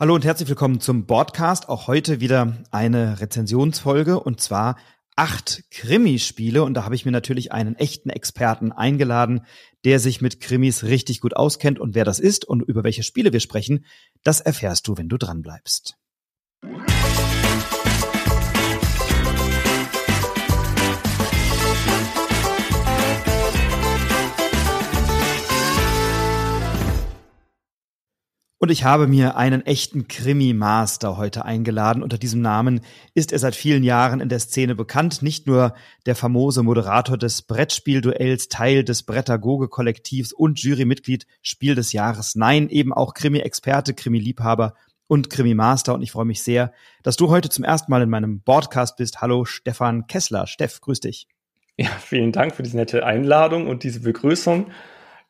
Hallo und herzlich willkommen zum Podcast. Auch heute wieder eine Rezensionsfolge und zwar acht Krimispiele. Und da habe ich mir natürlich einen echten Experten eingeladen, der sich mit Krimis richtig gut auskennt. Und wer das ist und über welche Spiele wir sprechen, das erfährst du, wenn du dran bleibst. Und ich habe mir einen echten Krimi-Master heute eingeladen. Unter diesem Namen ist er seit vielen Jahren in der Szene bekannt. Nicht nur der famose Moderator des Brettspielduells, Teil des Brettagoge-Kollektivs und Jurymitglied Spiel des Jahres. Nein, eben auch Krimi-Experte, Krimi-Liebhaber und Krimi-Master. Und ich freue mich sehr, dass du heute zum ersten Mal in meinem Podcast bist. Hallo, Stefan Kessler. Steff, grüß dich. Ja, vielen Dank für diese nette Einladung und diese Begrüßung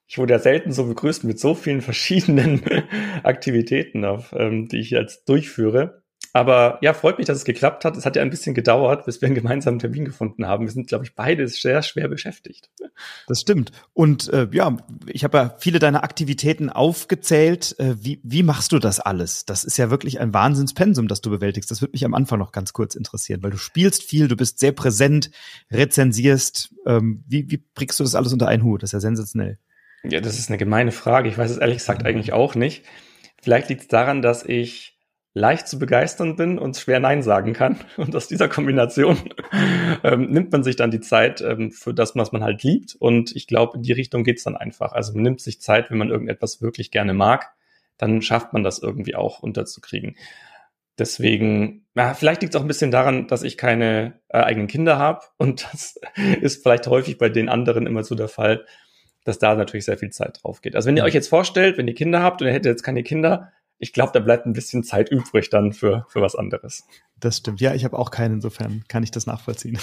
ich wurde ja selten so begrüßt mit so vielen verschiedenen Aktivitäten, auf, ähm, die ich jetzt durchführe. Aber ja, freut mich, dass es geklappt hat. Es hat ja ein bisschen gedauert, bis wir einen gemeinsamen Termin gefunden haben. Wir sind, glaube ich, beide sehr schwer beschäftigt. Das stimmt. Und äh, ja, ich habe ja viele deiner Aktivitäten aufgezählt. Äh, wie, wie machst du das alles? Das ist ja wirklich ein Wahnsinnspensum, das du bewältigst. Das würde mich am Anfang noch ganz kurz interessieren, weil du spielst viel, du bist sehr präsent, rezensierst. Ähm, wie, wie bringst du das alles unter einen Hut? Das ist ja sensationell. Ja, das ist eine gemeine Frage. Ich weiß es ehrlich gesagt eigentlich auch nicht. Vielleicht liegt es daran, dass ich leicht zu begeistern bin und schwer Nein sagen kann. Und aus dieser Kombination ähm, nimmt man sich dann die Zeit ähm, für das, was man halt liebt. Und ich glaube, in die Richtung geht's dann einfach. Also man nimmt sich Zeit, wenn man irgendetwas wirklich gerne mag, dann schafft man das irgendwie auch unterzukriegen. Deswegen, ja, vielleicht liegt es auch ein bisschen daran, dass ich keine äh, eigenen Kinder habe. Und das ist vielleicht häufig bei den anderen immer so der Fall, dass da natürlich sehr viel Zeit drauf geht. Also wenn ihr euch jetzt vorstellt, wenn ihr Kinder habt und ihr hättet jetzt keine Kinder, ich glaube, da bleibt ein bisschen Zeit übrig dann für, für was anderes. Das stimmt. Ja, ich habe auch keinen, insofern kann ich das nachvollziehen.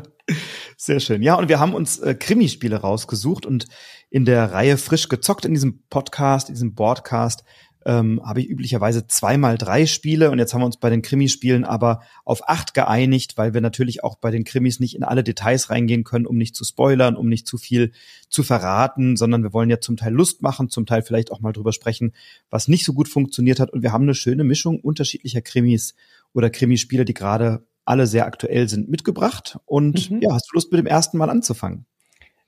Sehr schön. Ja, und wir haben uns äh, Krimispiele rausgesucht und in der Reihe frisch gezockt in diesem Podcast, in diesem Broadcast ähm, habe ich üblicherweise zweimal drei Spiele und jetzt haben wir uns bei den Krimispielen aber auf acht geeinigt, weil wir natürlich auch bei den Krimis nicht in alle Details reingehen können, um nicht zu spoilern, um nicht zu viel zu verraten, sondern wir wollen ja zum Teil Lust machen, zum Teil vielleicht auch mal drüber sprechen, was nicht so gut funktioniert hat und wir haben eine schöne Mischung unterschiedlicher Krimis oder Krimispiele, die gerade alle sehr aktuell sind, mitgebracht. Und mhm. ja, hast du Lust mit dem ersten Mal anzufangen?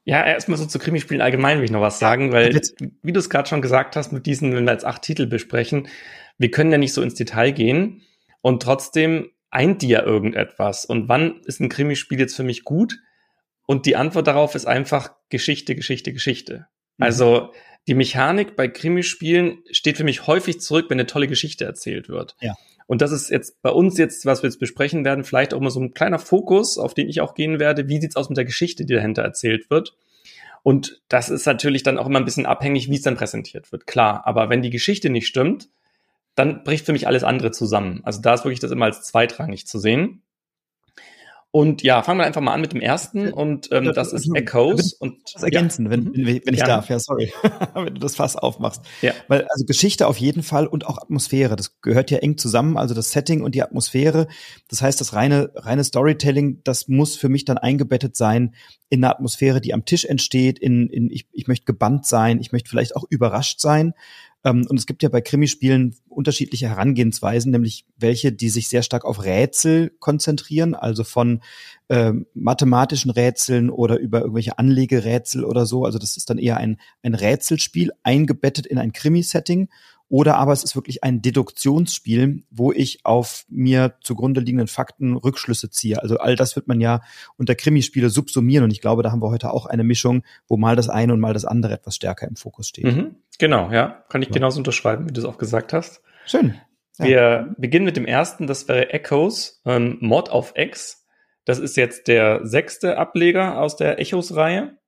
Ja, erstmal so zu Krimispielen allgemein will ich noch was sagen, weil, wie du es gerade schon gesagt hast, mit diesen, wenn wir jetzt acht Titel besprechen, wir können ja nicht so ins Detail gehen und trotzdem eint die ja irgendetwas. Und wann ist ein Krimispiel jetzt für mich gut? Und die Antwort darauf ist einfach Geschichte, Geschichte, Geschichte. Mhm. Also die Mechanik bei Krimispielen steht für mich häufig zurück, wenn eine tolle Geschichte erzählt wird. Ja. Und das ist jetzt bei uns jetzt, was wir jetzt besprechen werden, vielleicht auch mal so ein kleiner Fokus, auf den ich auch gehen werde. Wie sieht's aus mit der Geschichte, die dahinter erzählt wird? Und das ist natürlich dann auch immer ein bisschen abhängig, wie es dann präsentiert wird. Klar, aber wenn die Geschichte nicht stimmt, dann bricht für mich alles andere zusammen. Also da ist wirklich das immer als zweitrangig zu sehen. Und ja, fangen wir einfach mal an mit dem ersten und ähm, das ist Echoes. Und das ergänzen, ja. wenn, wenn, wenn ich ja. darf, ja, sorry, wenn du das Fass aufmachst. Ja. Weil also Geschichte auf jeden Fall und auch Atmosphäre, das gehört ja eng zusammen, also das Setting und die Atmosphäre. Das heißt, das reine, reine Storytelling, das muss für mich dann eingebettet sein in eine Atmosphäre, die am Tisch entsteht, in, in ich, ich möchte gebannt sein, ich möchte vielleicht auch überrascht sein. Ähm, und es gibt ja bei Krimispielen unterschiedliche Herangehensweisen, nämlich welche, die sich sehr stark auf Rätsel konzentrieren, also von äh, mathematischen Rätseln oder über irgendwelche Anlegerätsel oder so. Also das ist dann eher ein, ein Rätselspiel eingebettet in ein Krimi-Setting. Oder aber es ist wirklich ein Deduktionsspiel, wo ich auf mir zugrunde liegenden Fakten Rückschlüsse ziehe. Also all das wird man ja unter Krimispiele subsumieren. Und ich glaube, da haben wir heute auch eine Mischung, wo mal das eine und mal das andere etwas stärker im Fokus steht. Mhm, genau, ja. Kann ich ja. genauso unterschreiben, wie du es auch gesagt hast. Schön. Ja. Wir beginnen mit dem ersten, das wäre Echoes, ähm, Mod auf X. Das ist jetzt der sechste Ableger aus der Echos-Reihe.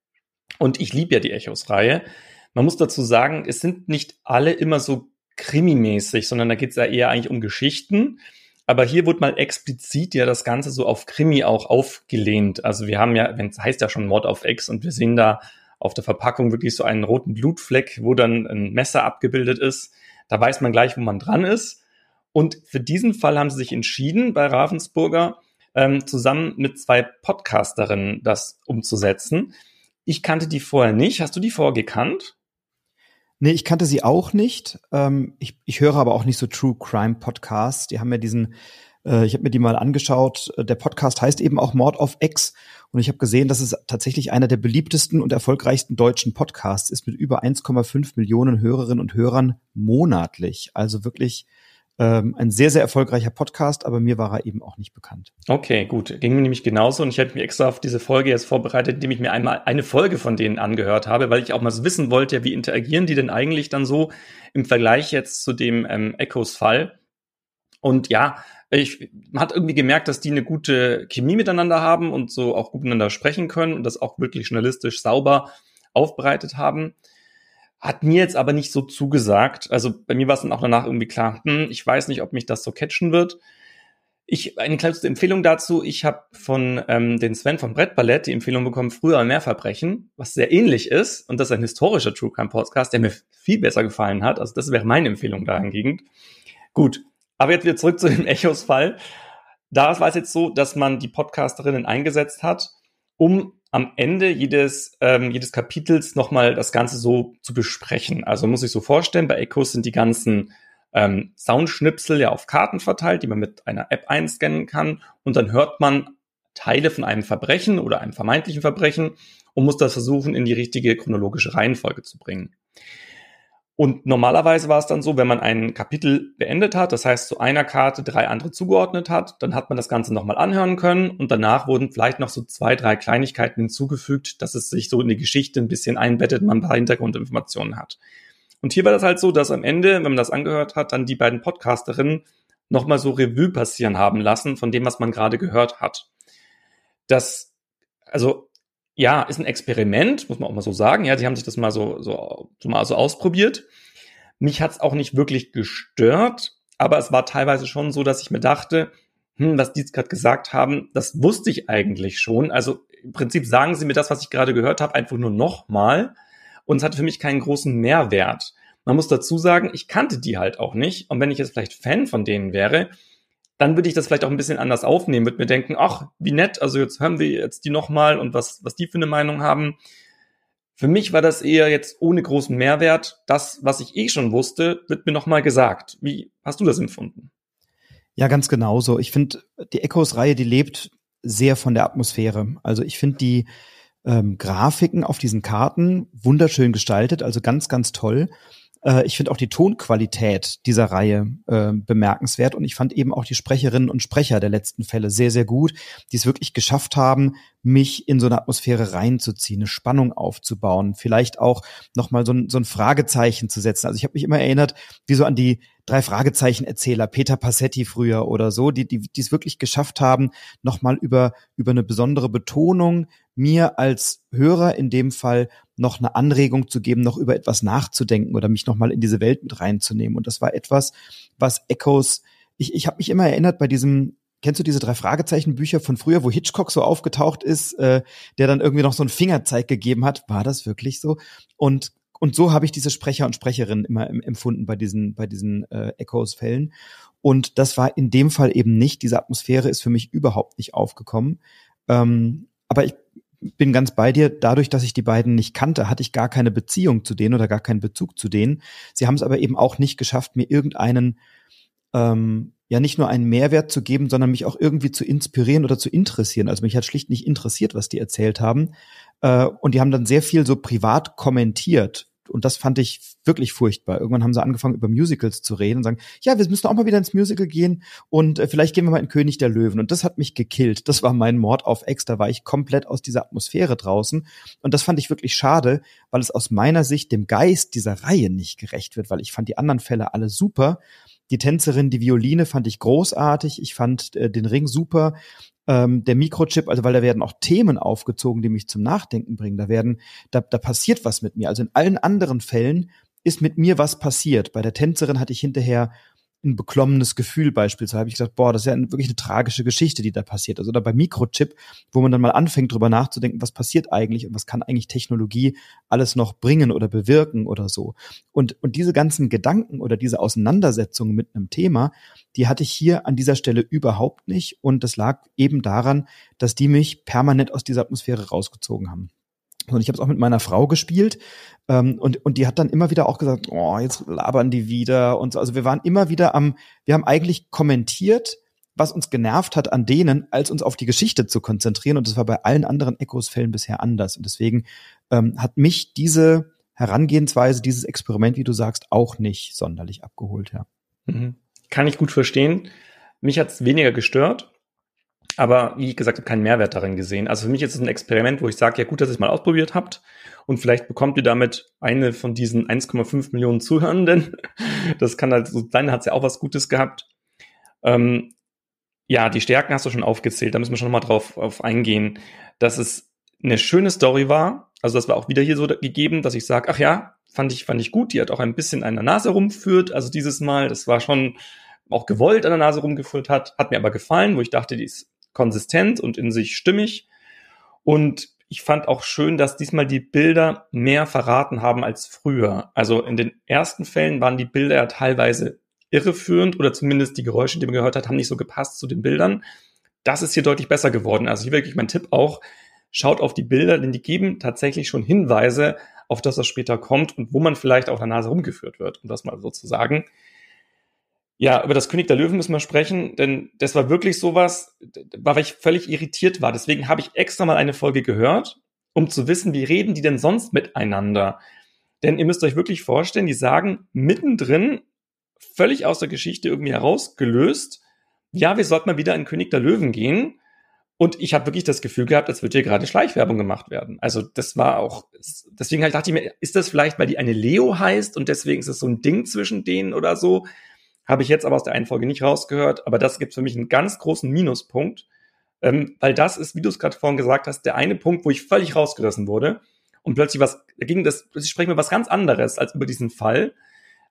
Und ich liebe ja die Echos-Reihe. Man muss dazu sagen, es sind nicht alle immer so krimimäßig, sondern da geht es ja eher eigentlich um Geschichten. Aber hier wurde mal explizit ja das Ganze so auf Krimi auch aufgelehnt. Also wir haben ja, wenn es heißt ja schon Mord auf Ex und wir sehen da auf der Verpackung wirklich so einen roten Blutfleck, wo dann ein Messer abgebildet ist. Da weiß man gleich, wo man dran ist. Und für diesen Fall haben sie sich entschieden, bei Ravensburger ähm, zusammen mit zwei Podcasterinnen das umzusetzen. Ich kannte die vorher nicht. Hast du die vorher gekannt? Nee, ich kannte sie auch nicht. Ähm, ich, ich höre aber auch nicht so True Crime Podcasts. Die haben ja diesen, äh, ich habe mir die mal angeschaut. Der Podcast heißt eben auch Mord of X. Und ich habe gesehen, dass es tatsächlich einer der beliebtesten und erfolgreichsten deutschen Podcasts ist mit über 1,5 Millionen Hörerinnen und Hörern monatlich. Also wirklich ähm, ein sehr, sehr erfolgreicher Podcast, aber mir war er eben auch nicht bekannt. Okay, gut. Ging mir nämlich genauso und ich hätte mich extra auf diese Folge jetzt vorbereitet, indem ich mir einmal eine Folge von denen angehört habe, weil ich auch mal so wissen wollte, wie interagieren die denn eigentlich dann so im Vergleich jetzt zu dem ähm, Echos-Fall. Und ja, ich, man hat irgendwie gemerkt, dass die eine gute Chemie miteinander haben und so auch gut miteinander sprechen können und das auch wirklich journalistisch sauber aufbereitet haben. Hat mir jetzt aber nicht so zugesagt. Also bei mir war es dann auch danach irgendwie klar, hm, ich weiß nicht, ob mich das so catchen wird. Ich, eine kleine Empfehlung dazu. Ich habe von ähm, den Sven von Brettballett die Empfehlung bekommen, früher mehr Verbrechen, was sehr ähnlich ist. Und das ist ein historischer True Crime Podcast, der mir viel besser gefallen hat. Also das wäre meine Empfehlung dahingehend. Gut. Aber jetzt wieder zurück zu dem Echos-Fall. Da war es jetzt so, dass man die Podcasterinnen eingesetzt hat, um am Ende jedes, ähm, jedes Kapitels nochmal das Ganze so zu besprechen. Also muss ich so vorstellen, bei Echos sind die ganzen ähm, Soundschnipsel ja auf Karten verteilt, die man mit einer App einscannen kann. Und dann hört man Teile von einem Verbrechen oder einem vermeintlichen Verbrechen und muss das versuchen, in die richtige chronologische Reihenfolge zu bringen. Und normalerweise war es dann so, wenn man ein Kapitel beendet hat, das heißt zu einer Karte drei andere zugeordnet hat, dann hat man das Ganze nochmal anhören können und danach wurden vielleicht noch so zwei, drei Kleinigkeiten hinzugefügt, dass es sich so in die Geschichte ein bisschen einbettet, man ein paar Hintergrundinformationen hat. Und hier war das halt so, dass am Ende, wenn man das angehört hat, dann die beiden Podcasterinnen nochmal so Revue passieren haben lassen von dem, was man gerade gehört hat. Das, also ja, ist ein Experiment, muss man auch mal so sagen. Ja, die haben sich das mal so, so, so mal so ausprobiert. Mich hat's auch nicht wirklich gestört, aber es war teilweise schon so, dass ich mir dachte, hm, was die jetzt gerade gesagt haben, das wusste ich eigentlich schon. Also im Prinzip sagen sie mir das, was ich gerade gehört habe, einfach nur nochmal. Und es hatte für mich keinen großen Mehrwert. Man muss dazu sagen, ich kannte die halt auch nicht. Und wenn ich jetzt vielleicht Fan von denen wäre, dann würde ich das vielleicht auch ein bisschen anders aufnehmen, würde mir denken, ach, wie nett, also jetzt hören wir jetzt die nochmal und was, was die für eine Meinung haben. Für mich war das eher jetzt ohne großen Mehrwert. Das, was ich eh schon wusste, wird mir nochmal gesagt. Wie hast du das empfunden? Ja, ganz genauso. Ich finde, die Echos-Reihe, die lebt sehr von der Atmosphäre. Also ich finde die ähm, Grafiken auf diesen Karten wunderschön gestaltet, also ganz, ganz toll. Äh, ich finde auch die Tonqualität dieser Reihe äh, bemerkenswert und ich fand eben auch die Sprecherinnen und Sprecher der letzten Fälle sehr, sehr gut, die es wirklich geschafft haben, mich in so eine Atmosphäre reinzuziehen, eine Spannung aufzubauen, vielleicht auch nochmal so ein, so ein Fragezeichen zu setzen. Also ich habe mich immer erinnert, wie so an die drei Fragezeichen-Erzähler, Peter Passetti früher oder so, die, die, die es wirklich geschafft haben, nochmal über, über eine besondere Betonung mir als Hörer in dem Fall noch eine Anregung zu geben, noch über etwas nachzudenken oder mich nochmal in diese Welt mit reinzunehmen. Und das war etwas, was Echoes, ich, ich habe mich immer erinnert bei diesem Kennst du diese drei Fragezeichen Bücher von früher, wo Hitchcock so aufgetaucht ist, äh, der dann irgendwie noch so einen Fingerzeig gegeben hat? War das wirklich so? Und und so habe ich diese Sprecher und Sprecherinnen immer empfunden bei diesen bei diesen äh, Echoes-Fällen. Und das war in dem Fall eben nicht. Diese Atmosphäre ist für mich überhaupt nicht aufgekommen. Ähm, aber ich bin ganz bei dir. Dadurch, dass ich die beiden nicht kannte, hatte ich gar keine Beziehung zu denen oder gar keinen Bezug zu denen. Sie haben es aber eben auch nicht geschafft, mir irgendeinen, ähm, ja nicht nur einen Mehrwert zu geben, sondern mich auch irgendwie zu inspirieren oder zu interessieren. Also mich hat schlicht nicht interessiert, was die erzählt haben. Äh, und die haben dann sehr viel so privat kommentiert und das fand ich wirklich furchtbar. Irgendwann haben sie angefangen, über Musicals zu reden und sagen, ja, wir müssen auch mal wieder ins Musical gehen und äh, vielleicht gehen wir mal in König der Löwen. Und das hat mich gekillt. Das war mein Mord auf Ex. Da war ich komplett aus dieser Atmosphäre draußen. Und das fand ich wirklich schade, weil es aus meiner Sicht dem Geist dieser Reihe nicht gerecht wird, weil ich fand die anderen Fälle alle super. Die Tänzerin, die Violine fand ich großartig. Ich fand äh, den Ring super ähm, der Mikrochip, also weil da werden auch Themen aufgezogen, die mich zum Nachdenken bringen. Da werden, da, da passiert was mit mir. Also in allen anderen Fällen ist mit mir was passiert. Bei der Tänzerin hatte ich hinterher ein beklommenes Gefühl beispielsweise, habe ich gesagt, boah, das ist ja wirklich eine tragische Geschichte, die da passiert. Also oder bei Mikrochip, wo man dann mal anfängt, drüber nachzudenken, was passiert eigentlich und was kann eigentlich Technologie alles noch bringen oder bewirken oder so. Und, und diese ganzen Gedanken oder diese Auseinandersetzungen mit einem Thema, die hatte ich hier an dieser Stelle überhaupt nicht. Und das lag eben daran, dass die mich permanent aus dieser Atmosphäre rausgezogen haben. Und ich habe es auch mit meiner Frau gespielt ähm, und und die hat dann immer wieder auch gesagt, oh, jetzt labern die wieder und so. Also wir waren immer wieder am, wir haben eigentlich kommentiert, was uns genervt hat an denen, als uns auf die Geschichte zu konzentrieren. Und das war bei allen anderen Echos-Fällen bisher anders. Und deswegen ähm, hat mich diese Herangehensweise, dieses Experiment, wie du sagst, auch nicht sonderlich abgeholt, ja. Mhm. Kann ich gut verstehen. Mich hat es weniger gestört, aber wie ich gesagt habe, keinen Mehrwert darin gesehen. Also für mich ist es ein Experiment, wo ich sage, ja gut, dass ihr es mal ausprobiert habt und vielleicht bekommt ihr damit eine von diesen 1,5 Millionen Zuhörenden. Das kann halt so sein, hat es ja auch was Gutes gehabt. Ähm, ja, die Stärken hast du schon aufgezählt, da müssen wir schon mal drauf, drauf eingehen, dass es eine schöne Story war. Also das war auch wieder hier so gegeben, dass ich sage, ach ja, fand ich, fand ich gut. Die hat auch ein bisschen an der Nase rumführt. Also dieses Mal, das war schon auch gewollt an der Nase rumgeführt hat, hat mir aber gefallen, wo ich dachte, die ist konsistent und in sich stimmig. Und ich fand auch schön, dass diesmal die Bilder mehr verraten haben als früher. Also in den ersten Fällen waren die Bilder ja teilweise irreführend oder zumindest die Geräusche, die man gehört hat, haben nicht so gepasst zu den Bildern. Das ist hier deutlich besser geworden. Also hier wirklich mein Tipp auch, schaut auf die Bilder, denn die geben tatsächlich schon Hinweise, auf das das später kommt und wo man vielleicht auf der Nase rumgeführt wird, um das mal so zu sagen. Ja, über das König der Löwen müssen wir sprechen, denn das war wirklich sowas, weil ich völlig irritiert war. Deswegen habe ich extra mal eine Folge gehört, um zu wissen, wie reden die denn sonst miteinander. Denn ihr müsst euch wirklich vorstellen, die sagen mittendrin, völlig aus der Geschichte irgendwie herausgelöst, ja, wir sollten mal wieder in König der Löwen gehen. Und ich habe wirklich das Gefühl gehabt, als würde hier gerade Schleichwerbung gemacht werden. Also das war auch, deswegen dachte ich mir, ist das vielleicht, weil die eine Leo heißt und deswegen ist es so ein Ding zwischen denen oder so? Habe ich jetzt aber aus der einen Folge nicht rausgehört, aber das gibt für mich einen ganz großen Minuspunkt, ähm, weil das ist, wie du es gerade vorhin gesagt hast, der eine Punkt, wo ich völlig rausgerissen wurde und plötzlich was, ging das, plötzlich sprechen wir was ganz anderes als über diesen Fall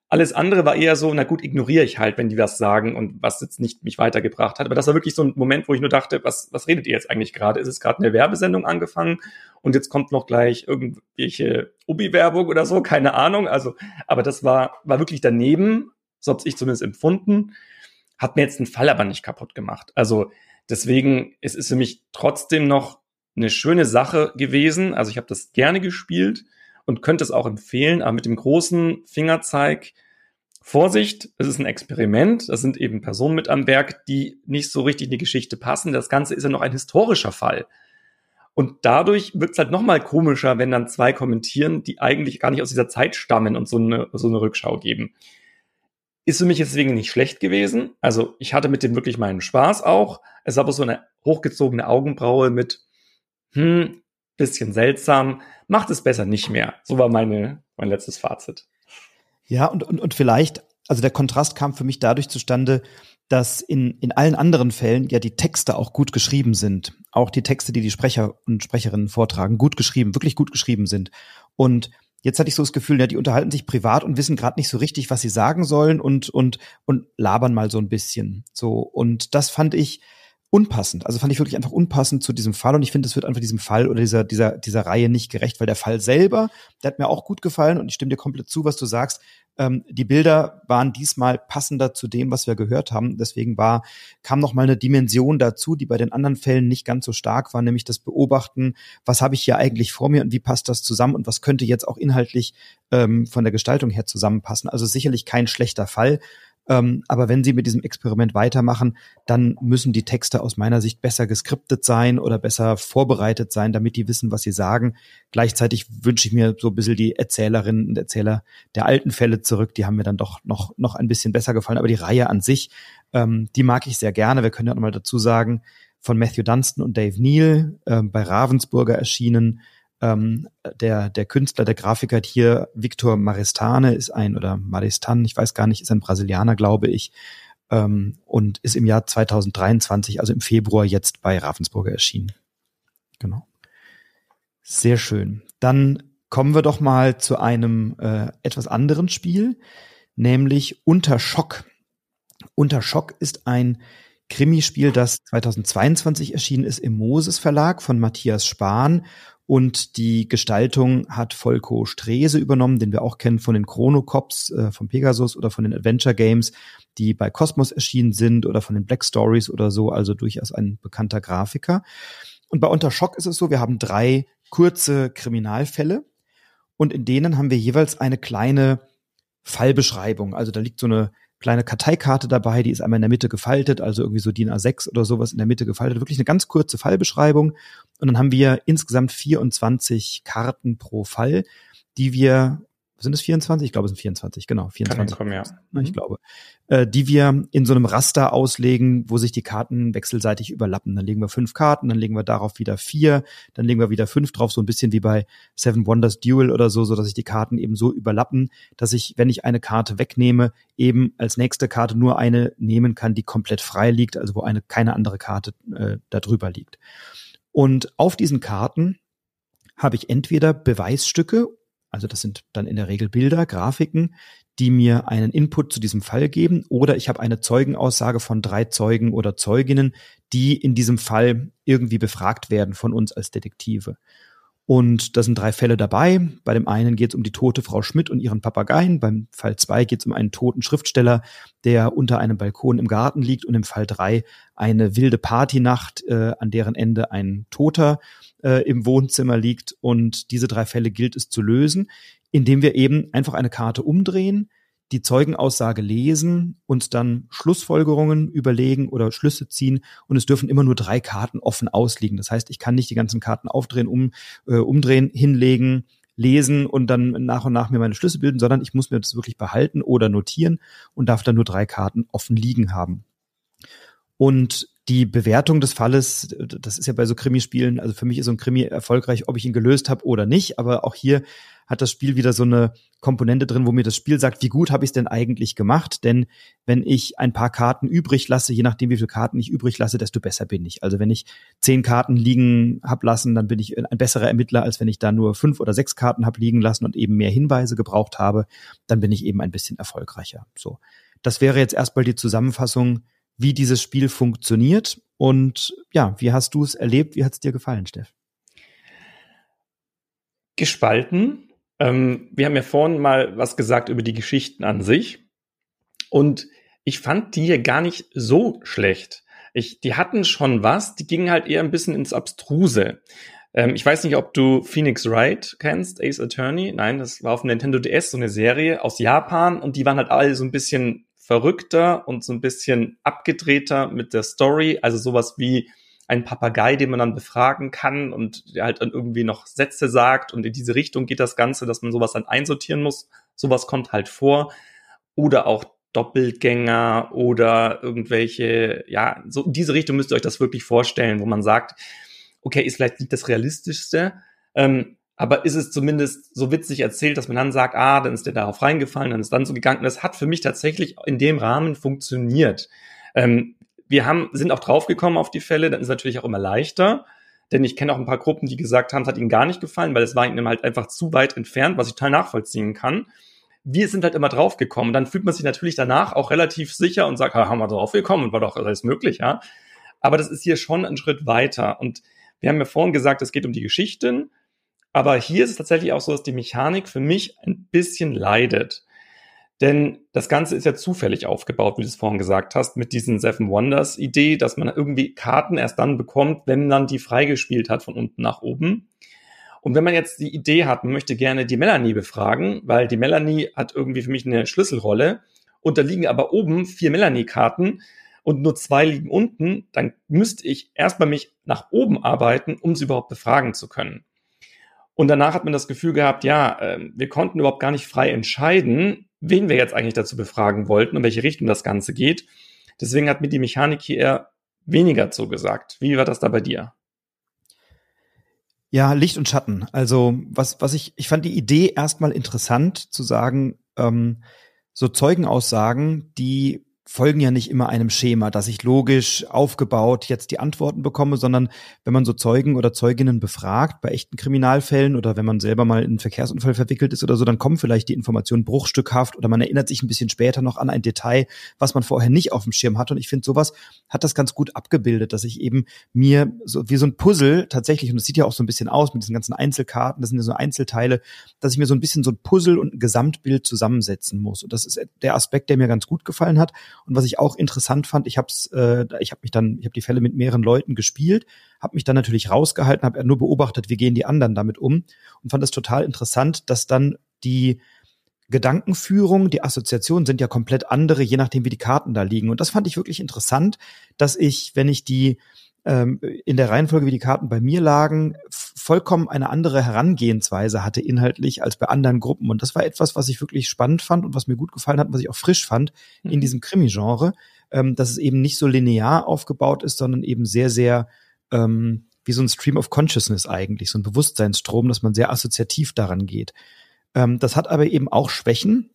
alles andere war eher so, na gut, ignoriere ich halt, wenn die was sagen und was jetzt nicht mich weitergebracht hat. Aber das war wirklich so ein Moment, wo ich nur dachte, was, was redet ihr jetzt eigentlich gerade? Ist es gerade eine Werbesendung angefangen und jetzt kommt noch gleich irgendwelche Ubi-Werbung oder so? Keine Ahnung. Also, aber das war, war wirklich daneben, so habe ich zumindest empfunden, hat mir jetzt den Fall aber nicht kaputt gemacht. Also deswegen, es ist für mich trotzdem noch eine schöne Sache gewesen. Also ich habe das gerne gespielt und könnte es auch empfehlen, aber mit dem großen Fingerzeig, Vorsicht, es ist ein Experiment, das sind eben Personen mit am Werk, die nicht so richtig in die Geschichte passen. Das Ganze ist ja noch ein historischer Fall. Und dadurch wird es halt nochmal komischer, wenn dann zwei kommentieren, die eigentlich gar nicht aus dieser Zeit stammen und so eine, so eine Rückschau geben. Ist für mich deswegen nicht schlecht gewesen. Also ich hatte mit dem wirklich meinen Spaß auch. Es war aber so eine hochgezogene Augenbraue mit, hm, bisschen seltsam, macht es besser nicht mehr. So war meine, mein letztes Fazit. Ja, und, und, und vielleicht, also der Kontrast kam für mich dadurch zustande, dass in, in allen anderen Fällen ja die Texte auch gut geschrieben sind. Auch die Texte, die die Sprecher und Sprecherinnen vortragen, gut geschrieben, wirklich gut geschrieben sind. Und jetzt hatte ich so das Gefühl, ja, die unterhalten sich privat und wissen gerade nicht so richtig, was sie sagen sollen und, und, und labern mal so ein bisschen. So. Und das fand ich, unpassend. Also fand ich wirklich einfach unpassend zu diesem Fall und ich finde, es wird einfach diesem Fall oder dieser, dieser, dieser Reihe nicht gerecht, weil der Fall selber, der hat mir auch gut gefallen und ich stimme dir komplett zu, was du sagst. Ähm, die Bilder waren diesmal passender zu dem, was wir gehört haben. Deswegen war, kam noch mal eine Dimension dazu, die bei den anderen Fällen nicht ganz so stark war, nämlich das Beobachten, was habe ich hier eigentlich vor mir und wie passt das zusammen und was könnte jetzt auch inhaltlich ähm, von der Gestaltung her zusammenpassen. Also sicherlich kein schlechter Fall, ähm, aber wenn Sie mit diesem Experiment weitermachen, dann müssen die Texte aus meiner Sicht besser geskriptet sein oder besser vorbereitet sein, damit die wissen, was sie sagen. Gleichzeitig wünsche ich mir so ein bisschen die Erzählerinnen und Erzähler der alten Fälle zurück. Die haben mir dann doch noch, noch ein bisschen besser gefallen. Aber die Reihe an sich, ähm, die mag ich sehr gerne. Wir können ja nochmal dazu sagen, von Matthew Dunstan und Dave Neal äh, bei Ravensburger erschienen ähm, der, der Künstler, der Grafiker hier, Victor Maristane, ist ein, oder Maristan, ich weiß gar nicht, ist ein Brasilianer, glaube ich, ähm, und ist im Jahr 2023, also im Februar, jetzt bei Ravensburger erschienen. Genau. Sehr schön. Dann kommen wir doch mal zu einem äh, etwas anderen Spiel, nämlich Unter Schock. Unter Schock ist ein Krimispiel, das 2022 erschienen ist im Moses Verlag von Matthias Spahn und die Gestaltung hat Volko Strese übernommen, den wir auch kennen von den Chronocops, äh, von Pegasus oder von den Adventure Games, die bei Cosmos erschienen sind oder von den Black Stories oder so, also durchaus ein bekannter Grafiker. Und bei Unterschock ist es so, wir haben drei kurze Kriminalfälle und in denen haben wir jeweils eine kleine Fallbeschreibung. Also da liegt so eine kleine Karteikarte dabei, die ist einmal in der Mitte gefaltet, also irgendwie so DIN A6 oder sowas in der Mitte gefaltet. Wirklich eine ganz kurze Fallbeschreibung. Und dann haben wir insgesamt 24 Karten pro Fall, die wir sind es 24? Ich glaube, es sind 24, genau, 24. Kommen, ja. Ich mhm. glaube. Äh, die wir in so einem Raster auslegen, wo sich die Karten wechselseitig überlappen. Dann legen wir fünf Karten, dann legen wir darauf wieder vier, dann legen wir wieder fünf drauf, so ein bisschen wie bei Seven Wonders Duel oder so, so dass sich die Karten eben so überlappen, dass ich, wenn ich eine Karte wegnehme, eben als nächste Karte nur eine nehmen kann, die komplett frei liegt, also wo eine keine andere Karte äh, da drüber liegt. Und auf diesen Karten habe ich entweder Beweisstücke also das sind dann in der Regel Bilder, Grafiken, die mir einen Input zu diesem Fall geben. Oder ich habe eine Zeugenaussage von drei Zeugen oder Zeuginnen, die in diesem Fall irgendwie befragt werden von uns als Detektive. Und da sind drei Fälle dabei. Bei dem einen geht es um die tote Frau Schmidt und ihren Papageien. Beim Fall zwei geht es um einen toten Schriftsteller, der unter einem Balkon im Garten liegt. Und im Fall drei eine wilde Partynacht, äh, an deren Ende ein Toter äh, im Wohnzimmer liegt. Und diese drei Fälle gilt es zu lösen, indem wir eben einfach eine Karte umdrehen, die Zeugenaussage lesen und dann Schlussfolgerungen überlegen oder Schlüsse ziehen und es dürfen immer nur drei Karten offen ausliegen. Das heißt, ich kann nicht die ganzen Karten aufdrehen, um, äh, umdrehen, hinlegen, lesen und dann nach und nach mir meine Schlüsse bilden, sondern ich muss mir das wirklich behalten oder notieren und darf dann nur drei Karten offen liegen haben. Und die Bewertung des Falles, das ist ja bei so Krimispielen, also für mich ist so ein Krimi erfolgreich, ob ich ihn gelöst habe oder nicht, aber auch hier hat das Spiel wieder so eine Komponente drin, wo mir das Spiel sagt, wie gut habe ich es denn eigentlich gemacht? Denn wenn ich ein paar Karten übrig lasse, je nachdem wie viele Karten ich übrig lasse, desto besser bin ich. Also wenn ich zehn Karten liegen hab lassen, dann bin ich ein besserer Ermittler, als wenn ich da nur fünf oder sechs Karten hab liegen lassen und eben mehr Hinweise gebraucht habe, dann bin ich eben ein bisschen erfolgreicher. So, das wäre jetzt erstmal die Zusammenfassung wie dieses Spiel funktioniert. Und ja, wie hast du es erlebt? Wie hat es dir gefallen, Steff? Gespalten. Ähm, wir haben ja vorhin mal was gesagt über die Geschichten an sich. Und ich fand die hier gar nicht so schlecht. Ich, die hatten schon was, die gingen halt eher ein bisschen ins Abstruse. Ähm, ich weiß nicht, ob du Phoenix Wright kennst, Ace Attorney. Nein, das war auf Nintendo DS so eine Serie aus Japan und die waren halt alle so ein bisschen verrückter und so ein bisschen abgedrehter mit der Story. Also sowas wie ein Papagei, den man dann befragen kann und der halt dann irgendwie noch Sätze sagt und in diese Richtung geht das Ganze, dass man sowas dann einsortieren muss. Sowas kommt halt vor. Oder auch Doppelgänger oder irgendwelche, ja, so in diese Richtung müsst ihr euch das wirklich vorstellen, wo man sagt, okay, ist vielleicht nicht das Realistischste, ähm, aber ist es zumindest so witzig erzählt, dass man dann sagt, ah, dann ist der darauf reingefallen, dann ist dann so gegangen. Das hat für mich tatsächlich in dem Rahmen funktioniert. Ähm, wir haben, sind auch draufgekommen auf die Fälle, dann ist es natürlich auch immer leichter. Denn ich kenne auch ein paar Gruppen, die gesagt haben, es hat ihnen gar nicht gefallen, weil es war ihnen halt einfach zu weit entfernt, was ich total nachvollziehen kann. Wir sind halt immer draufgekommen. Dann fühlt man sich natürlich danach auch relativ sicher und sagt, haben wir draufgekommen war doch alles möglich, ja. Aber das ist hier schon ein Schritt weiter. Und wir haben ja vorhin gesagt, es geht um die Geschichten. Aber hier ist es tatsächlich auch so, dass die Mechanik für mich ein bisschen leidet. Denn das Ganze ist ja zufällig aufgebaut, wie du es vorhin gesagt hast, mit diesen Seven Wonders Idee, dass man irgendwie Karten erst dann bekommt, wenn man die freigespielt hat von unten nach oben. Und wenn man jetzt die Idee hat, man möchte gerne die Melanie befragen, weil die Melanie hat irgendwie für mich eine Schlüsselrolle und da liegen aber oben vier Melanie-Karten und nur zwei liegen unten, dann müsste ich erstmal mich nach oben arbeiten, um sie überhaupt befragen zu können. Und danach hat man das Gefühl gehabt, ja, äh, wir konnten überhaupt gar nicht frei entscheiden, wen wir jetzt eigentlich dazu befragen wollten und welche Richtung das Ganze geht. Deswegen hat mir die Mechanik hier eher weniger zugesagt. Wie war das da bei dir? Ja, Licht und Schatten. Also was, was ich, ich fand die Idee erstmal interessant zu sagen, ähm, so Zeugenaussagen, die folgen ja nicht immer einem Schema, dass ich logisch aufgebaut jetzt die Antworten bekomme, sondern wenn man so Zeugen oder Zeuginnen befragt, bei echten Kriminalfällen oder wenn man selber mal in einen Verkehrsunfall verwickelt ist oder so, dann kommen vielleicht die Informationen bruchstückhaft oder man erinnert sich ein bisschen später noch an ein Detail, was man vorher nicht auf dem Schirm hat. Und ich finde, sowas hat das ganz gut abgebildet, dass ich eben mir so wie so ein Puzzle tatsächlich, und das sieht ja auch so ein bisschen aus mit diesen ganzen Einzelkarten, das sind ja so Einzelteile, dass ich mir so ein bisschen so ein Puzzle und ein Gesamtbild zusammensetzen muss. Und das ist der Aspekt, der mir ganz gut gefallen hat. Und was ich auch interessant fand, ich habe äh, ich habe mich dann, ich habe die Fälle mit mehreren Leuten gespielt, habe mich dann natürlich rausgehalten, habe nur beobachtet, wie gehen die anderen damit um und fand es total interessant, dass dann die Gedankenführung, die Assoziationen sind ja komplett andere, je nachdem, wie die Karten da liegen. Und das fand ich wirklich interessant, dass ich, wenn ich die ähm, in der Reihenfolge, wie die Karten bei mir lagen, vollkommen eine andere Herangehensweise hatte inhaltlich als bei anderen Gruppen. Und das war etwas, was ich wirklich spannend fand und was mir gut gefallen hat, was ich auch frisch fand mhm. in diesem Krimi-Genre, ähm, dass es eben nicht so linear aufgebaut ist, sondern eben sehr, sehr ähm, wie so ein Stream of Consciousness eigentlich, so ein Bewusstseinsstrom, dass man sehr assoziativ daran geht. Ähm, das hat aber eben auch Schwächen,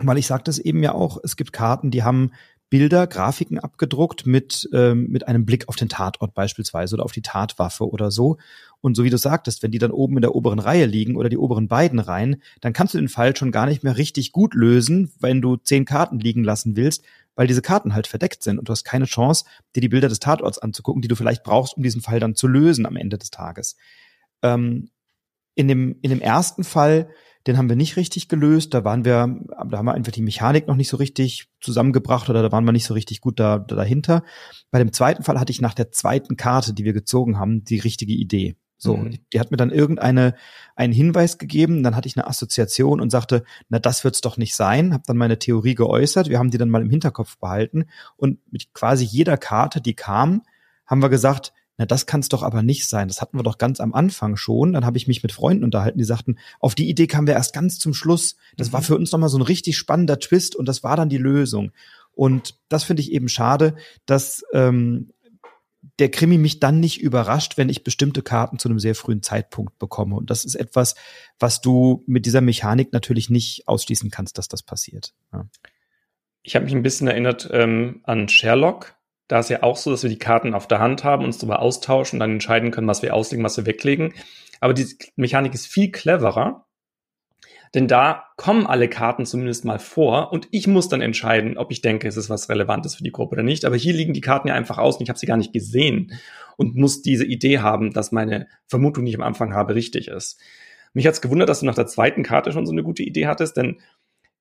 weil ich sagte es eben ja auch, es gibt Karten, die haben Bilder, Grafiken abgedruckt mit, ähm, mit einem Blick auf den Tatort beispielsweise oder auf die Tatwaffe oder so. Und so wie du sagtest, wenn die dann oben in der oberen Reihe liegen oder die oberen beiden Reihen, dann kannst du den Fall schon gar nicht mehr richtig gut lösen, wenn du zehn Karten liegen lassen willst, weil diese Karten halt verdeckt sind und du hast keine Chance, dir die Bilder des Tatorts anzugucken, die du vielleicht brauchst, um diesen Fall dann zu lösen am Ende des Tages. Ähm, in, dem, in dem ersten Fall den haben wir nicht richtig gelöst. Da waren wir, da haben wir einfach die Mechanik noch nicht so richtig zusammengebracht oder da waren wir nicht so richtig gut da, da dahinter. Bei dem zweiten Fall hatte ich nach der zweiten Karte, die wir gezogen haben, die richtige Idee. So, mhm. die hat mir dann irgendeine einen Hinweis gegeben, dann hatte ich eine Assoziation und sagte, na das wird's doch nicht sein, habe dann meine Theorie geäußert, wir haben die dann mal im Hinterkopf behalten und mit quasi jeder Karte, die kam, haben wir gesagt, na, das kann es doch aber nicht sein. Das hatten wir doch ganz am Anfang schon. Dann habe ich mich mit Freunden unterhalten, die sagten, auf die Idee kamen wir erst ganz zum Schluss. Das mhm. war für uns nochmal so ein richtig spannender Twist und das war dann die Lösung. Und das finde ich eben schade, dass ähm, der Krimi mich dann nicht überrascht, wenn ich bestimmte Karten zu einem sehr frühen Zeitpunkt bekomme. Und das ist etwas, was du mit dieser Mechanik natürlich nicht ausschließen kannst, dass das passiert. Ja. Ich habe mich ein bisschen erinnert ähm, an Sherlock, da ist ja auch so, dass wir die Karten auf der Hand haben, uns darüber austauschen und dann entscheiden können, was wir auslegen, was wir weglegen. Aber die Mechanik ist viel cleverer, denn da kommen alle Karten zumindest mal vor und ich muss dann entscheiden, ob ich denke, es ist was Relevantes für die Gruppe oder nicht. Aber hier liegen die Karten ja einfach aus und ich habe sie gar nicht gesehen und muss diese Idee haben, dass meine Vermutung, die ich am Anfang habe, richtig ist. Mich hat's gewundert, dass du nach der zweiten Karte schon so eine gute Idee hattest, denn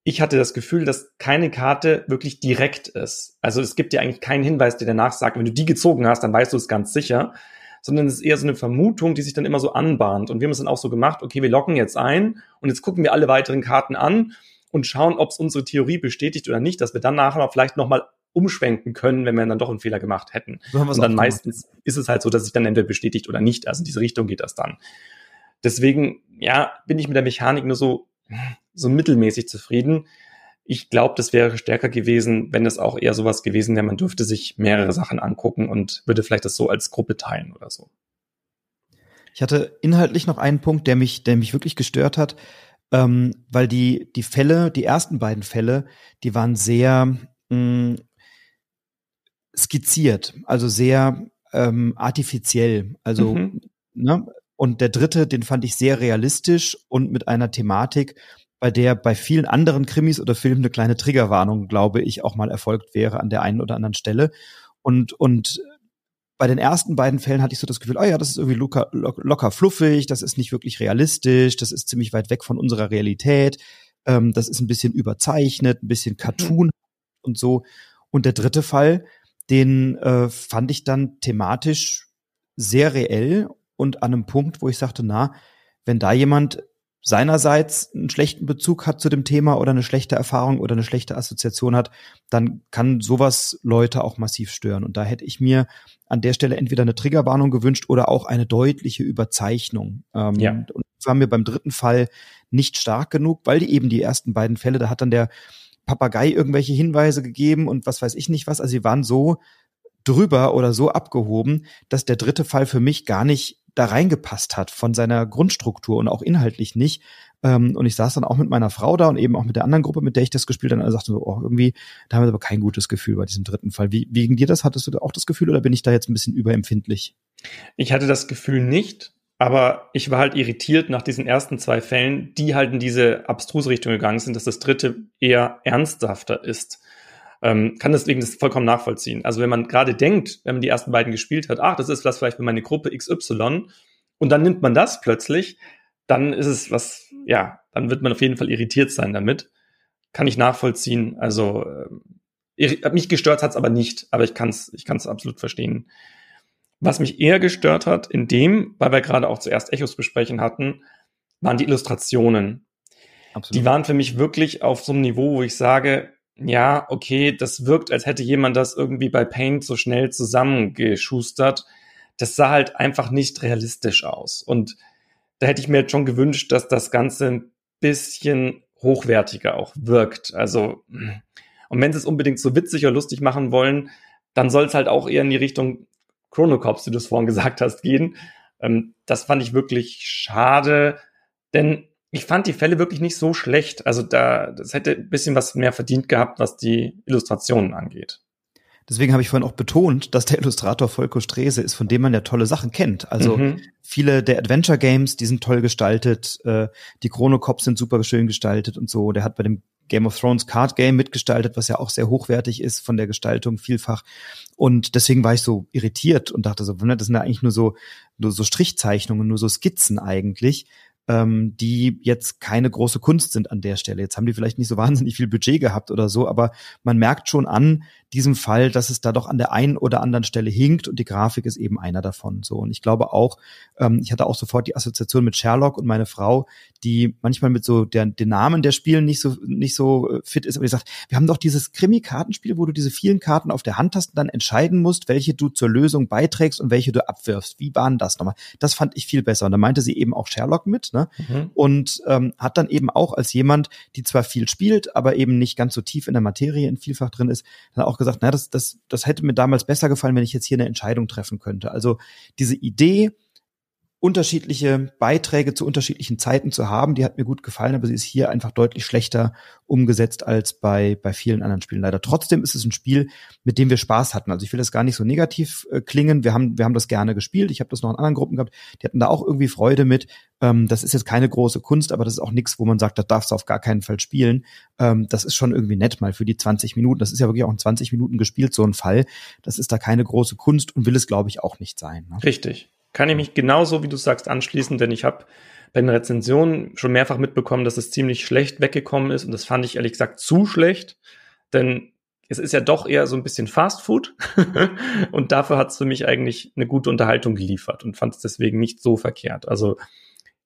ich hatte das Gefühl, dass keine Karte wirklich direkt ist. Also es gibt ja eigentlich keinen Hinweis, der danach sagt, wenn du die gezogen hast, dann weißt du es ganz sicher, sondern es ist eher so eine Vermutung, die sich dann immer so anbahnt. Und wir haben es dann auch so gemacht, okay, wir locken jetzt ein und jetzt gucken wir alle weiteren Karten an und schauen, ob es unsere Theorie bestätigt oder nicht, dass wir dann nachher vielleicht nochmal umschwenken können, wenn wir dann doch einen Fehler gemacht hätten. So und dann meistens ist es halt so, dass sich dann entweder bestätigt oder nicht. Also in diese Richtung geht das dann. Deswegen, ja, bin ich mit der Mechanik nur so so mittelmäßig zufrieden. Ich glaube, das wäre stärker gewesen, wenn es auch eher sowas gewesen wäre, man dürfte sich mehrere Sachen angucken und würde vielleicht das so als Gruppe teilen oder so. Ich hatte inhaltlich noch einen Punkt, der mich, der mich wirklich gestört hat, ähm, weil die, die Fälle, die ersten beiden Fälle, die waren sehr mh, mm, skizziert, also sehr ähm, artifiziell. Also, mhm. ne, und der dritte, den fand ich sehr realistisch und mit einer Thematik, bei der bei vielen anderen Krimis oder Filmen eine kleine Triggerwarnung, glaube ich, auch mal erfolgt wäre an der einen oder anderen Stelle. Und, und bei den ersten beiden Fällen hatte ich so das Gefühl, oh ja, das ist irgendwie locker, locker fluffig, das ist nicht wirklich realistisch, das ist ziemlich weit weg von unserer Realität, ähm, das ist ein bisschen überzeichnet, ein bisschen Cartoon mhm. und so. Und der dritte Fall, den äh, fand ich dann thematisch sehr reell und an einem Punkt, wo ich sagte, na, wenn da jemand seinerseits einen schlechten Bezug hat zu dem Thema oder eine schlechte Erfahrung oder eine schlechte Assoziation hat, dann kann sowas Leute auch massiv stören. Und da hätte ich mir an der Stelle entweder eine Triggerwarnung gewünscht oder auch eine deutliche Überzeichnung. Ähm, ja. Und das war mir beim dritten Fall nicht stark genug, weil die eben die ersten beiden Fälle, da hat dann der Papagei irgendwelche Hinweise gegeben und was weiß ich nicht was. Also sie waren so drüber oder so abgehoben, dass der dritte Fall für mich gar nicht da reingepasst hat von seiner Grundstruktur und auch inhaltlich nicht. Ähm, und ich saß dann auch mit meiner Frau da und eben auch mit der anderen Gruppe, mit der ich das gespielt habe, und alle so, oh, irgendwie, da haben wir aber kein gutes Gefühl bei diesem dritten Fall. Wie, wie dir das? Hattest du da auch das Gefühl oder bin ich da jetzt ein bisschen überempfindlich? Ich hatte das Gefühl nicht, aber ich war halt irritiert nach diesen ersten zwei Fällen, die halt in diese abstruse Richtung gegangen sind, dass das dritte eher ernsthafter ist ähm, kann deswegen das vollkommen nachvollziehen. Also wenn man gerade denkt, wenn man die ersten beiden gespielt hat, ach, das ist was vielleicht für meine Gruppe XY und dann nimmt man das plötzlich, dann ist es was, ja, dann wird man auf jeden Fall irritiert sein damit. Kann ich nachvollziehen. Also äh, mich gestört hat's aber nicht, aber ich kann's, ich kann's absolut verstehen. Was mich eher gestört hat, in dem, weil wir gerade auch zuerst Echos besprechen hatten, waren die Illustrationen. Absolut. Die waren für mich wirklich auf so einem Niveau, wo ich sage, ja, okay, das wirkt, als hätte jemand das irgendwie bei Paint so schnell zusammengeschustert. Das sah halt einfach nicht realistisch aus. Und da hätte ich mir jetzt schon gewünscht, dass das Ganze ein bisschen hochwertiger auch wirkt. Also, und wenn sie es unbedingt so witzig oder lustig machen wollen, dann soll es halt auch eher in die Richtung Chronocops, wie du es vorhin gesagt hast, gehen. Ähm, das fand ich wirklich schade, denn ich fand die Fälle wirklich nicht so schlecht. Also da, das hätte ein bisschen was mehr verdient gehabt, was die Illustrationen angeht. Deswegen habe ich vorhin auch betont, dass der Illustrator Volko Strese ist, von dem man ja tolle Sachen kennt. Also mhm. viele der Adventure Games, die sind toll gestaltet, äh, die Chrono Cops sind super schön gestaltet und so. Der hat bei dem Game of Thrones Card Game mitgestaltet, was ja auch sehr hochwertig ist von der Gestaltung vielfach. Und deswegen war ich so irritiert und dachte so, das sind ja eigentlich nur so, nur so Strichzeichnungen, nur so Skizzen eigentlich ähm, die jetzt keine große Kunst sind an der Stelle. Jetzt haben die vielleicht nicht so wahnsinnig viel Budget gehabt oder so, aber man merkt schon an diesem Fall, dass es da doch an der einen oder anderen Stelle hinkt und die Grafik ist eben einer davon. So und ich glaube auch, ähm, ich hatte auch sofort die Assoziation mit Sherlock und meine Frau, die manchmal mit so der, den Namen der Spiele nicht so nicht so äh, fit ist, aber die sagt, wir haben doch dieses Krimi-Kartenspiel, wo du diese vielen Karten auf der Hand hast und dann entscheiden musst, welche du zur Lösung beiträgst und welche du abwirfst. Wie waren das nochmal? Das fand ich viel besser. Und da meinte sie eben auch Sherlock mit, ne? Mhm. Und ähm, hat dann eben auch als jemand, die zwar viel spielt, aber eben nicht ganz so tief in der Materie in vielfach drin ist, dann auch gesagt, na, das, das, das hätte mir damals besser gefallen, wenn ich jetzt hier eine Entscheidung treffen könnte. Also diese Idee, unterschiedliche Beiträge zu unterschiedlichen Zeiten zu haben. Die hat mir gut gefallen, aber sie ist hier einfach deutlich schlechter umgesetzt als bei, bei vielen anderen Spielen leider. Trotzdem ist es ein Spiel, mit dem wir Spaß hatten. Also ich will das gar nicht so negativ äh, klingen. Wir haben, wir haben das gerne gespielt. Ich habe das noch in anderen Gruppen gehabt. Die hatten da auch irgendwie Freude mit. Ähm, das ist jetzt keine große Kunst, aber das ist auch nichts, wo man sagt, das darfst du auf gar keinen Fall spielen. Ähm, das ist schon irgendwie nett mal für die 20 Minuten. Das ist ja wirklich auch in 20 Minuten gespielt, so ein Fall. Das ist da keine große Kunst und will es, glaube ich, auch nicht sein. Ne? Richtig. Kann ich mich genauso, wie du sagst, anschließen, denn ich habe bei den Rezensionen schon mehrfach mitbekommen, dass es ziemlich schlecht weggekommen ist und das fand ich ehrlich gesagt zu schlecht, denn es ist ja doch eher so ein bisschen Fast Food und dafür hat es für mich eigentlich eine gute Unterhaltung geliefert und fand es deswegen nicht so verkehrt. Also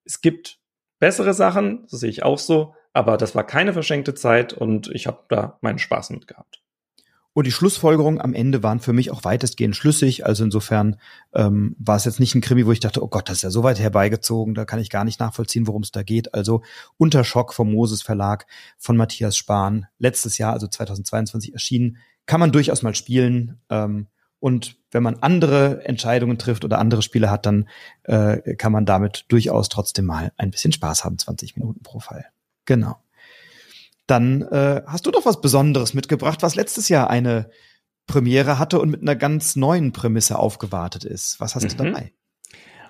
es gibt bessere Sachen, das sehe ich auch so, aber das war keine verschenkte Zeit und ich habe da meinen Spaß mit gehabt. Und die Schlussfolgerungen am Ende waren für mich auch weitestgehend schlüssig. Also insofern ähm, war es jetzt nicht ein Krimi, wo ich dachte, oh Gott, das ist ja so weit herbeigezogen, da kann ich gar nicht nachvollziehen, worum es da geht. Also Unterschock vom Moses Verlag von Matthias Spahn, letztes Jahr, also 2022 erschienen, kann man durchaus mal spielen. Ähm, und wenn man andere Entscheidungen trifft oder andere Spiele hat, dann äh, kann man damit durchaus trotzdem mal ein bisschen Spaß haben, 20 Minuten pro Fall. Genau. Dann äh, hast du doch was Besonderes mitgebracht, was letztes Jahr eine Premiere hatte und mit einer ganz neuen Prämisse aufgewartet ist. Was hast mhm. du dabei?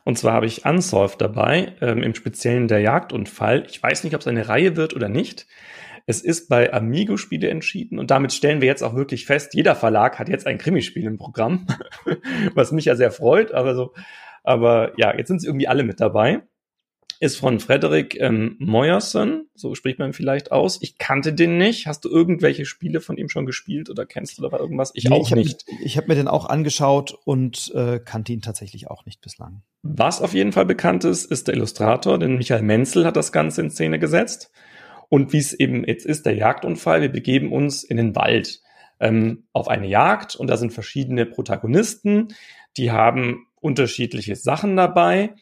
Und zwar habe ich Unsolved dabei, ähm, im Speziellen der Jagdunfall. Ich weiß nicht, ob es eine Reihe wird oder nicht. Es ist bei Amigo Spiele entschieden und damit stellen wir jetzt auch wirklich fest, jeder Verlag hat jetzt ein Krimispiel im Programm, was mich ja sehr freut, aber so, aber ja, jetzt sind sie irgendwie alle mit dabei ist von Frederik ähm, Moyerson, so spricht man vielleicht aus. Ich kannte den nicht. Hast du irgendwelche Spiele von ihm schon gespielt oder kennst du da irgendwas? Ich nee, auch ich hab, nicht. Ich habe mir den auch angeschaut und äh, kannte ihn tatsächlich auch nicht bislang. Was auf jeden Fall bekannt ist, ist der Illustrator, denn Michael Menzel hat das Ganze in Szene gesetzt. Und wie es eben jetzt ist, der Jagdunfall, wir begeben uns in den Wald ähm, auf eine Jagd und da sind verschiedene Protagonisten, die haben unterschiedliche Sachen dabei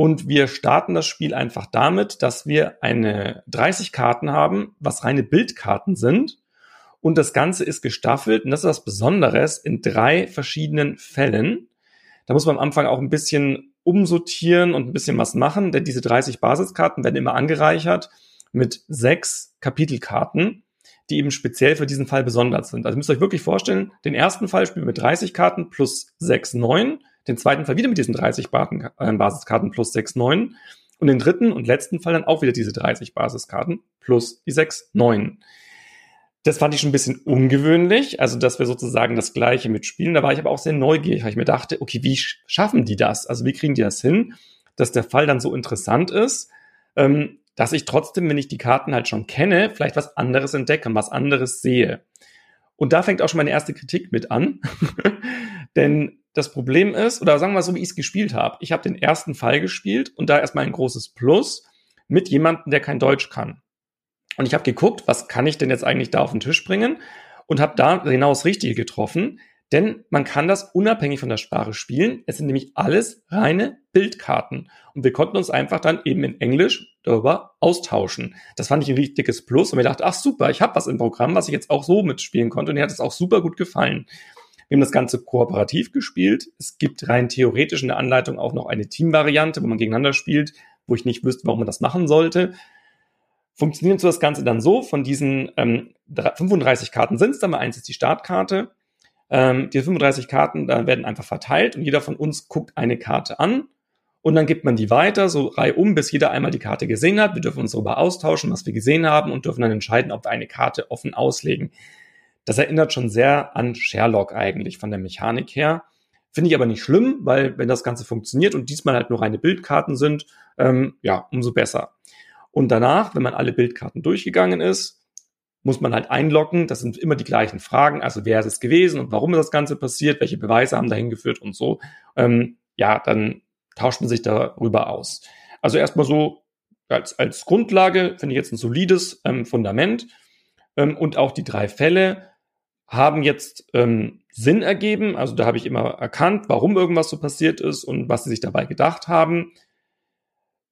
und wir starten das Spiel einfach damit, dass wir eine 30 Karten haben, was reine Bildkarten sind. Und das Ganze ist gestaffelt, und das ist was Besonderes, in drei verschiedenen Fällen. Da muss man am Anfang auch ein bisschen umsortieren und ein bisschen was machen, denn diese 30 Basiskarten werden immer angereichert mit sechs Kapitelkarten, die eben speziell für diesen Fall besonders sind. Also müsst ihr euch wirklich vorstellen, den ersten Fall spielen wir mit 30 Karten plus sechs neun den zweiten Fall wieder mit diesen 30 äh, Basiskarten plus 6, 9 und den dritten und letzten Fall dann auch wieder diese 30 Basiskarten plus die 6, 9. Das fand ich schon ein bisschen ungewöhnlich, also dass wir sozusagen das gleiche mitspielen. Da war ich aber auch sehr neugierig, weil ich mir dachte, okay, wie schaffen die das? Also wie kriegen die das hin, dass der Fall dann so interessant ist, ähm, dass ich trotzdem, wenn ich die Karten halt schon kenne, vielleicht was anderes entdecke, was anderes sehe. Und da fängt auch schon meine erste Kritik mit an. Denn das Problem ist, oder sagen wir so, wie ich es gespielt habe. Ich habe den ersten Fall gespielt und da erstmal ein großes Plus mit jemandem, der kein Deutsch kann. Und ich habe geguckt, was kann ich denn jetzt eigentlich da auf den Tisch bringen und habe da genau das Richtige getroffen. Denn man kann das unabhängig von der Sprache spielen. Es sind nämlich alles reine Bildkarten. Und wir konnten uns einfach dann eben in Englisch darüber austauschen. Das fand ich ein richtiges Plus. Und mir dachte, ach super, ich habe was im Programm, was ich jetzt auch so mitspielen konnte. Und mir hat es auch super gut gefallen. Wir haben das Ganze kooperativ gespielt. Es gibt rein theoretisch in der Anleitung auch noch eine Teamvariante, wo man gegeneinander spielt, wo ich nicht wüsste, warum man das machen sollte. Funktioniert so das Ganze dann so, von diesen ähm, 35 Karten sind es, dann mal eins ist die Startkarte. Ähm, die 35 Karten da werden einfach verteilt und jeder von uns guckt eine Karte an und dann gibt man die weiter, so reihum, bis jeder einmal die Karte gesehen hat. Wir dürfen uns darüber austauschen, was wir gesehen haben und dürfen dann entscheiden, ob wir eine Karte offen auslegen. Das erinnert schon sehr an Sherlock eigentlich von der Mechanik her. Finde ich aber nicht schlimm, weil wenn das Ganze funktioniert und diesmal halt nur reine Bildkarten sind, ähm, ja, umso besser. Und danach, wenn man alle Bildkarten durchgegangen ist, muss man halt einloggen. Das sind immer die gleichen Fragen. Also wer ist es gewesen und warum ist das Ganze passiert? Welche Beweise haben dahin geführt und so. Ähm, ja, dann tauscht man sich darüber aus. Also erstmal so als, als Grundlage finde ich jetzt ein solides ähm, Fundament. Ähm, und auch die drei Fälle haben jetzt ähm, Sinn ergeben. Also da habe ich immer erkannt, warum irgendwas so passiert ist und was sie sich dabei gedacht haben.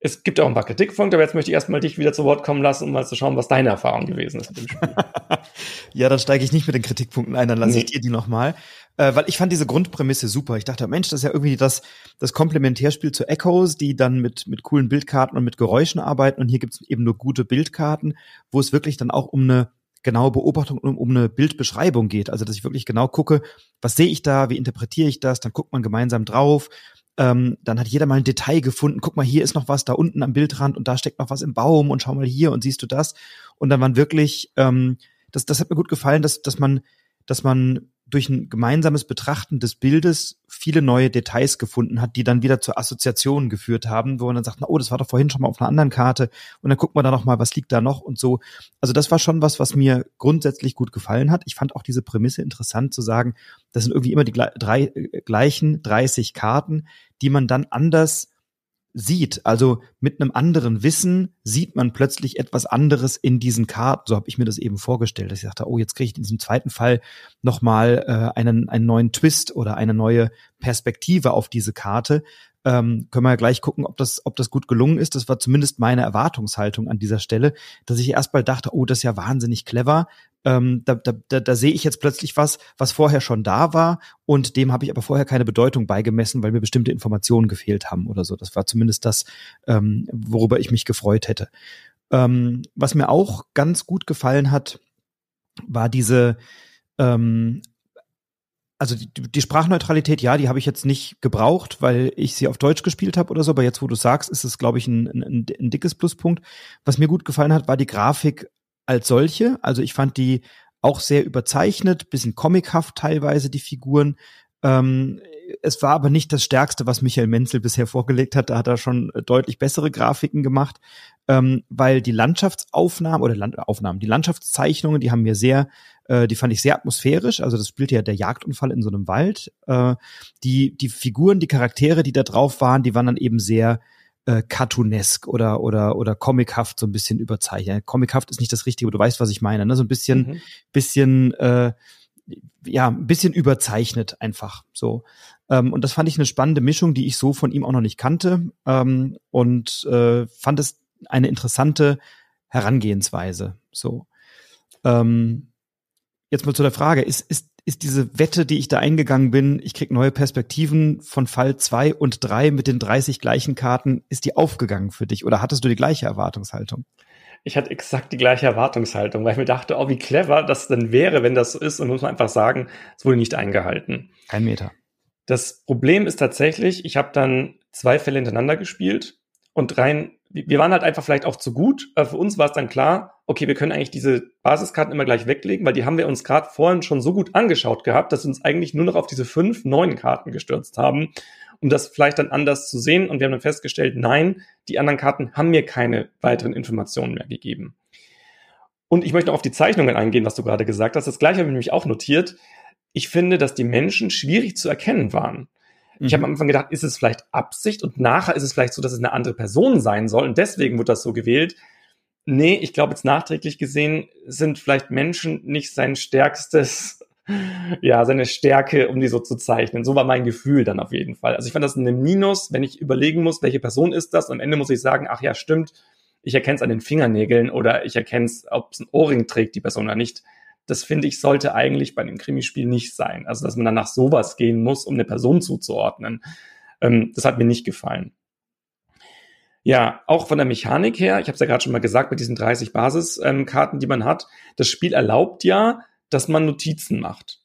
Es gibt auch ein paar Kritikpunkte, aber jetzt möchte ich erstmal dich wieder zu Wort kommen lassen, um mal zu schauen, was deine Erfahrung gewesen ist mit dem Spiel. ja, dann steige ich nicht mit den Kritikpunkten ein, dann lasse nee. ich dir die nochmal. Äh, weil ich fand diese Grundprämisse super. Ich dachte, Mensch, das ist ja irgendwie das, das Komplementärspiel zu Echoes, die dann mit, mit coolen Bildkarten und mit Geräuschen arbeiten. Und hier gibt's eben nur gute Bildkarten, wo es wirklich dann auch um eine genaue Beobachtung um, um eine Bildbeschreibung geht. Also dass ich wirklich genau gucke, was sehe ich da, wie interpretiere ich das, dann guckt man gemeinsam drauf. Ähm, dann hat jeder mal ein Detail gefunden. Guck mal, hier ist noch was da unten am Bildrand und da steckt noch was im Baum und schau mal hier und siehst du das. Und dann waren wirklich, ähm, das, das hat mir gut gefallen, dass, dass man, dass man durch ein gemeinsames Betrachten des Bildes viele neue Details gefunden hat, die dann wieder zur Assoziation geführt haben, wo man dann sagt, na, oh, das war doch vorhin schon mal auf einer anderen Karte und dann guckt man da noch mal, was liegt da noch und so. Also das war schon was, was mir grundsätzlich gut gefallen hat. Ich fand auch diese Prämisse interessant zu sagen, das sind irgendwie immer die drei, äh, gleichen 30 Karten, die man dann anders sieht. Also mit einem anderen Wissen sieht man plötzlich etwas anderes in diesen Karten. So habe ich mir das eben vorgestellt. Dass ich dachte, oh, jetzt kriege ich in diesem zweiten Fall nochmal äh, einen, einen neuen Twist oder eine neue Perspektive auf diese Karte, ähm, können wir ja gleich gucken, ob das, ob das gut gelungen ist. Das war zumindest meine Erwartungshaltung an dieser Stelle, dass ich erstmal dachte, oh, das ist ja wahnsinnig clever. Ähm, da, da, da, da sehe ich jetzt plötzlich was, was vorher schon da war und dem habe ich aber vorher keine Bedeutung beigemessen, weil mir bestimmte Informationen gefehlt haben oder so. Das war zumindest das, ähm, worüber ich mich gefreut hätte. Ähm, was mir auch ganz gut gefallen hat, war diese ähm, also die, die Sprachneutralität, ja, die habe ich jetzt nicht gebraucht, weil ich sie auf Deutsch gespielt habe oder so, aber jetzt, wo du sagst, ist es, glaube ich, ein, ein, ein dickes Pluspunkt. Was mir gut gefallen hat, war die Grafik als solche. Also ich fand die auch sehr überzeichnet, bisschen comichaft teilweise, die Figuren. Ähm, es war aber nicht das Stärkste, was Michael Menzel bisher vorgelegt hat. Da hat er schon deutlich bessere Grafiken gemacht, ähm, weil die Landschaftsaufnahmen oder Land Aufnahmen, die Landschaftszeichnungen, die haben mir sehr, äh, die fand ich sehr atmosphärisch. Also das spielt ja der Jagdunfall in so einem Wald. Äh, die die Figuren, die Charaktere, die da drauf waren, die waren dann eben sehr äh, cartoonesk oder oder oder comichaft so ein bisschen überzeichnet. Comichaft ist nicht das Richtige, du weißt, was ich meine, ne? So ein bisschen mhm. bisschen äh, ja, ein bisschen überzeichnet einfach so. Ähm, und das fand ich eine spannende Mischung, die ich so von ihm auch noch nicht kannte ähm, und äh, fand es eine interessante Herangehensweise. So. Ähm, jetzt mal zu der Frage, ist, ist, ist diese Wette, die ich da eingegangen bin, ich krieg neue Perspektiven von Fall zwei und drei mit den 30 gleichen Karten, ist die aufgegangen für dich oder hattest du die gleiche Erwartungshaltung? ich hatte exakt die gleiche Erwartungshaltung, weil ich mir dachte, oh, wie clever das denn wäre, wenn das so ist. Und muss man einfach sagen, es wurde nicht eingehalten. Kein Meter. Das Problem ist tatsächlich, ich habe dann zwei Fälle hintereinander gespielt und rein, wir waren halt einfach vielleicht auch zu gut. Für uns war es dann klar, okay, wir können eigentlich diese Basiskarten immer gleich weglegen, weil die haben wir uns gerade vorhin schon so gut angeschaut gehabt, dass wir uns eigentlich nur noch auf diese fünf neuen Karten gestürzt haben um das vielleicht dann anders zu sehen. Und wir haben dann festgestellt, nein, die anderen Karten haben mir keine weiteren Informationen mehr gegeben. Und ich möchte noch auf die Zeichnungen eingehen, was du gerade gesagt hast. Das gleiche habe ich nämlich auch notiert. Ich finde, dass die Menschen schwierig zu erkennen waren. Mhm. Ich habe am Anfang gedacht, ist es vielleicht Absicht und nachher ist es vielleicht so, dass es eine andere Person sein soll und deswegen wird das so gewählt. Nee, ich glaube jetzt nachträglich gesehen sind vielleicht Menschen nicht sein stärkstes, ja, seine Stärke, um die so zu zeichnen. So war mein Gefühl dann auf jeden Fall. Also ich fand das ein Minus, wenn ich überlegen muss, welche Person ist das. Und am Ende muss ich sagen, ach ja, stimmt, ich erkenne es an den Fingernägeln oder ich erkenne es, ob es ein Ohrring trägt, die Person oder nicht. Das finde ich, sollte eigentlich bei einem Krimispiel nicht sein. Also, dass man dann nach sowas gehen muss, um eine Person zuzuordnen. Ähm, das hat mir nicht gefallen. Ja, auch von der Mechanik her, ich habe es ja gerade schon mal gesagt, mit diesen 30 Basiskarten, ähm, die man hat, das Spiel erlaubt ja, dass man Notizen macht.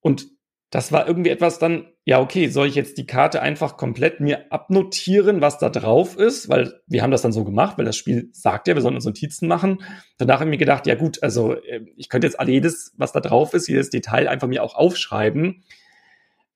Und das war irgendwie etwas dann, ja, okay, soll ich jetzt die Karte einfach komplett mir abnotieren, was da drauf ist? Weil wir haben das dann so gemacht, weil das Spiel sagt ja, wir sollen uns Notizen machen. Danach habe ich mir gedacht, ja gut, also äh, ich könnte jetzt alle jedes, was da drauf ist, jedes Detail einfach mir auch aufschreiben.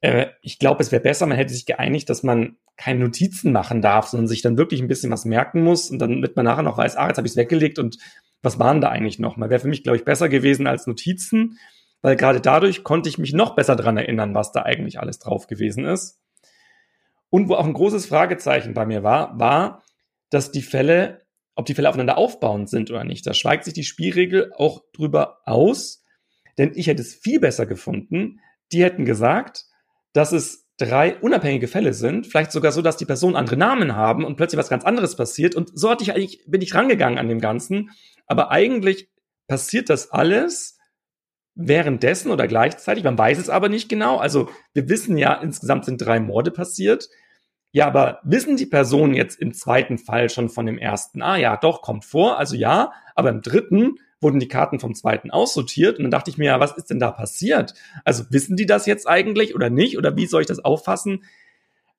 Äh, ich glaube, es wäre besser, man hätte sich geeinigt, dass man keine Notizen machen darf, sondern sich dann wirklich ein bisschen was merken muss und dann damit man nachher noch weiß, ah, jetzt habe ich es weggelegt und was waren da eigentlich noch? Mal wäre für mich, glaube ich, besser gewesen als Notizen weil gerade dadurch konnte ich mich noch besser dran erinnern, was da eigentlich alles drauf gewesen ist. Und wo auch ein großes Fragezeichen bei mir war, war, dass die Fälle, ob die Fälle aufeinander aufbauend sind oder nicht. Da schweigt sich die Spielregel auch drüber aus, denn ich hätte es viel besser gefunden. Die hätten gesagt, dass es drei unabhängige Fälle sind, vielleicht sogar so, dass die Personen andere Namen haben und plötzlich was ganz anderes passiert. Und so hatte ich eigentlich, bin ich rangegangen an dem Ganzen. Aber eigentlich passiert das alles währenddessen oder gleichzeitig. Man weiß es aber nicht genau. Also wir wissen ja, insgesamt sind drei Morde passiert. Ja, aber wissen die Personen jetzt im zweiten Fall schon von dem ersten? Ah ja, doch, kommt vor. Also ja, aber im dritten wurden die Karten vom zweiten aussortiert. Und dann dachte ich mir, ja, was ist denn da passiert? Also wissen die das jetzt eigentlich oder nicht? Oder wie soll ich das auffassen?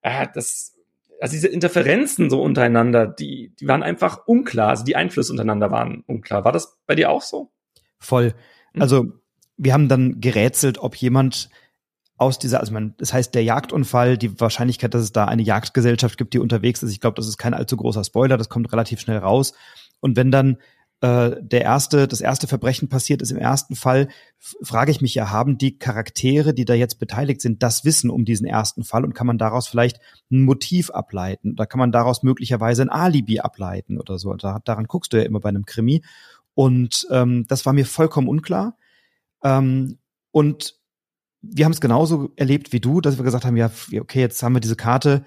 Äh, das, also diese Interferenzen so untereinander, die, die waren einfach unklar. Also die Einflüsse untereinander waren unklar. War das bei dir auch so? Voll. Also wir haben dann gerätselt, ob jemand aus dieser, also man, das heißt der Jagdunfall, die Wahrscheinlichkeit, dass es da eine Jagdgesellschaft gibt, die unterwegs ist, ich glaube, das ist kein allzu großer Spoiler, das kommt relativ schnell raus. Und wenn dann äh, der erste, das erste Verbrechen passiert ist im ersten Fall, frage ich mich ja, haben die Charaktere, die da jetzt beteiligt sind, das Wissen um diesen ersten Fall und kann man daraus vielleicht ein Motiv ableiten oder kann man daraus möglicherweise ein Alibi ableiten oder so? Da, daran guckst du ja immer bei einem Krimi. Und ähm, das war mir vollkommen unklar. Ähm, und wir haben es genauso erlebt wie du, dass wir gesagt haben, ja, okay, jetzt haben wir diese Karte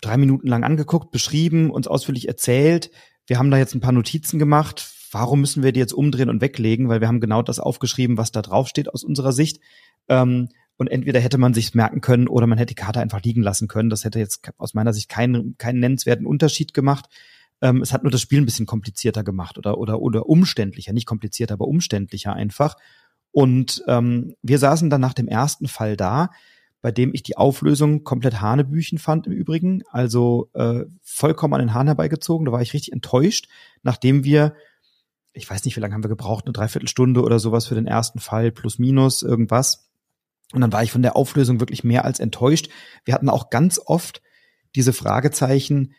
drei Minuten lang angeguckt, beschrieben, uns ausführlich erzählt. Wir haben da jetzt ein paar Notizen gemacht. Warum müssen wir die jetzt umdrehen und weglegen? Weil wir haben genau das aufgeschrieben, was da drauf steht aus unserer Sicht. Ähm, und entweder hätte man sich merken können oder man hätte die Karte einfach liegen lassen können. Das hätte jetzt aus meiner Sicht keinen, keinen nennenswerten Unterschied gemacht. Ähm, es hat nur das Spiel ein bisschen komplizierter gemacht oder, oder, oder umständlicher. Nicht komplizierter, aber umständlicher einfach. Und ähm, wir saßen dann nach dem ersten Fall da, bei dem ich die Auflösung komplett Hanebüchen fand im Übrigen, also äh, vollkommen an den Hahn herbeigezogen. Da war ich richtig enttäuscht, nachdem wir, ich weiß nicht, wie lange haben wir gebraucht, eine Dreiviertelstunde oder sowas für den ersten Fall, plus minus irgendwas. Und dann war ich von der Auflösung wirklich mehr als enttäuscht. Wir hatten auch ganz oft diese Fragezeichen,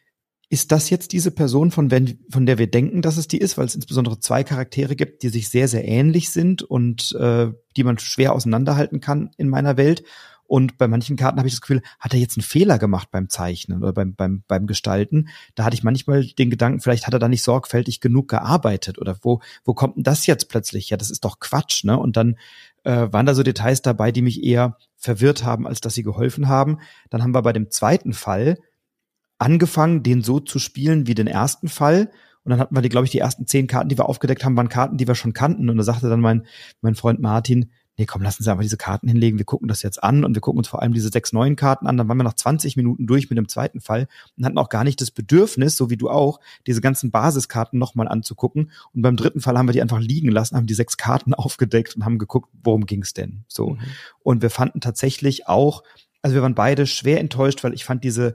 ist das jetzt diese Person, von, wenn, von der wir denken, dass es die ist, weil es insbesondere zwei Charaktere gibt, die sich sehr, sehr ähnlich sind und äh, die man schwer auseinanderhalten kann in meiner Welt? Und bei manchen Karten habe ich das Gefühl, hat er jetzt einen Fehler gemacht beim Zeichnen oder beim, beim, beim Gestalten? Da hatte ich manchmal den Gedanken, vielleicht hat er da nicht sorgfältig genug gearbeitet oder wo, wo kommt denn das jetzt plötzlich? Ja, das ist doch Quatsch, ne? Und dann äh, waren da so Details dabei, die mich eher verwirrt haben, als dass sie geholfen haben. Dann haben wir bei dem zweiten Fall angefangen, den so zu spielen wie den ersten Fall. Und dann hatten wir, die, glaube ich, die ersten zehn Karten, die wir aufgedeckt haben, waren Karten, die wir schon kannten. Und da sagte dann mein, mein Freund Martin, nee, komm, lassen Sie einfach diese Karten hinlegen, wir gucken das jetzt an und wir gucken uns vor allem diese sechs neuen Karten an. Dann waren wir nach 20 Minuten durch mit dem zweiten Fall und hatten auch gar nicht das Bedürfnis, so wie du auch, diese ganzen Basiskarten nochmal anzugucken. Und beim dritten Fall haben wir die einfach liegen lassen, haben die sechs Karten aufgedeckt und haben geguckt, worum ging's denn? So. Mhm. Und wir fanden tatsächlich auch, also wir waren beide schwer enttäuscht, weil ich fand diese,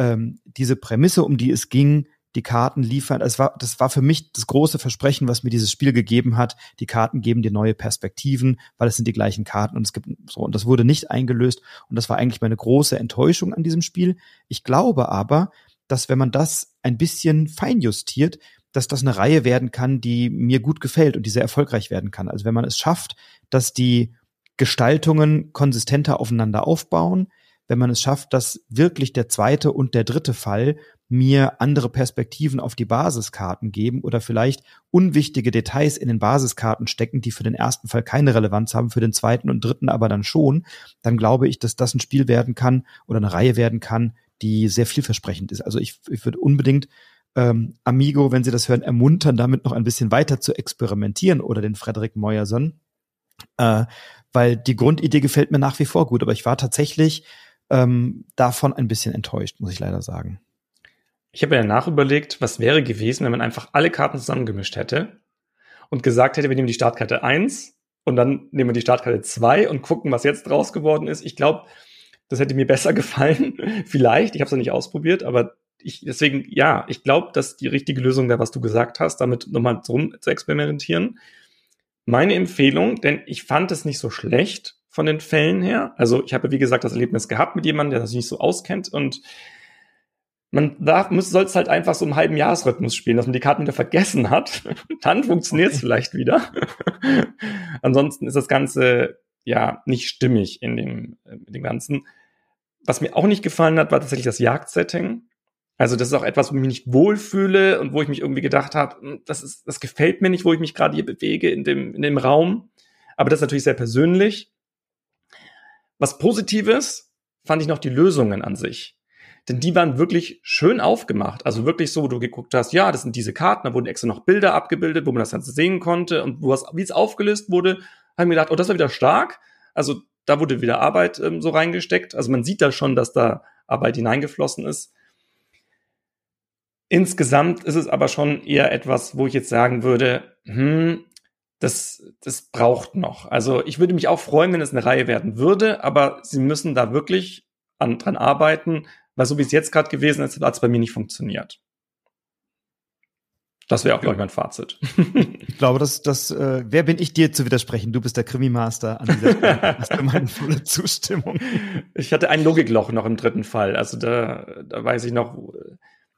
ähm, diese Prämisse, um die es ging, die Karten liefern. Es war, das war für mich das große Versprechen, was mir dieses Spiel gegeben hat. Die Karten geben dir neue Perspektiven, weil es sind die gleichen Karten und es gibt so und das wurde nicht eingelöst und das war eigentlich meine große Enttäuschung an diesem Spiel. Ich glaube aber, dass wenn man das ein bisschen feinjustiert, dass das eine Reihe werden kann, die mir gut gefällt und die sehr erfolgreich werden kann. Also wenn man es schafft, dass die Gestaltungen konsistenter aufeinander aufbauen, wenn man es schafft, dass wirklich der zweite und der dritte Fall mir andere Perspektiven auf die Basiskarten geben oder vielleicht unwichtige Details in den Basiskarten stecken, die für den ersten Fall keine Relevanz haben, für den zweiten und dritten aber dann schon, dann glaube ich, dass das ein Spiel werden kann oder eine Reihe werden kann, die sehr vielversprechend ist. Also ich, ich würde unbedingt ähm, Amigo, wenn Sie das hören, ermuntern, damit noch ein bisschen weiter zu experimentieren oder den Frederik Meuerson. Äh, weil die Grundidee gefällt mir nach wie vor gut, aber ich war tatsächlich ähm, davon ein bisschen enttäuscht, muss ich leider sagen. Ich habe ja nachüberlegt, was wäre gewesen, wenn man einfach alle Karten zusammengemischt hätte und gesagt hätte, wir nehmen die Startkarte 1 und dann nehmen wir die Startkarte 2 und gucken, was jetzt draus geworden ist. Ich glaube, das hätte mir besser gefallen. Vielleicht, ich habe es noch nicht ausprobiert, aber ich, deswegen, ja, ich glaube, dass die richtige Lösung wäre, was du gesagt hast, damit nochmal rum zu experimentieren. Meine Empfehlung, denn ich fand es nicht so schlecht von den Fällen her. Also ich habe, wie gesagt, das Erlebnis gehabt mit jemandem, der sich nicht so auskennt und man darf, muss, soll es halt einfach so im halben Jahresrhythmus spielen, dass man die Karten wieder vergessen hat. Dann funktioniert es okay. vielleicht wieder. Ansonsten ist das Ganze ja nicht stimmig in dem, äh, in dem Ganzen. Was mir auch nicht gefallen hat, war tatsächlich das Jagdsetting. Also das ist auch etwas, wo ich mich nicht wohlfühle und wo ich mich irgendwie gedacht habe, hm, das ist, das gefällt mir nicht, wo ich mich gerade hier bewege in dem, in dem Raum. Aber das ist natürlich sehr persönlich. Was Positives fand ich noch die Lösungen an sich denn die waren wirklich schön aufgemacht. Also wirklich so, wo du geguckt hast, ja, das sind diese Karten, da wurden extra noch Bilder abgebildet, wo man das Ganze sehen konnte und wo es, wie es aufgelöst wurde, haben wir gedacht, oh, das war wieder stark. Also da wurde wieder Arbeit ähm, so reingesteckt. Also man sieht da schon, dass da Arbeit hineingeflossen ist. Insgesamt ist es aber schon eher etwas, wo ich jetzt sagen würde, hm, das, das braucht noch. Also ich würde mich auch freuen, wenn es eine Reihe werden würde, aber sie müssen da wirklich an, dran arbeiten, weil so wie es jetzt gerade gewesen ist, hat es bei mir nicht funktioniert. Das wäre auch, glaube ich, mein Fazit. ich glaube, dass das, äh, wer bin ich dir zu widersprechen? Du bist der Krimi-Master an dieser Stelle. Hast du meine volle Zustimmung. Ich hatte ein Logikloch noch im dritten Fall. Also da, da weiß ich noch,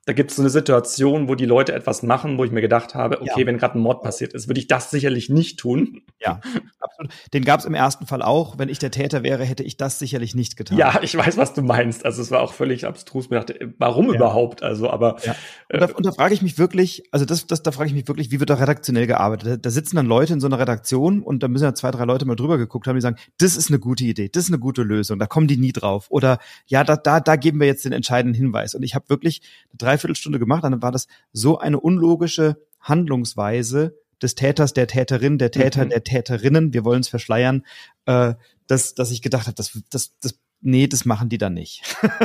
da gibt es so eine Situation, wo die Leute etwas machen, wo ich mir gedacht habe, okay, ja. wenn gerade ein Mord passiert ist, würde ich das sicherlich nicht tun. Ja, absolut. Den gab es im ersten Fall auch. Wenn ich der Täter wäre, hätte ich das sicherlich nicht getan. Ja, ich weiß, was du meinst. Also es war auch völlig abstrus. Mir dachte, warum ja. überhaupt? Also, aber ja. und, da, und da frage ich mich wirklich, also das, das, da frage ich mich wirklich, wie wird da redaktionell gearbeitet? Da, da, sitzen dann Leute in so einer Redaktion und da müssen ja zwei, drei Leute mal drüber geguckt haben, die sagen, das ist eine gute Idee, das ist eine gute Lösung. Da kommen die nie drauf. Oder ja, da, da, da geben wir jetzt den entscheidenden Hinweis. Und ich habe wirklich eine Dreiviertelstunde gemacht dann war das so eine unlogische Handlungsweise des Täters, der Täterin, der Täter, mhm. der Täterinnen, wir wollen es verschleiern, äh, dass, dass ich gedacht habe, das, das, das, nee, das machen die dann nicht.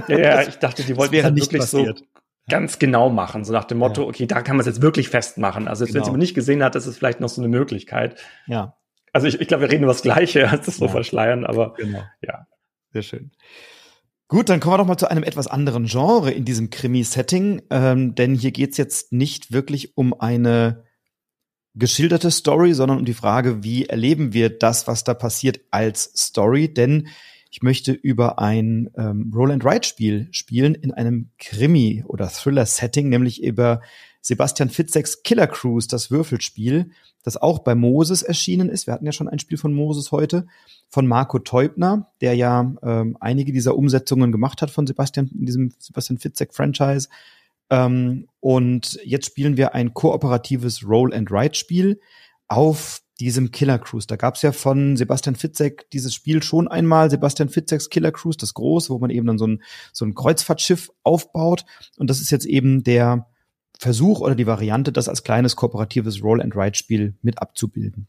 Ja, ja ich dachte, die wollten es halt wirklich passiert. so ganz genau machen, so nach dem Motto, ja. okay, da kann man es jetzt wirklich festmachen. Also jetzt, genau. wenn sie nicht gesehen hat, ist es vielleicht noch so eine Möglichkeit. Ja. Also ich, ich glaube, wir reden über das Gleiche, als das ja. so verschleiern, aber genau. ja. Sehr schön. Gut, dann kommen wir doch mal zu einem etwas anderen Genre in diesem Krimi-Setting, ähm, denn hier geht's jetzt nicht wirklich um eine geschilderte Story, sondern um die Frage, wie erleben wir das, was da passiert, als Story. Denn ich möchte über ein ähm, Roll-and-Ride-Spiel spielen in einem Krimi- oder Thriller-Setting, nämlich über Sebastian Fitzeks Killer Cruise, das Würfelspiel, das auch bei Moses erschienen ist. Wir hatten ja schon ein Spiel von Moses heute, von Marco Teubner, der ja ähm, einige dieser Umsetzungen gemacht hat von Sebastian, in diesem Sebastian Fitzek-Franchise. Ähm, und jetzt spielen wir ein kooperatives Roll-and-Ride-Spiel auf diesem Killer Cruise. Da gab es ja von Sebastian Fitzek dieses Spiel schon einmal, Sebastian Fitzeks Killer Cruise, das große, wo man eben dann so ein, so ein Kreuzfahrtschiff aufbaut. Und das ist jetzt eben der Versuch oder die Variante, das als kleines kooperatives Roll-and-Ride-Spiel mit abzubilden.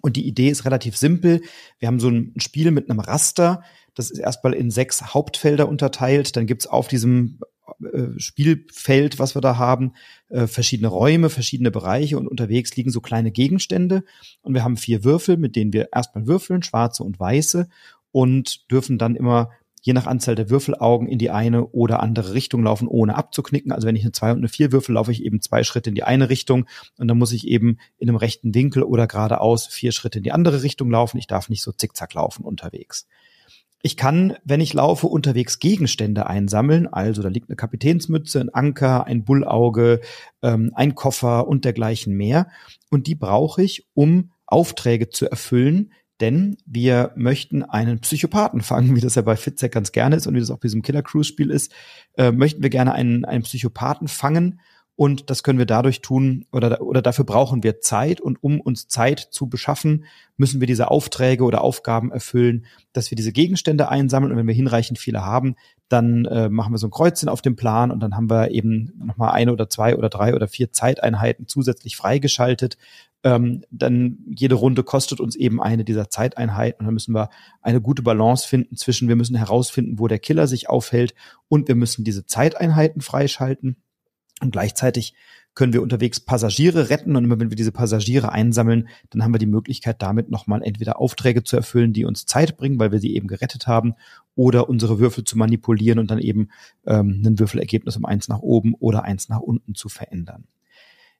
Und die Idee ist relativ simpel. Wir haben so ein Spiel mit einem Raster. Das ist erstmal in sechs Hauptfelder unterteilt. Dann gibt's auf diesem äh, Spielfeld, was wir da haben, äh, verschiedene Räume, verschiedene Bereiche und unterwegs liegen so kleine Gegenstände. Und wir haben vier Würfel, mit denen wir erstmal würfeln, schwarze und weiße, und dürfen dann immer je nach Anzahl der Würfelaugen in die eine oder andere Richtung laufen, ohne abzuknicken. Also wenn ich eine zwei und eine vier würfel, laufe ich eben zwei Schritte in die eine Richtung und dann muss ich eben in einem rechten Winkel oder geradeaus vier Schritte in die andere Richtung laufen. Ich darf nicht so zickzack laufen unterwegs. Ich kann, wenn ich laufe, unterwegs Gegenstände einsammeln. Also da liegt eine Kapitänsmütze, ein Anker, ein Bullauge, ähm, ein Koffer und dergleichen mehr. Und die brauche ich, um Aufträge zu erfüllen, denn wir möchten einen Psychopathen fangen, wie das ja bei Fitzek ganz gerne ist und wie das auch bei diesem Killer Cruise Spiel ist, äh, möchten wir gerne einen, einen Psychopathen fangen und das können wir dadurch tun oder, oder dafür brauchen wir Zeit. Und um uns Zeit zu beschaffen, müssen wir diese Aufträge oder Aufgaben erfüllen, dass wir diese Gegenstände einsammeln. Und wenn wir hinreichend viele haben, dann äh, machen wir so ein Kreuzchen auf dem Plan und dann haben wir eben nochmal eine oder zwei oder drei oder vier Zeiteinheiten zusätzlich freigeschaltet. Ähm, dann jede Runde kostet uns eben eine dieser Zeiteinheiten und dann müssen wir eine gute Balance finden zwischen, wir müssen herausfinden, wo der Killer sich aufhält und wir müssen diese Zeiteinheiten freischalten. Und gleichzeitig können wir unterwegs Passagiere retten und immer wenn wir diese Passagiere einsammeln, dann haben wir die Möglichkeit damit nochmal entweder Aufträge zu erfüllen, die uns Zeit bringen, weil wir sie eben gerettet haben, oder unsere Würfel zu manipulieren und dann eben ähm, ein Würfelergebnis um eins nach oben oder eins nach unten zu verändern.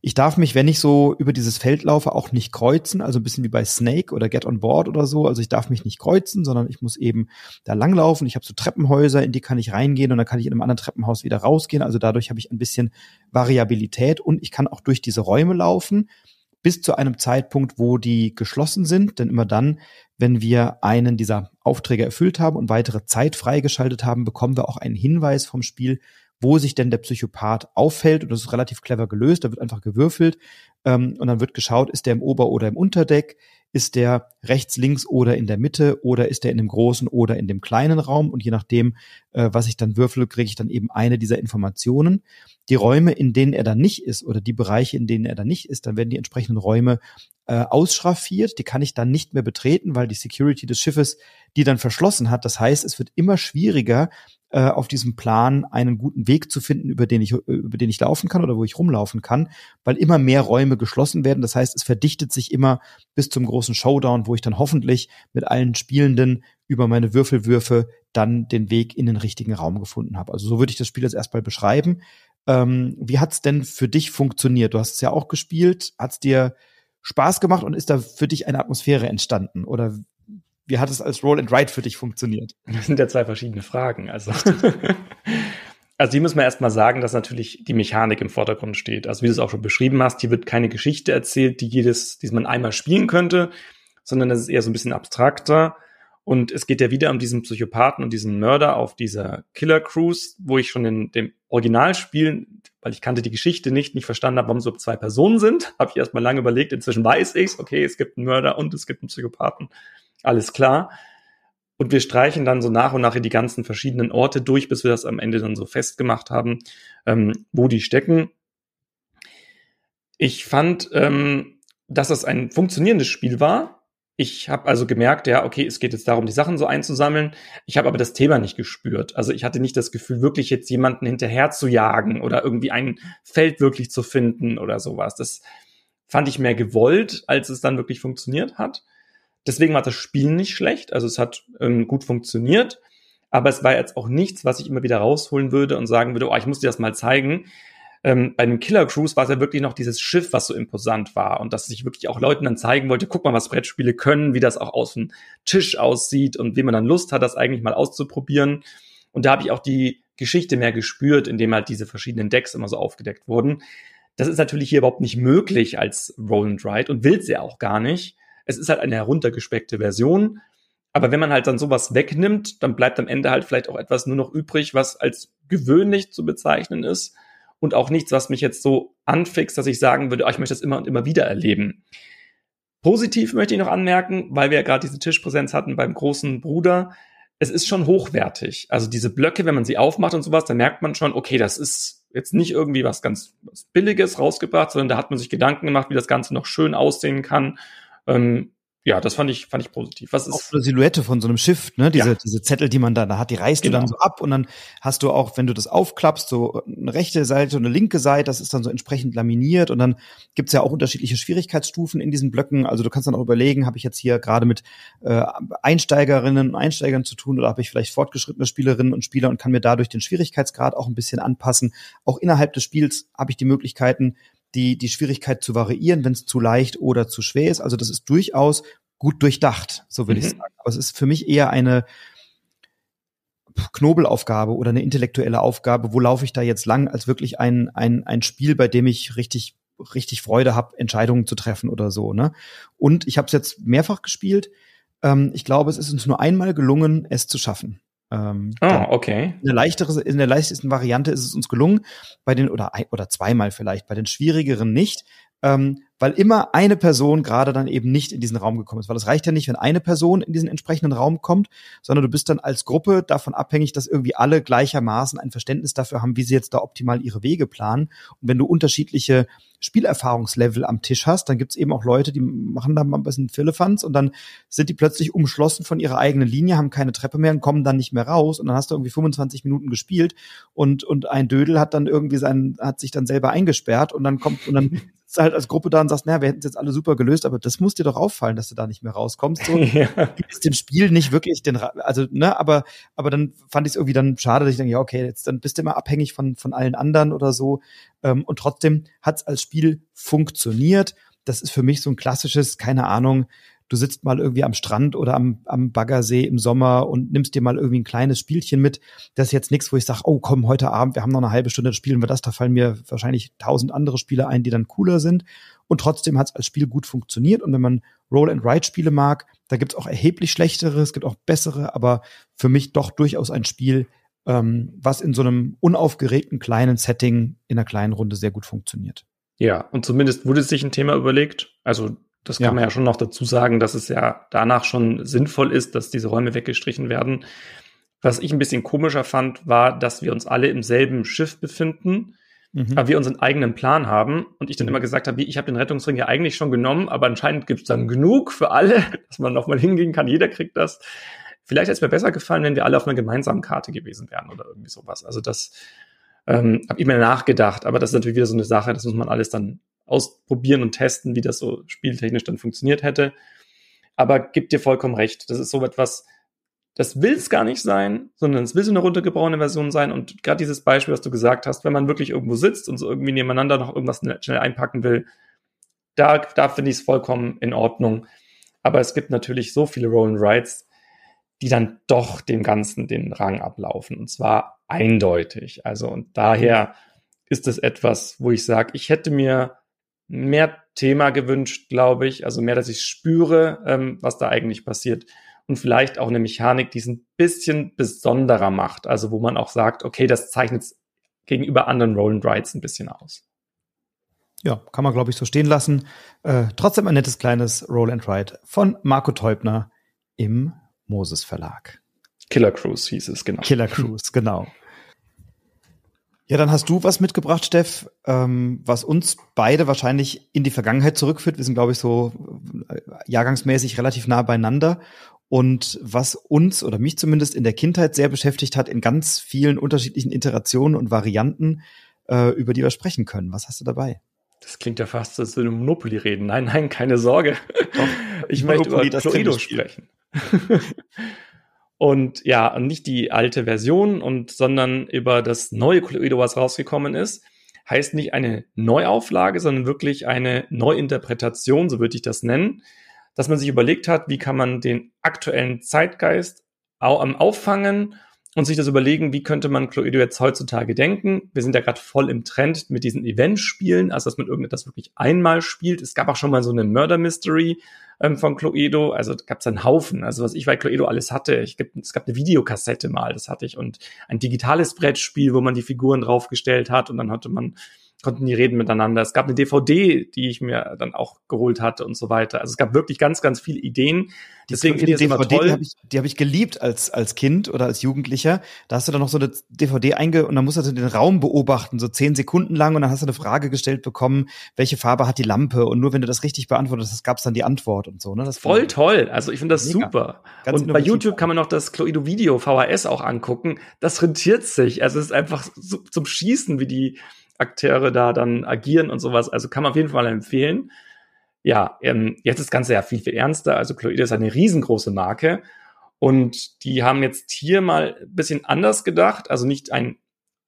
Ich darf mich, wenn ich so über dieses Feld laufe, auch nicht kreuzen, also ein bisschen wie bei Snake oder Get on Board oder so. Also ich darf mich nicht kreuzen, sondern ich muss eben da langlaufen. Ich habe so Treppenhäuser, in die kann ich reingehen und dann kann ich in einem anderen Treppenhaus wieder rausgehen. Also dadurch habe ich ein bisschen Variabilität und ich kann auch durch diese Räume laufen bis zu einem Zeitpunkt, wo die geschlossen sind. Denn immer dann, wenn wir einen dieser Aufträge erfüllt haben und weitere Zeit freigeschaltet haben, bekommen wir auch einen Hinweis vom Spiel, wo sich denn der Psychopath auffällt. Und das ist relativ clever gelöst. Da wird einfach gewürfelt ähm, und dann wird geschaut, ist der im Ober- oder im Unterdeck, ist der rechts, links oder in der Mitte oder ist der in dem großen oder in dem kleinen Raum. Und je nachdem, äh, was ich dann würfle, kriege ich dann eben eine dieser Informationen. Die Räume, in denen er dann nicht ist oder die Bereiche, in denen er dann nicht ist, dann werden die entsprechenden Räume äh, ausschraffiert. Die kann ich dann nicht mehr betreten, weil die Security des Schiffes die dann verschlossen hat. Das heißt, es wird immer schwieriger, äh, auf diesem Plan einen guten Weg zu finden, über den ich über den ich laufen kann oder wo ich rumlaufen kann, weil immer mehr Räume geschlossen werden. Das heißt, es verdichtet sich immer bis zum großen Showdown, wo ich dann hoffentlich mit allen Spielenden über meine Würfelwürfe dann den Weg in den richtigen Raum gefunden habe. Also so würde ich das Spiel jetzt erstmal beschreiben. Ähm, wie hat's denn für dich funktioniert? Du hast es ja auch gespielt. Hat's dir Spaß gemacht und ist da für dich eine Atmosphäre entstanden? Oder wie hat es als Roll and Write für dich funktioniert? Das sind ja zwei verschiedene Fragen. Also, also hier muss man erstmal sagen, dass natürlich die Mechanik im Vordergrund steht. Also wie du es auch schon beschrieben hast, hier wird keine Geschichte erzählt, die jedes, die man einmal spielen könnte, sondern es ist eher so ein bisschen abstrakter. Und es geht ja wieder um diesen Psychopathen und diesen Mörder auf dieser Killer Cruise, wo ich schon in dem Originalspiel, weil ich kannte die Geschichte nicht, nicht verstanden habe, warum so zwei Personen sind. Habe ich erstmal lange überlegt. Inzwischen weiß ich's. Okay, es gibt einen Mörder und es gibt einen Psychopathen alles klar. Und wir streichen dann so nach und nach die ganzen verschiedenen Orte durch, bis wir das am Ende dann so festgemacht haben, ähm, wo die stecken. Ich fand, ähm, dass das ein funktionierendes Spiel war. Ich habe also gemerkt, ja, okay, es geht jetzt darum, die Sachen so einzusammeln. Ich habe aber das Thema nicht gespürt. Also ich hatte nicht das Gefühl, wirklich jetzt jemanden hinterher zu jagen oder irgendwie ein Feld wirklich zu finden oder sowas. Das fand ich mehr gewollt, als es dann wirklich funktioniert hat. Deswegen war das Spiel nicht schlecht. Also es hat ähm, gut funktioniert. Aber es war jetzt auch nichts, was ich immer wieder rausholen würde und sagen würde, oh, ich muss dir das mal zeigen. Ähm, bei einem Killer Cruise war es ja wirklich noch dieses Schiff, was so imposant war und dass ich wirklich auch Leuten dann zeigen wollte, guck mal, was Brettspiele können, wie das auch aus dem Tisch aussieht und wie man dann Lust hat, das eigentlich mal auszuprobieren. Und da habe ich auch die Geschichte mehr gespürt, indem halt diese verschiedenen Decks immer so aufgedeckt wurden. Das ist natürlich hier überhaupt nicht möglich als Roll and Ride und will sie auch gar nicht. Es ist halt eine heruntergespeckte Version. Aber wenn man halt dann sowas wegnimmt, dann bleibt am Ende halt vielleicht auch etwas nur noch übrig, was als gewöhnlich zu bezeichnen ist und auch nichts, was mich jetzt so anfixt, dass ich sagen würde, oh, ich möchte das immer und immer wieder erleben. Positiv möchte ich noch anmerken, weil wir ja gerade diese Tischpräsenz hatten beim großen Bruder. Es ist schon hochwertig. Also diese Blöcke, wenn man sie aufmacht und sowas, dann merkt man schon, okay, das ist jetzt nicht irgendwie was ganz Billiges rausgebracht, sondern da hat man sich Gedanken gemacht, wie das Ganze noch schön aussehen kann ähm, ja, das fand ich, fand ich positiv. Was ist? Auch so eine Silhouette von so einem Schiff, ne? Diese, ja. diese Zettel, die man da, da hat, die reißt genau. du dann so ab und dann hast du auch, wenn du das aufklappst, so eine rechte Seite und eine linke Seite, das ist dann so entsprechend laminiert und dann gibt's ja auch unterschiedliche Schwierigkeitsstufen in diesen Blöcken. Also du kannst dann auch überlegen, habe ich jetzt hier gerade mit äh, Einsteigerinnen und Einsteigern zu tun oder habe ich vielleicht fortgeschrittene Spielerinnen und Spieler und kann mir dadurch den Schwierigkeitsgrad auch ein bisschen anpassen. Auch innerhalb des Spiels habe ich die Möglichkeiten, die, die Schwierigkeit zu variieren, wenn es zu leicht oder zu schwer ist. Also das ist durchaus gut durchdacht, so würde mhm. ich sagen. Aber es ist für mich eher eine, Knobelaufgabe oder eine intellektuelle Aufgabe, wo laufe ich da jetzt lang, als wirklich ein, ein, ein Spiel, bei dem ich richtig richtig Freude habe, Entscheidungen zu treffen oder so. Ne? Und ich habe es jetzt mehrfach gespielt. Ähm, ich glaube, es ist uns nur einmal gelungen, es zu schaffen. Ähm, oh, okay. In der, leichtere, in der leichtesten Variante ist es uns gelungen, bei den, oder, oder zweimal vielleicht, bei den schwierigeren nicht ähm, weil immer eine Person gerade dann eben nicht in diesen Raum gekommen ist. Weil es reicht ja nicht, wenn eine Person in diesen entsprechenden Raum kommt, sondern du bist dann als Gruppe davon abhängig, dass irgendwie alle gleichermaßen ein Verständnis dafür haben, wie sie jetzt da optimal ihre Wege planen. Und wenn du unterschiedliche Spielerfahrungslevel am Tisch hast, dann gibt's eben auch Leute, die machen da mal ein bisschen Philippans und dann sind die plötzlich umschlossen von ihrer eigenen Linie, haben keine Treppe mehr und kommen dann nicht mehr raus und dann hast du irgendwie 25 Minuten gespielt und, und ein Dödel hat dann irgendwie sein, hat sich dann selber eingesperrt und dann kommt und dann sitzt halt als Gruppe da und sagst, naja, wir hätten es jetzt alle super gelöst, aber das muss dir doch auffallen, dass du da nicht mehr rauskommst. So, ja. ist dem Spiel nicht wirklich den, also, ne, aber, aber dann fand ich es irgendwie dann schade, dass ich denke, ja, okay, jetzt dann bist du immer abhängig von, von allen anderen oder so. Ähm, und trotzdem hat es als Spiel funktioniert. Das ist für mich so ein klassisches, keine Ahnung, du sitzt mal irgendwie am Strand oder am, am Baggersee im Sommer und nimmst dir mal irgendwie ein kleines Spielchen mit. Das ist jetzt nichts, wo ich sage, oh komm, heute Abend, wir haben noch eine halbe Stunde, spielen wir das. Da fallen mir wahrscheinlich tausend andere Spiele ein, die dann cooler sind. Und trotzdem hat es als Spiel gut funktioniert. Und wenn man Roll-and-Ride-Spiele mag, da gibt es auch erheblich schlechtere, es gibt auch bessere, aber für mich doch durchaus ein Spiel, ähm, was in so einem unaufgeregten kleinen Setting in einer kleinen Runde sehr gut funktioniert. Ja, und zumindest wurde sich ein Thema überlegt. Also das kann ja. man ja schon noch dazu sagen, dass es ja danach schon sinnvoll ist, dass diese Räume weggestrichen werden. Was ich ein bisschen komischer fand, war, dass wir uns alle im selben Schiff befinden, mhm. aber wir unseren eigenen Plan haben. Und ich dann immer gesagt habe, ich habe den Rettungsring ja eigentlich schon genommen, aber anscheinend gibt es dann genug für alle, dass man nochmal hingehen kann. Jeder kriegt das. Vielleicht hätte es mir besser gefallen, wenn wir alle auf einer gemeinsamen Karte gewesen wären oder irgendwie sowas. Also das ähm, habe ich mir nachgedacht, aber das ist natürlich wieder so eine Sache, das muss man alles dann ausprobieren und testen, wie das so spieltechnisch dann funktioniert hätte. Aber gibt dir vollkommen recht. Das ist so etwas, das will es gar nicht sein, sondern es will so eine runtergebrochene Version sein. Und gerade dieses Beispiel, was du gesagt hast, wenn man wirklich irgendwo sitzt und so irgendwie nebeneinander noch irgendwas schnell einpacken will, da, da finde ich es vollkommen in Ordnung. Aber es gibt natürlich so viele Roll and Rides, die dann doch dem Ganzen den Rang ablaufen. Und zwar eindeutig. Also, und daher ist es etwas, wo ich sage, ich hätte mir mehr Thema gewünscht, glaube ich. Also mehr, dass ich spüre, ähm, was da eigentlich passiert. Und vielleicht auch eine Mechanik, die es ein bisschen besonderer macht. Also wo man auch sagt, okay, das zeichnet gegenüber anderen Roll and Rides ein bisschen aus. Ja, kann man, glaube ich, so stehen lassen. Äh, trotzdem ein nettes kleines Roll and Ride von Marco Teubner im Moses Verlag. Killer Cruise hieß es, genau. Killer Cruise, genau. Ja, dann hast du was mitgebracht, Steff, ähm, was uns beide wahrscheinlich in die Vergangenheit zurückführt. Wir sind, glaube ich, so äh, jahrgangsmäßig relativ nah beieinander. Und was uns oder mich zumindest in der Kindheit sehr beschäftigt hat, in ganz vielen unterschiedlichen Iterationen und Varianten, äh, über die wir sprechen können. Was hast du dabei? Das klingt ja fast, als würde Monopoly reden. Nein, nein, keine Sorge. Doch, ich möchte über Cluedo sprechen. Und ja, nicht die alte Version und, sondern über das neue Cluedo, was rausgekommen ist. Heißt nicht eine Neuauflage, sondern wirklich eine Neuinterpretation, so würde ich das nennen. Dass man sich überlegt hat, wie kann man den aktuellen Zeitgeist auffangen und sich das überlegen, wie könnte man Cluedo jetzt heutzutage denken. Wir sind ja gerade voll im Trend mit diesen Event-Spielen, also dass man irgendetwas wirklich einmal spielt. Es gab auch schon mal so eine Murder Mystery ähm, von Cluedo, also gab es einen Haufen. Also was ich bei Cluedo alles hatte, ich, es gab eine Videokassette mal, das hatte ich, und ein digitales Brettspiel, wo man die Figuren draufgestellt hat und dann hatte man konnten die reden miteinander. Es gab eine DVD, die ich mir dann auch geholt hatte und so weiter. Also es gab wirklich ganz, ganz viele Ideen. Deswegen finde ich das DVD, toll. Die habe ich, die hab ich geliebt als, als Kind oder als Jugendlicher. Da hast du dann noch so eine DVD einge und dann musst du den Raum beobachten, so zehn Sekunden lang und dann hast du eine Frage gestellt bekommen, welche Farbe hat die Lampe und nur wenn du das richtig beantwortet hast, gab es dann die Antwort und so. Ne? Das Voll toll. Also ich finde das mega. super. Ganz und bei YouTube kann man noch das Cloido Video VHS auch angucken. Das rentiert sich. Also es ist einfach so, zum Schießen, wie die Akteure da dann agieren und sowas. Also kann man auf jeden Fall empfehlen. Ja, ähm, jetzt ist das Ganze ja viel, viel ernster. Also Chloe ist eine riesengroße Marke. Und die haben jetzt hier mal ein bisschen anders gedacht. Also nicht ein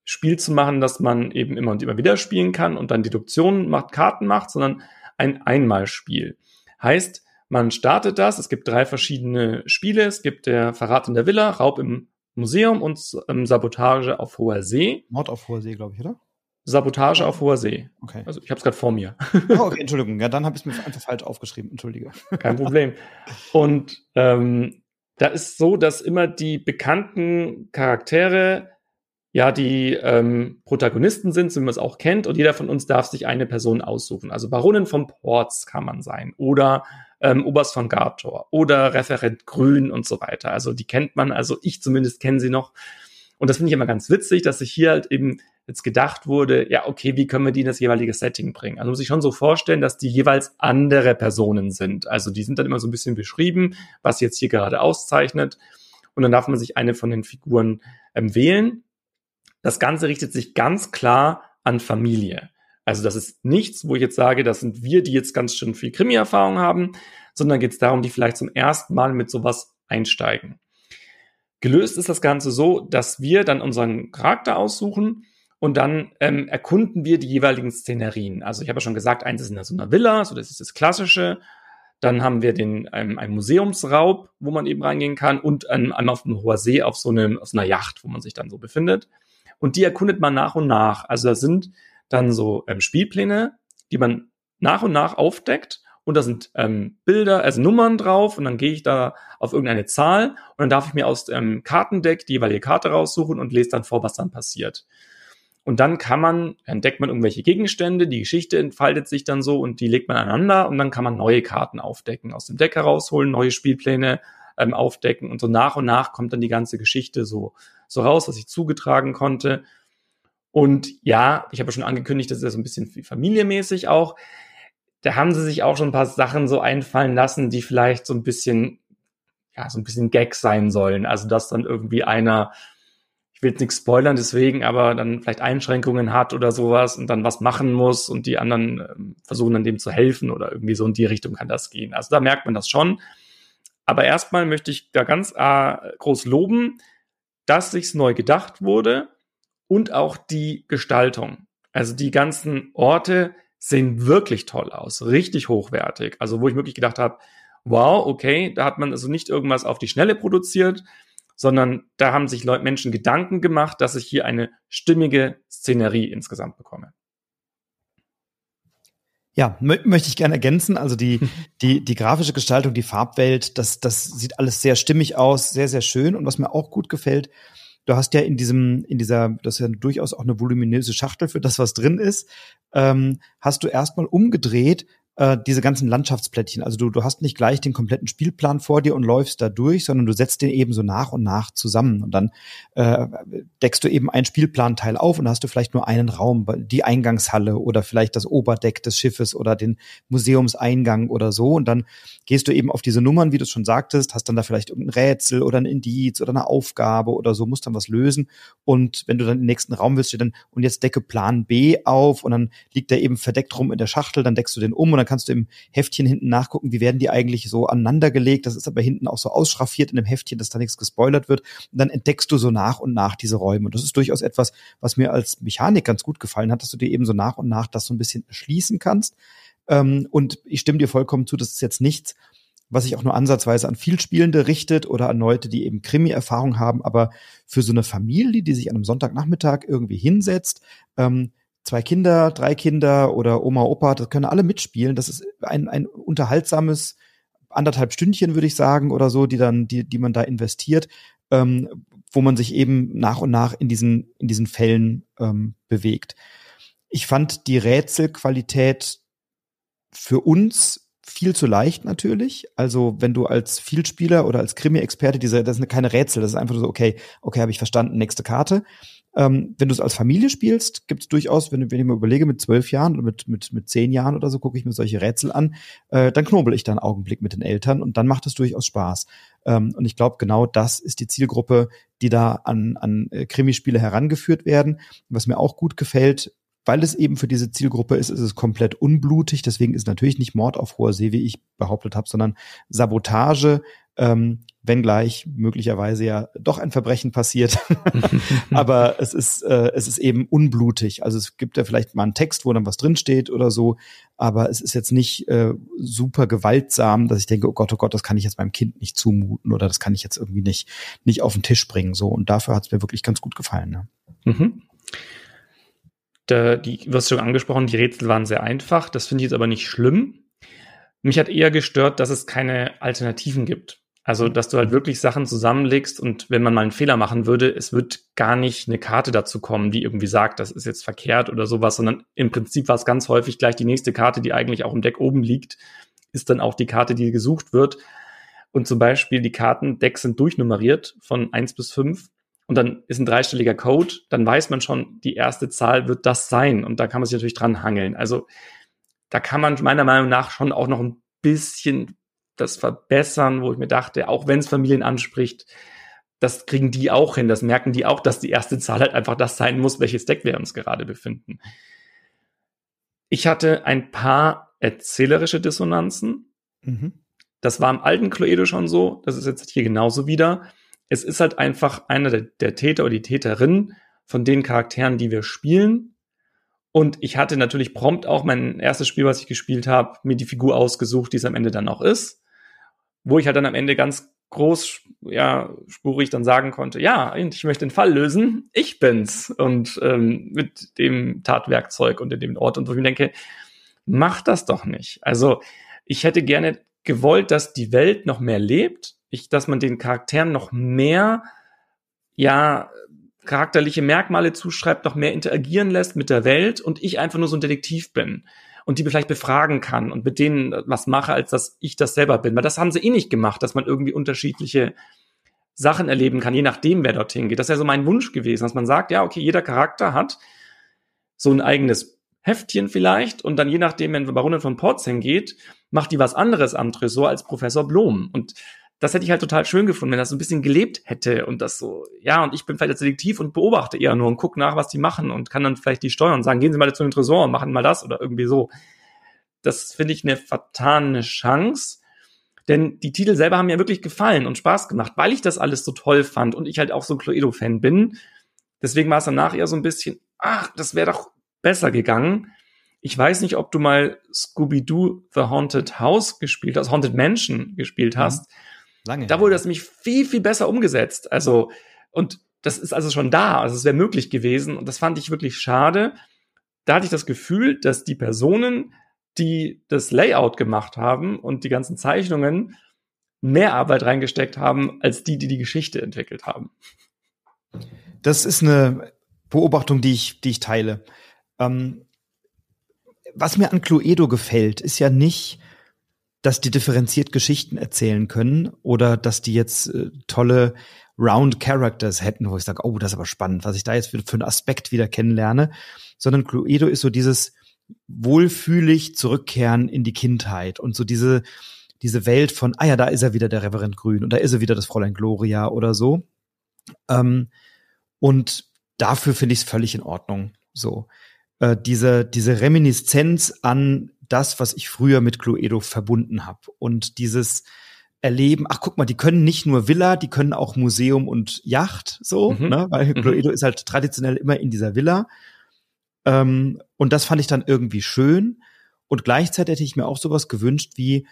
Spiel zu machen, das man eben immer und immer wieder spielen kann und dann Deduktionen macht, Karten macht, sondern ein Einmalspiel. Heißt, man startet das, es gibt drei verschiedene Spiele, es gibt der Verrat in der Villa, Raub im Museum und ähm, Sabotage auf hoher See. Mord auf hoher See, glaube ich, oder? Sabotage auf hoher See. Okay. Also ich habe es gerade vor mir. Oh, okay, Entschuldigung. Ja, dann habe ich es mir einfach falsch aufgeschrieben. Entschuldige. Kein Problem. Und ähm, da ist so, dass immer die bekannten Charaktere ja die ähm, Protagonisten sind, so wie man es auch kennt, und jeder von uns darf sich eine Person aussuchen. Also Baronin von Ports kann man sein oder ähm, Oberst von Gartor oder Referent Grün und so weiter. Also die kennt man, also ich zumindest kenne sie noch. Und das finde ich immer ganz witzig, dass sich hier halt eben jetzt gedacht wurde, ja, okay, wie können wir die in das jeweilige Setting bringen? Also muss ich schon so vorstellen, dass die jeweils andere Personen sind. Also die sind dann immer so ein bisschen beschrieben, was jetzt hier gerade auszeichnet. Und dann darf man sich eine von den Figuren ähm, wählen. Das Ganze richtet sich ganz klar an Familie. Also das ist nichts, wo ich jetzt sage, das sind wir, die jetzt ganz schön viel Krimi-Erfahrung haben, sondern geht es darum, die vielleicht zum ersten Mal mit sowas einsteigen. Gelöst ist das Ganze so, dass wir dann unseren Charakter aussuchen und dann ähm, erkunden wir die jeweiligen Szenerien. Also ich habe ja schon gesagt, eins ist in so einer Villa, so das ist das Klassische. Dann haben wir den ähm, ein Museumsraub, wo man eben reingehen kann, und ähm, einmal auf einem hoher See auf so, einem, auf so einer Yacht, wo man sich dann so befindet. Und die erkundet man nach und nach. Also da sind dann so ähm, Spielpläne, die man nach und nach aufdeckt. Und da sind ähm, Bilder, also Nummern drauf. Und dann gehe ich da auf irgendeine Zahl und dann darf ich mir aus dem Kartendeck die jeweilige Karte raussuchen und lese dann vor, was dann passiert. Und dann kann man, entdeckt man irgendwelche Gegenstände, die Geschichte entfaltet sich dann so und die legt man aneinander und dann kann man neue Karten aufdecken, aus dem Deck herausholen, neue Spielpläne ähm, aufdecken und so nach und nach kommt dann die ganze Geschichte so, so raus, was ich zugetragen konnte. Und ja, ich habe ja schon angekündigt, das ist ja so ein bisschen familiemäßig auch. Da haben sie sich auch schon ein paar Sachen so einfallen lassen, die vielleicht so ein bisschen, ja, so ein bisschen Gag sein sollen. Also, dass dann irgendwie einer ich will jetzt nichts spoilern deswegen, aber dann vielleicht Einschränkungen hat oder sowas und dann was machen muss und die anderen ähm, versuchen dann dem zu helfen oder irgendwie so in die Richtung kann das gehen. Also da merkt man das schon. Aber erstmal möchte ich da ganz äh, groß loben, dass sich's neu gedacht wurde und auch die Gestaltung. Also die ganzen Orte sehen wirklich toll aus, richtig hochwertig. Also wo ich wirklich gedacht habe, wow, okay, da hat man also nicht irgendwas auf die Schnelle produziert, sondern da haben sich Leute, Menschen Gedanken gemacht, dass ich hier eine stimmige Szenerie insgesamt bekomme. Ja, möchte ich gerne ergänzen. Also die, die, die grafische Gestaltung, die Farbwelt, das, das sieht alles sehr stimmig aus, sehr, sehr schön. Und was mir auch gut gefällt, du hast ja in diesem, in dieser, das ist ja durchaus auch eine voluminöse Schachtel für das, was drin ist, ähm, hast du erstmal umgedreht äh, diese ganzen Landschaftsplättchen. Also du, du hast nicht gleich den kompletten Spielplan vor dir und läufst da durch, sondern du setzt den eben so nach und nach zusammen. Und dann äh, deckst du eben ein Spielplanteil auf und hast du vielleicht nur einen Raum, die Eingangshalle oder vielleicht das Oberdeck des Schiffes oder den Museumseingang oder so. Und dann gehst du eben auf diese Nummern, wie du es schon sagtest, hast dann da vielleicht irgendein Rätsel oder ein Indiz oder eine Aufgabe oder so, musst dann was lösen. Und wenn du dann den nächsten Raum willst, du dann, und jetzt decke Plan B auf und dann liegt der eben verdeckt rum in der Schachtel, dann deckst du den um und dann dann kannst du im Heftchen hinten nachgucken, wie werden die eigentlich so aneinandergelegt. Das ist aber hinten auch so ausschraffiert in dem Heftchen, dass da nichts gespoilert wird. Und dann entdeckst du so nach und nach diese Räume. Und das ist durchaus etwas, was mir als Mechanik ganz gut gefallen hat, dass du dir eben so nach und nach das so ein bisschen erschließen kannst. Ähm, und ich stimme dir vollkommen zu, das ist jetzt nichts, was sich auch nur ansatzweise an Vielspielende richtet oder an Leute, die eben Krimi-Erfahrung haben, aber für so eine Familie, die sich an einem Sonntagnachmittag irgendwie hinsetzt, ähm, zwei Kinder, drei Kinder oder Oma, Opa, das können alle mitspielen. Das ist ein, ein unterhaltsames anderthalb Stündchen, würde ich sagen, oder so, die dann, die, die man da investiert, ähm, wo man sich eben nach und nach in diesen, in diesen Fällen ähm, bewegt. Ich fand die Rätselqualität für uns viel zu leicht natürlich. Also wenn du als Vielspieler oder als Krimi-Experte diese, das sind keine Rätsel, das ist einfach so, okay, okay, habe ich verstanden, nächste Karte. Ähm, wenn du es als Familie spielst, gibt es durchaus, wenn, wenn ich mir überlege, mit zwölf Jahren oder mit, mit, mit zehn Jahren oder so, gucke ich mir solche Rätsel an, äh, dann knobel ich da einen Augenblick mit den Eltern und dann macht es durchaus Spaß. Ähm, und ich glaube, genau das ist die Zielgruppe, die da an, an äh, Krimispiele herangeführt werden. Was mir auch gut gefällt, weil es eben für diese Zielgruppe ist, ist es komplett unblutig. Deswegen ist natürlich nicht Mord auf hoher See, wie ich behauptet habe, sondern Sabotage Ähm, wenngleich möglicherweise ja doch ein Verbrechen passiert. Aber es ist, äh, es ist eben unblutig. Also es gibt ja vielleicht mal einen Text, wo dann was drinsteht oder so, aber es ist jetzt nicht äh, super gewaltsam, dass ich denke, oh Gott, oh Gott, das kann ich jetzt meinem Kind nicht zumuten oder das kann ich jetzt irgendwie nicht, nicht auf den Tisch bringen. So, und dafür hat es mir wirklich ganz gut gefallen. Ne? Mhm. Da, die, du hast schon angesprochen, die Rätsel waren sehr einfach. Das finde ich jetzt aber nicht schlimm. Mich hat eher gestört, dass es keine Alternativen gibt. Also, dass du halt wirklich Sachen zusammenlegst und wenn man mal einen Fehler machen würde, es wird gar nicht eine Karte dazu kommen, die irgendwie sagt, das ist jetzt verkehrt oder sowas, sondern im Prinzip war es ganz häufig gleich die nächste Karte, die eigentlich auch im Deck oben liegt, ist dann auch die Karte, die gesucht wird. Und zum Beispiel die Kartendecks sind durchnummeriert von eins bis fünf und dann ist ein dreistelliger Code, dann weiß man schon, die erste Zahl wird das sein und da kann man sich natürlich dran hangeln. Also da kann man meiner Meinung nach schon auch noch ein bisschen das verbessern, wo ich mir dachte, auch wenn es Familien anspricht, das kriegen die auch hin, das merken die auch, dass die erste Zahl halt einfach das sein muss, welches Deck wir uns gerade befinden. Ich hatte ein paar erzählerische Dissonanzen. Mhm. Das war im alten Cluedo schon so, das ist jetzt hier genauso wieder. Es ist halt einfach einer der, der Täter oder die Täterin von den Charakteren, die wir spielen. Und ich hatte natürlich prompt auch mein erstes Spiel, was ich gespielt habe, mir die Figur ausgesucht, die es am Ende dann auch ist wo ich halt dann am Ende ganz groß, ja, spurig dann sagen konnte, ja, ich möchte den Fall lösen, ich bin's. Und ähm, mit dem Tatwerkzeug und in dem Ort. Und wo ich mir denke, mach das doch nicht. Also ich hätte gerne gewollt, dass die Welt noch mehr lebt, ich, dass man den Charakteren noch mehr, ja, charakterliche Merkmale zuschreibt, noch mehr interagieren lässt mit der Welt und ich einfach nur so ein Detektiv bin und die vielleicht befragen kann und mit denen was mache, als dass ich das selber bin. Weil das haben sie eh nicht gemacht, dass man irgendwie unterschiedliche Sachen erleben kann, je nachdem, wer dorthin geht. Das ist ja so mein Wunsch gewesen, dass man sagt, ja, okay, jeder Charakter hat so ein eigenes Heftchen vielleicht und dann je nachdem, wenn Baronin von Ports hingeht, macht die was anderes am Tresor als Professor Blom. Und das hätte ich halt total schön gefunden, wenn das so ein bisschen gelebt hätte und das so, ja, und ich bin vielleicht Detektiv und beobachte eher nur und gucke nach, was die machen und kann dann vielleicht die steuern und sagen, gehen Sie mal zu dem Tresor und machen mal das oder irgendwie so. Das finde ich eine vertane Chance. Denn die Titel selber haben mir wirklich gefallen und Spaß gemacht, weil ich das alles so toll fand und ich halt auch so ein Cluedo-Fan bin. Deswegen war es danach eher so ein bisschen, ach, das wäre doch besser gegangen. Ich weiß nicht, ob du mal Scooby-Doo The Haunted House gespielt hast, Haunted Mansion gespielt mhm. hast. Mhm Lange. Da wurde das nämlich viel, viel besser umgesetzt. Also, und das ist also schon da. Also, es wäre möglich gewesen. Und das fand ich wirklich schade. Da hatte ich das Gefühl, dass die Personen, die das Layout gemacht haben und die ganzen Zeichnungen mehr Arbeit reingesteckt haben, als die, die die Geschichte entwickelt haben. Das ist eine Beobachtung, die ich, die ich teile. Ähm, was mir an Cluedo gefällt, ist ja nicht, dass die differenziert Geschichten erzählen können oder dass die jetzt äh, tolle Round Characters hätten, wo ich sage, oh, das ist aber spannend, was ich da jetzt für, für einen Aspekt wieder kennenlerne, sondern Cluedo ist so dieses wohlfühlig zurückkehren in die Kindheit und so diese diese Welt von, ah ja, da ist er wieder der Reverend Grün und da ist er wieder das Fräulein Gloria oder so. Ähm, und dafür finde ich es völlig in Ordnung. So äh, diese diese Reminiszenz an das, was ich früher mit Cluedo verbunden habe. Und dieses Erleben, ach guck mal, die können nicht nur Villa, die können auch Museum und Yacht, so, mhm. ne? weil mhm. Cluedo ist halt traditionell immer in dieser Villa. Ähm, und das fand ich dann irgendwie schön. Und gleichzeitig hätte ich mir auch sowas gewünscht wie,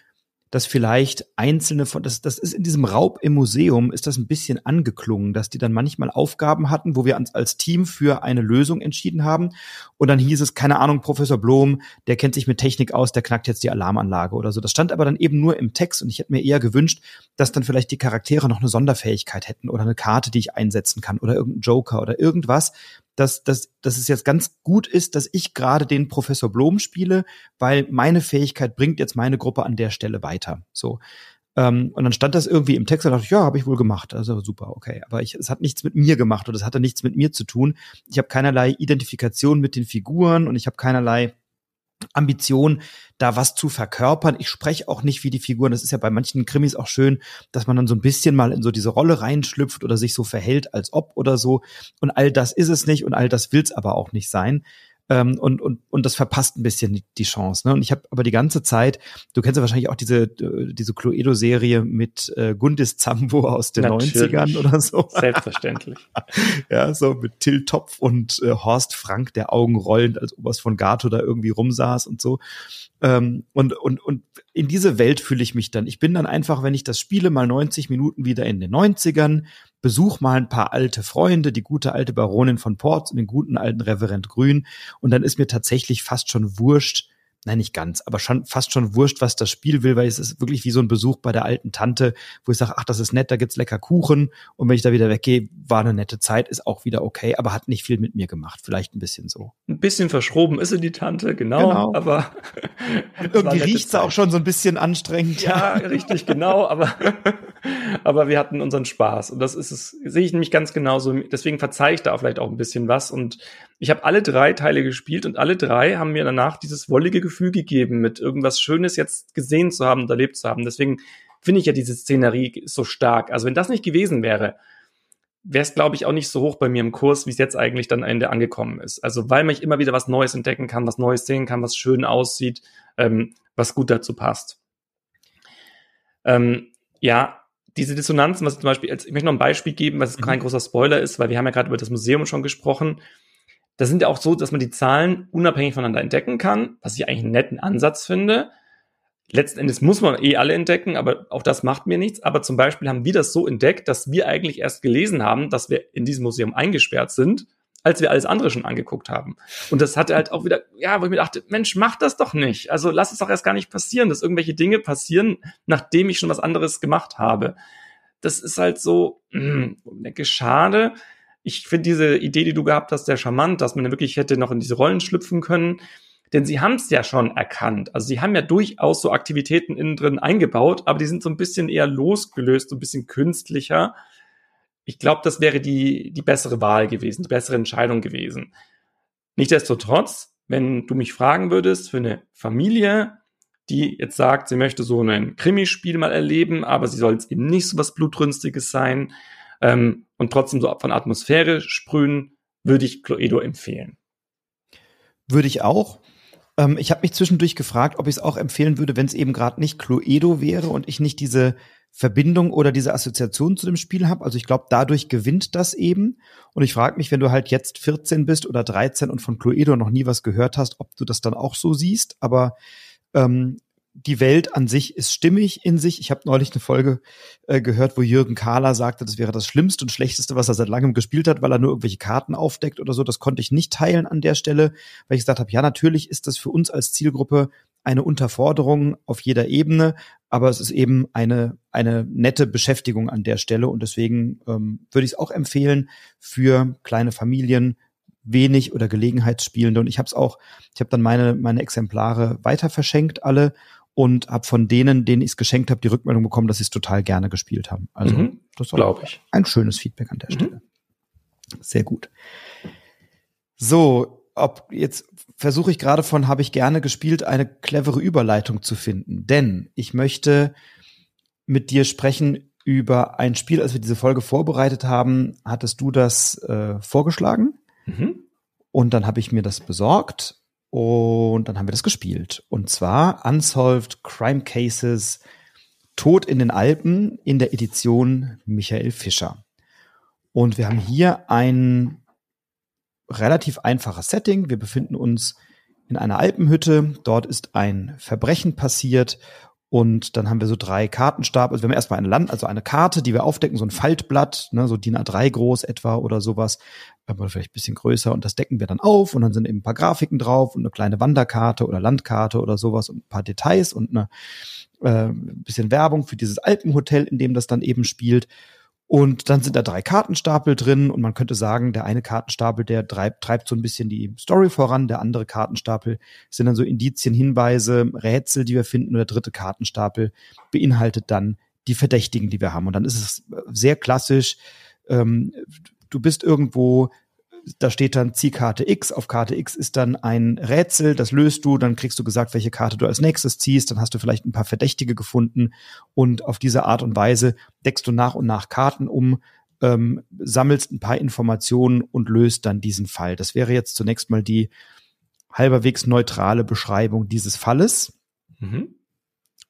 dass vielleicht einzelne von, das, das ist in diesem Raub im Museum, ist das ein bisschen angeklungen, dass die dann manchmal Aufgaben hatten, wo wir uns als Team für eine Lösung entschieden haben. Und dann hieß es, keine Ahnung, Professor Blom, der kennt sich mit Technik aus, der knackt jetzt die Alarmanlage oder so. Das stand aber dann eben nur im Text und ich hätte mir eher gewünscht, dass dann vielleicht die Charaktere noch eine Sonderfähigkeit hätten oder eine Karte, die ich einsetzen kann oder irgendein Joker oder irgendwas, dass, dass, dass es jetzt ganz gut ist, dass ich gerade den Professor Blom spiele, weil meine Fähigkeit bringt jetzt meine Gruppe an der Stelle weiter. So. Ähm, und dann stand das irgendwie im Text und dachte ich, ja, habe ich wohl gemacht. Also super, okay. Aber ich, es hat nichts mit mir gemacht und es hatte nichts mit mir zu tun. Ich habe keinerlei Identifikation mit den Figuren und ich habe keinerlei Ambition, da was zu verkörpern. Ich spreche auch nicht wie die Figuren. Das ist ja bei manchen Krimis auch schön, dass man dann so ein bisschen mal in so diese Rolle reinschlüpft oder sich so verhält, als ob oder so. Und all das ist es nicht und all das will es aber auch nicht sein. Ähm, und, und, und das verpasst ein bisschen die, Chance. Ne? Und ich habe aber die ganze Zeit, du kennst ja wahrscheinlich auch diese, diese Cluedo-Serie mit äh, Gundis Zambo aus den Natürlich. 90ern oder so. Selbstverständlich. ja, so mit Till Topf und äh, Horst Frank, der Augen rollend als Oberst von Gato da irgendwie rumsaß und so. Ähm, und, und, und in diese Welt fühle ich mich dann. Ich bin dann einfach, wenn ich das spiele, mal 90 Minuten wieder in den 90ern, besuch mal ein paar alte Freunde, die gute alte Baronin von Ports und den guten alten Reverend Grün. Und dann ist mir tatsächlich fast schon wurscht, nein, nicht ganz, aber schon fast schon wurscht, was das Spiel will, weil es ist wirklich wie so ein Besuch bei der alten Tante, wo ich sage, ach, das ist nett, da gibt's lecker Kuchen und wenn ich da wieder weggehe, war eine nette Zeit, ist auch wieder okay, aber hat nicht viel mit mir gemacht, vielleicht ein bisschen so. Ein bisschen verschroben ist sie die Tante, genau, genau. aber irgendwie riecht sie auch schon so ein bisschen anstrengend. Ja, richtig, genau, aber aber wir hatten unseren Spaß und das ist es, sehe ich nämlich ganz genauso, deswegen verzeihe ich da vielleicht auch ein bisschen was und ich habe alle drei Teile gespielt und alle drei haben mir danach dieses wollige Gefühl gegeben, mit irgendwas Schönes jetzt gesehen zu haben und erlebt zu haben. Deswegen finde ich ja diese Szenerie so stark. Also wenn das nicht gewesen wäre, wäre es, glaube ich, auch nicht so hoch bei mir im Kurs, wie es jetzt eigentlich dann am Ende angekommen ist. Also weil man immer wieder was Neues entdecken kann, was Neues sehen kann, was schön aussieht, ähm, was gut dazu passt. Ähm, ja, diese Dissonanzen, was zum Beispiel, ich möchte noch ein Beispiel geben, was kein mhm. großer Spoiler ist, weil wir haben ja gerade über das Museum schon gesprochen. Das sind ja auch so, dass man die Zahlen unabhängig voneinander entdecken kann, was ich eigentlich einen netten Ansatz finde. Letzten Endes muss man eh alle entdecken, aber auch das macht mir nichts. Aber zum Beispiel haben wir das so entdeckt, dass wir eigentlich erst gelesen haben, dass wir in diesem Museum eingesperrt sind, als wir alles andere schon angeguckt haben. Und das hatte halt auch wieder, ja, wo ich mir dachte, Mensch, mach das doch nicht. Also lass es doch erst gar nicht passieren, dass irgendwelche Dinge passieren, nachdem ich schon was anderes gemacht habe. Das ist halt so, mh, hm, denke, schade ich finde diese Idee, die du gehabt hast, sehr charmant, dass man wirklich hätte noch in diese Rollen schlüpfen können. Denn sie haben es ja schon erkannt. Also sie haben ja durchaus so Aktivitäten innen drin eingebaut, aber die sind so ein bisschen eher losgelöst, so ein bisschen künstlicher. Ich glaube, das wäre die, die bessere Wahl gewesen, die bessere Entscheidung gewesen. Nichtsdestotrotz, wenn du mich fragen würdest, für eine Familie, die jetzt sagt, sie möchte so ein Krimispiel mal erleben, aber sie soll es eben nicht so was Blutrünstiges sein, ähm, und trotzdem so von Atmosphäre sprühen, würde ich Cluedo empfehlen. Würde ich auch. Ähm, ich habe mich zwischendurch gefragt, ob ich es auch empfehlen würde, wenn es eben gerade nicht Cluedo wäre und ich nicht diese Verbindung oder diese Assoziation zu dem Spiel habe. Also ich glaube, dadurch gewinnt das eben. Und ich frage mich, wenn du halt jetzt 14 bist oder 13 und von Cluedo noch nie was gehört hast, ob du das dann auch so siehst. Aber ähm, die Welt an sich ist stimmig in sich. Ich habe neulich eine Folge äh, gehört, wo Jürgen Kahler sagte, das wäre das Schlimmste und Schlechteste, was er seit langem gespielt hat, weil er nur irgendwelche Karten aufdeckt oder so. Das konnte ich nicht teilen an der Stelle, weil ich gesagt habe, ja, natürlich ist das für uns als Zielgruppe eine Unterforderung auf jeder Ebene, aber es ist eben eine, eine nette Beschäftigung an der Stelle und deswegen ähm, würde ich es auch empfehlen für kleine Familien, wenig oder Gelegenheitsspielende und ich habe es auch, ich habe dann meine meine Exemplare weiter verschenkt alle und habe von denen, denen ich es geschenkt habe, die Rückmeldung bekommen, dass sie es total gerne gespielt haben. Also mhm, das glaube ich. Ein schönes Feedback an der mhm. Stelle. Sehr gut. So, ob jetzt versuche ich gerade von habe ich gerne gespielt eine clevere Überleitung zu finden, denn ich möchte mit dir sprechen über ein Spiel, als wir diese Folge vorbereitet haben, hattest du das äh, vorgeschlagen mhm. und dann habe ich mir das besorgt und dann haben wir das gespielt. Und zwar Unsolved Crime Cases Tod in den Alpen in der Edition Michael Fischer. Und wir haben hier ein relativ einfaches Setting. Wir befinden uns in einer Alpenhütte. Dort ist ein Verbrechen passiert und dann haben wir so drei Kartenstapel. Also wir haben erstmal eine Land, also eine Karte, die wir aufdecken, so ein Faltblatt, ne, so DIN A3 groß etwa oder sowas, oder vielleicht ein bisschen größer. Und das decken wir dann auf und dann sind eben ein paar Grafiken drauf und eine kleine Wanderkarte oder Landkarte oder sowas und ein paar Details und eine äh, bisschen Werbung für dieses Alpenhotel, in dem das dann eben spielt. Und dann sind da drei Kartenstapel drin und man könnte sagen, der eine Kartenstapel, der treibt, treibt so ein bisschen die Story voran, der andere Kartenstapel sind dann so Indizien, Hinweise, Rätsel, die wir finden und der dritte Kartenstapel beinhaltet dann die Verdächtigen, die wir haben. Und dann ist es sehr klassisch, ähm, du bist irgendwo da steht dann zieh Karte X. Auf Karte X ist dann ein Rätsel, das löst du, dann kriegst du gesagt, welche Karte du als nächstes ziehst, dann hast du vielleicht ein paar Verdächtige gefunden und auf diese Art und Weise deckst du nach und nach Karten um, ähm, sammelst ein paar Informationen und löst dann diesen Fall. Das wäre jetzt zunächst mal die halberwegs neutrale Beschreibung dieses Falles. Mhm.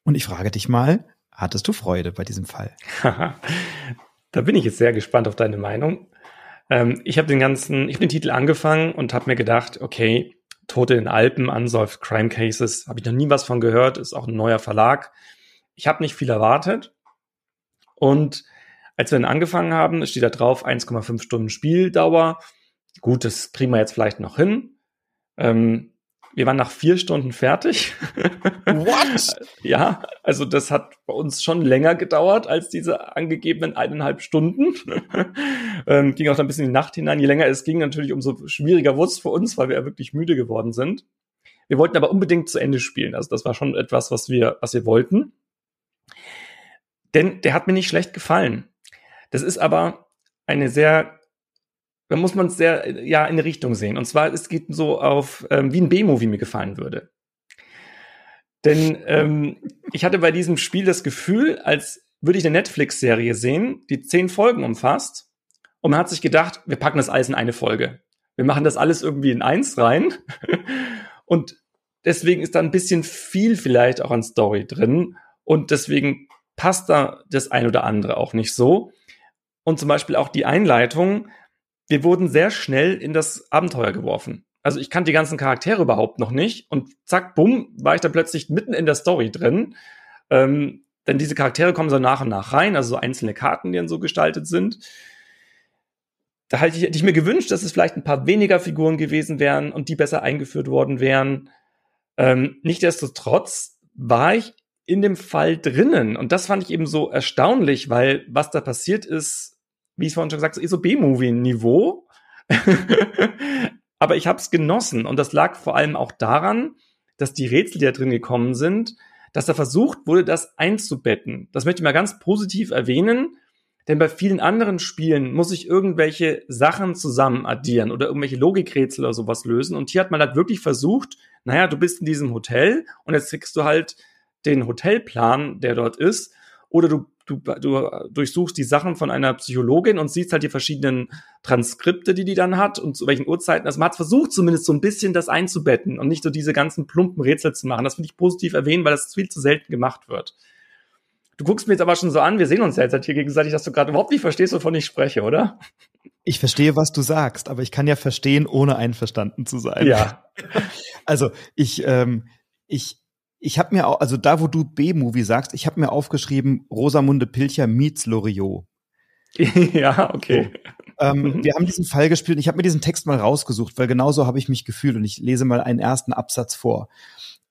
Und ich frage dich mal, hattest du Freude bei diesem Fall? da bin ich jetzt sehr gespannt auf deine Meinung. Ähm, ich habe den ganzen, ich habe den Titel angefangen und habe mir gedacht, okay, Tote in Alpen, Unsolved Crime Cases, habe ich noch nie was von gehört, ist auch ein neuer Verlag. Ich habe nicht viel erwartet. Und als wir dann angefangen haben, steht da drauf 1,5 Stunden Spieldauer. Gut, das kriegen wir jetzt vielleicht noch hin. Ähm, wir waren nach vier Stunden fertig. What? ja, also das hat bei uns schon länger gedauert als diese angegebenen eineinhalb Stunden. ähm, ging auch ein bisschen in die Nacht hinein. Je länger es ging, natürlich umso schwieriger wurde es für uns, weil wir ja wirklich müde geworden sind. Wir wollten aber unbedingt zu Ende spielen. Also das war schon etwas, was wir, was wir wollten. Denn der hat mir nicht schlecht gefallen. Das ist aber eine sehr da muss man es sehr, ja, in eine Richtung sehen. Und zwar, es geht so auf, ähm, wie ein B-Movie mir gefallen würde. Denn ähm, ich hatte bei diesem Spiel das Gefühl, als würde ich eine Netflix-Serie sehen, die zehn Folgen umfasst. Und man hat sich gedacht, wir packen das alles in eine Folge. Wir machen das alles irgendwie in eins rein. und deswegen ist da ein bisschen viel vielleicht auch an Story drin. Und deswegen passt da das ein oder andere auch nicht so. Und zum Beispiel auch die Einleitung wir wurden sehr schnell in das Abenteuer geworfen. Also ich kannte die ganzen Charaktere überhaupt noch nicht und zack, bumm, war ich da plötzlich mitten in der Story drin. Ähm, denn diese Charaktere kommen so nach und nach rein, also so einzelne Karten, die dann so gestaltet sind. Da hätte ich, hätte ich mir gewünscht, dass es vielleicht ein paar weniger Figuren gewesen wären und die besser eingeführt worden wären. Ähm, Nichtsdestotrotz war ich in dem Fall drinnen und das fand ich eben so erstaunlich, weil was da passiert ist, wie ich vorhin schon gesagt habe, so B-Movie-Niveau. Aber ich habe es genossen und das lag vor allem auch daran, dass die Rätsel, die da drin gekommen sind, dass da versucht wurde, das einzubetten. Das möchte ich mal ganz positiv erwähnen, denn bei vielen anderen Spielen muss ich irgendwelche Sachen zusammen addieren oder irgendwelche Logikrätsel oder sowas lösen. Und hier hat man halt wirklich versucht, naja, du bist in diesem Hotel und jetzt kriegst du halt den Hotelplan, der dort ist, oder du du, du durchsuchst die Sachen von einer Psychologin und siehst halt die verschiedenen Transkripte, die die dann hat und zu welchen Uhrzeiten. Also man hat versucht zumindest so ein bisschen das einzubetten und nicht so diese ganzen plumpen Rätsel zu machen. Das will ich positiv erwähnen, weil das viel zu selten gemacht wird. Du guckst mir jetzt aber schon so an, wir sehen uns ja jetzt hier gegenseitig, dass du gerade überhaupt nicht verstehst, wovon ich spreche, oder? Ich verstehe, was du sagst, aber ich kann ja verstehen, ohne einverstanden zu sein. Ja. Also ich, ähm, ich, ich habe mir auch, also da, wo du B-Movie sagst, ich habe mir aufgeschrieben, Rosamunde Pilcher meets Loriot. ja, okay. So. Ähm, mhm. Wir haben diesen Fall gespielt und ich habe mir diesen Text mal rausgesucht, weil genauso habe ich mich gefühlt und ich lese mal einen ersten Absatz vor.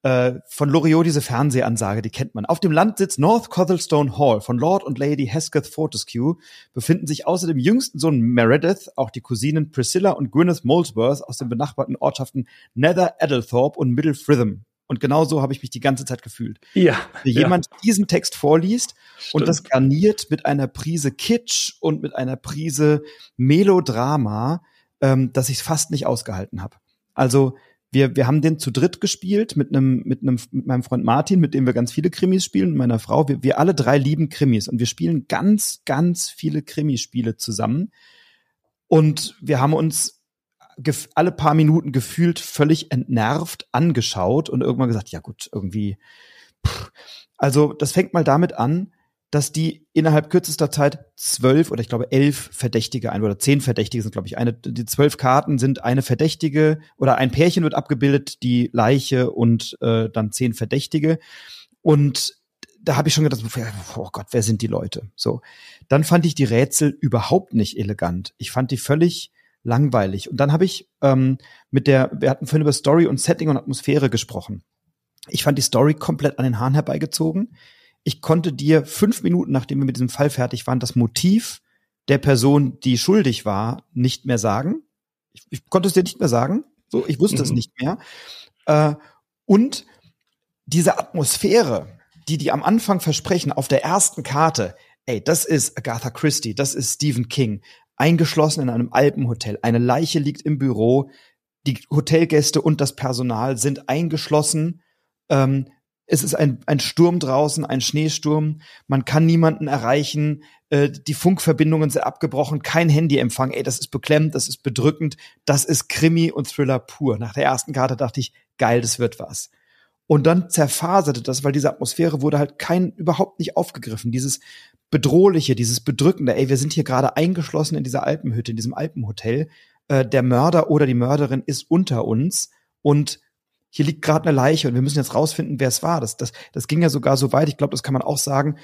Äh, von Loriot diese Fernsehansage, die kennt man. Auf dem Landsitz North Cothelstone Hall von Lord und Lady Hesketh Fortescue befinden sich außer dem jüngsten Sohn Meredith auch die Cousinen Priscilla und Gwyneth Molesworth aus den benachbarten Ortschaften Nether Eddlethorpe und Middle Fritham. Und genau so habe ich mich die ganze Zeit gefühlt. Ja. Wenn jemand ja. diesen Text vorliest Stimmt. und das garniert mit einer Prise Kitsch und mit einer Prise Melodrama, ähm, dass ich es fast nicht ausgehalten habe. Also wir, wir haben den zu dritt gespielt mit einem, mit einem, mit meinem Freund Martin, mit dem wir ganz viele Krimis spielen, und meiner Frau. Wir, wir alle drei lieben Krimis und wir spielen ganz, ganz viele Krimispiele zusammen. Und wir haben uns alle paar Minuten gefühlt völlig entnervt angeschaut und irgendwann gesagt, ja gut, irgendwie. Pff. Also das fängt mal damit an, dass die innerhalb kürzester Zeit zwölf oder ich glaube elf Verdächtige ein oder zehn Verdächtige sind, glaube ich. Eine, die zwölf Karten sind eine Verdächtige oder ein Pärchen wird abgebildet, die Leiche und äh, dann zehn Verdächtige. Und da habe ich schon gedacht, oh Gott, wer sind die Leute? So. Dann fand ich die Rätsel überhaupt nicht elegant. Ich fand die völlig langweilig. Und dann habe ich ähm, mit der, wir hatten vorhin über Story und Setting und Atmosphäre gesprochen. Ich fand die Story komplett an den Haaren herbeigezogen. Ich konnte dir fünf Minuten, nachdem wir mit diesem Fall fertig waren, das Motiv der Person, die schuldig war, nicht mehr sagen. Ich, ich konnte es dir nicht mehr sagen. So, ich wusste mhm. es nicht mehr. Äh, und diese Atmosphäre, die die am Anfang versprechen, auf der ersten Karte, ey, das ist Agatha Christie, das ist Stephen King eingeschlossen in einem Alpenhotel. Eine Leiche liegt im Büro. Die Hotelgäste und das Personal sind eingeschlossen. Ähm, es ist ein, ein Sturm draußen, ein Schneesturm, man kann niemanden erreichen, äh, die Funkverbindungen sind abgebrochen, kein Handyempfang, ey, das ist beklemmt, das ist bedrückend, das ist Krimi und Thriller pur. Nach der ersten Karte dachte ich, geil, das wird was. Und dann zerfaserte das, weil diese Atmosphäre wurde halt kein, überhaupt nicht aufgegriffen. Dieses Bedrohliche, dieses Bedrückende, ey, wir sind hier gerade eingeschlossen in dieser Alpenhütte, in diesem Alpenhotel. Äh, der Mörder oder die Mörderin ist unter uns und hier liegt gerade eine Leiche und wir müssen jetzt rausfinden, wer es war. Das, das, das ging ja sogar so weit, ich glaube, das kann man auch sagen.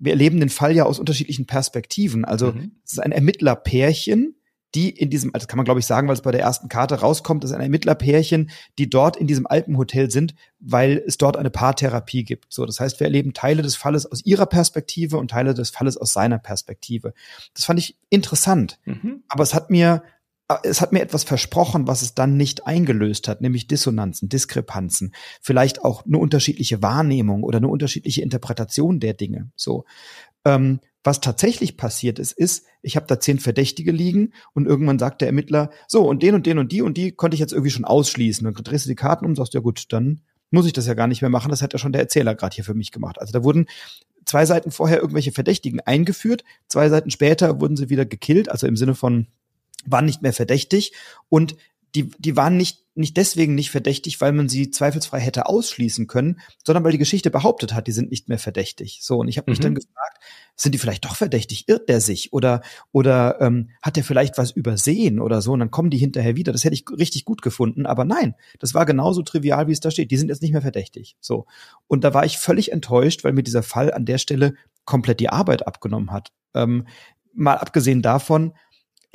Wir erleben den Fall ja aus unterschiedlichen Perspektiven. Also mhm. es ist ein Ermittlerpärchen, die in diesem, also das kann man glaube ich sagen, weil es bei der ersten Karte rauskommt, das ist ein Ermittlerpärchen, die dort in diesem Alpenhotel sind, weil es dort eine Paartherapie gibt. So, das heißt, wir erleben Teile des Falles aus ihrer Perspektive und Teile des Falles aus seiner Perspektive. Das fand ich interessant, mhm. aber es hat mir es hat mir etwas versprochen, was es dann nicht eingelöst hat, nämlich Dissonanzen, Diskrepanzen, vielleicht auch eine unterschiedliche Wahrnehmung oder eine unterschiedliche Interpretation der Dinge. So, ähm, was tatsächlich passiert ist, ist, ich habe da zehn Verdächtige liegen und irgendwann sagt der Ermittler, so und den und den und die und die konnte ich jetzt irgendwie schon ausschließen. Dann drehst du die Karten um und sagst, ja gut, dann muss ich das ja gar nicht mehr machen. Das hat ja schon der Erzähler gerade hier für mich gemacht. Also da wurden zwei Seiten vorher irgendwelche Verdächtigen eingeführt, zwei Seiten später wurden sie wieder gekillt, also im Sinne von waren nicht mehr verdächtig und die, die waren nicht, nicht deswegen nicht verdächtig, weil man sie zweifelsfrei hätte ausschließen können, sondern weil die Geschichte behauptet hat, die sind nicht mehr verdächtig. So, und ich habe mich mhm. dann gefragt, sind die vielleicht doch verdächtig? Irrt der sich? Oder, oder ähm, hat der vielleicht was übersehen oder so? Und dann kommen die hinterher wieder. Das hätte ich richtig gut gefunden, aber nein, das war genauso trivial, wie es da steht. Die sind jetzt nicht mehr verdächtig. So. Und da war ich völlig enttäuscht, weil mir dieser Fall an der Stelle komplett die Arbeit abgenommen hat. Ähm, mal abgesehen davon,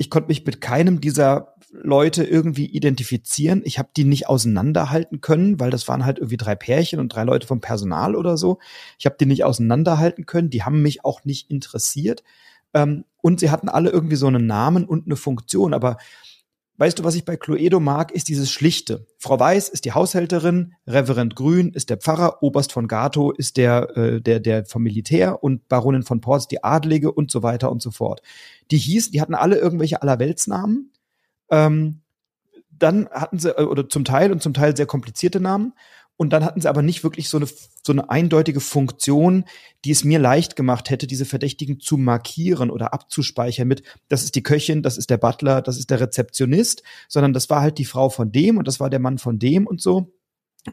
ich konnte mich mit keinem dieser Leute irgendwie identifizieren. Ich habe die nicht auseinanderhalten können, weil das waren halt irgendwie drei Pärchen und drei Leute vom Personal oder so. Ich habe die nicht auseinanderhalten können. Die haben mich auch nicht interessiert. Ähm, und sie hatten alle irgendwie so einen Namen und eine Funktion. Aber Weißt du, was ich bei Cluedo mag, ist dieses Schlichte. Frau Weiß ist die Haushälterin, Reverend Grün ist der Pfarrer, Oberst von Gato ist der, äh, der, der vom Militär und Baronin von Ports die Adlige und so weiter und so fort. Die hießen, die hatten alle irgendwelche Allerweltsnamen. Ähm, dann hatten sie, äh, oder zum Teil und zum Teil sehr komplizierte Namen. Und dann hatten sie aber nicht wirklich so eine, so eine eindeutige Funktion, die es mir leicht gemacht hätte, diese Verdächtigen zu markieren oder abzuspeichern mit, das ist die Köchin, das ist der Butler, das ist der Rezeptionist, sondern das war halt die Frau von dem und das war der Mann von dem und so.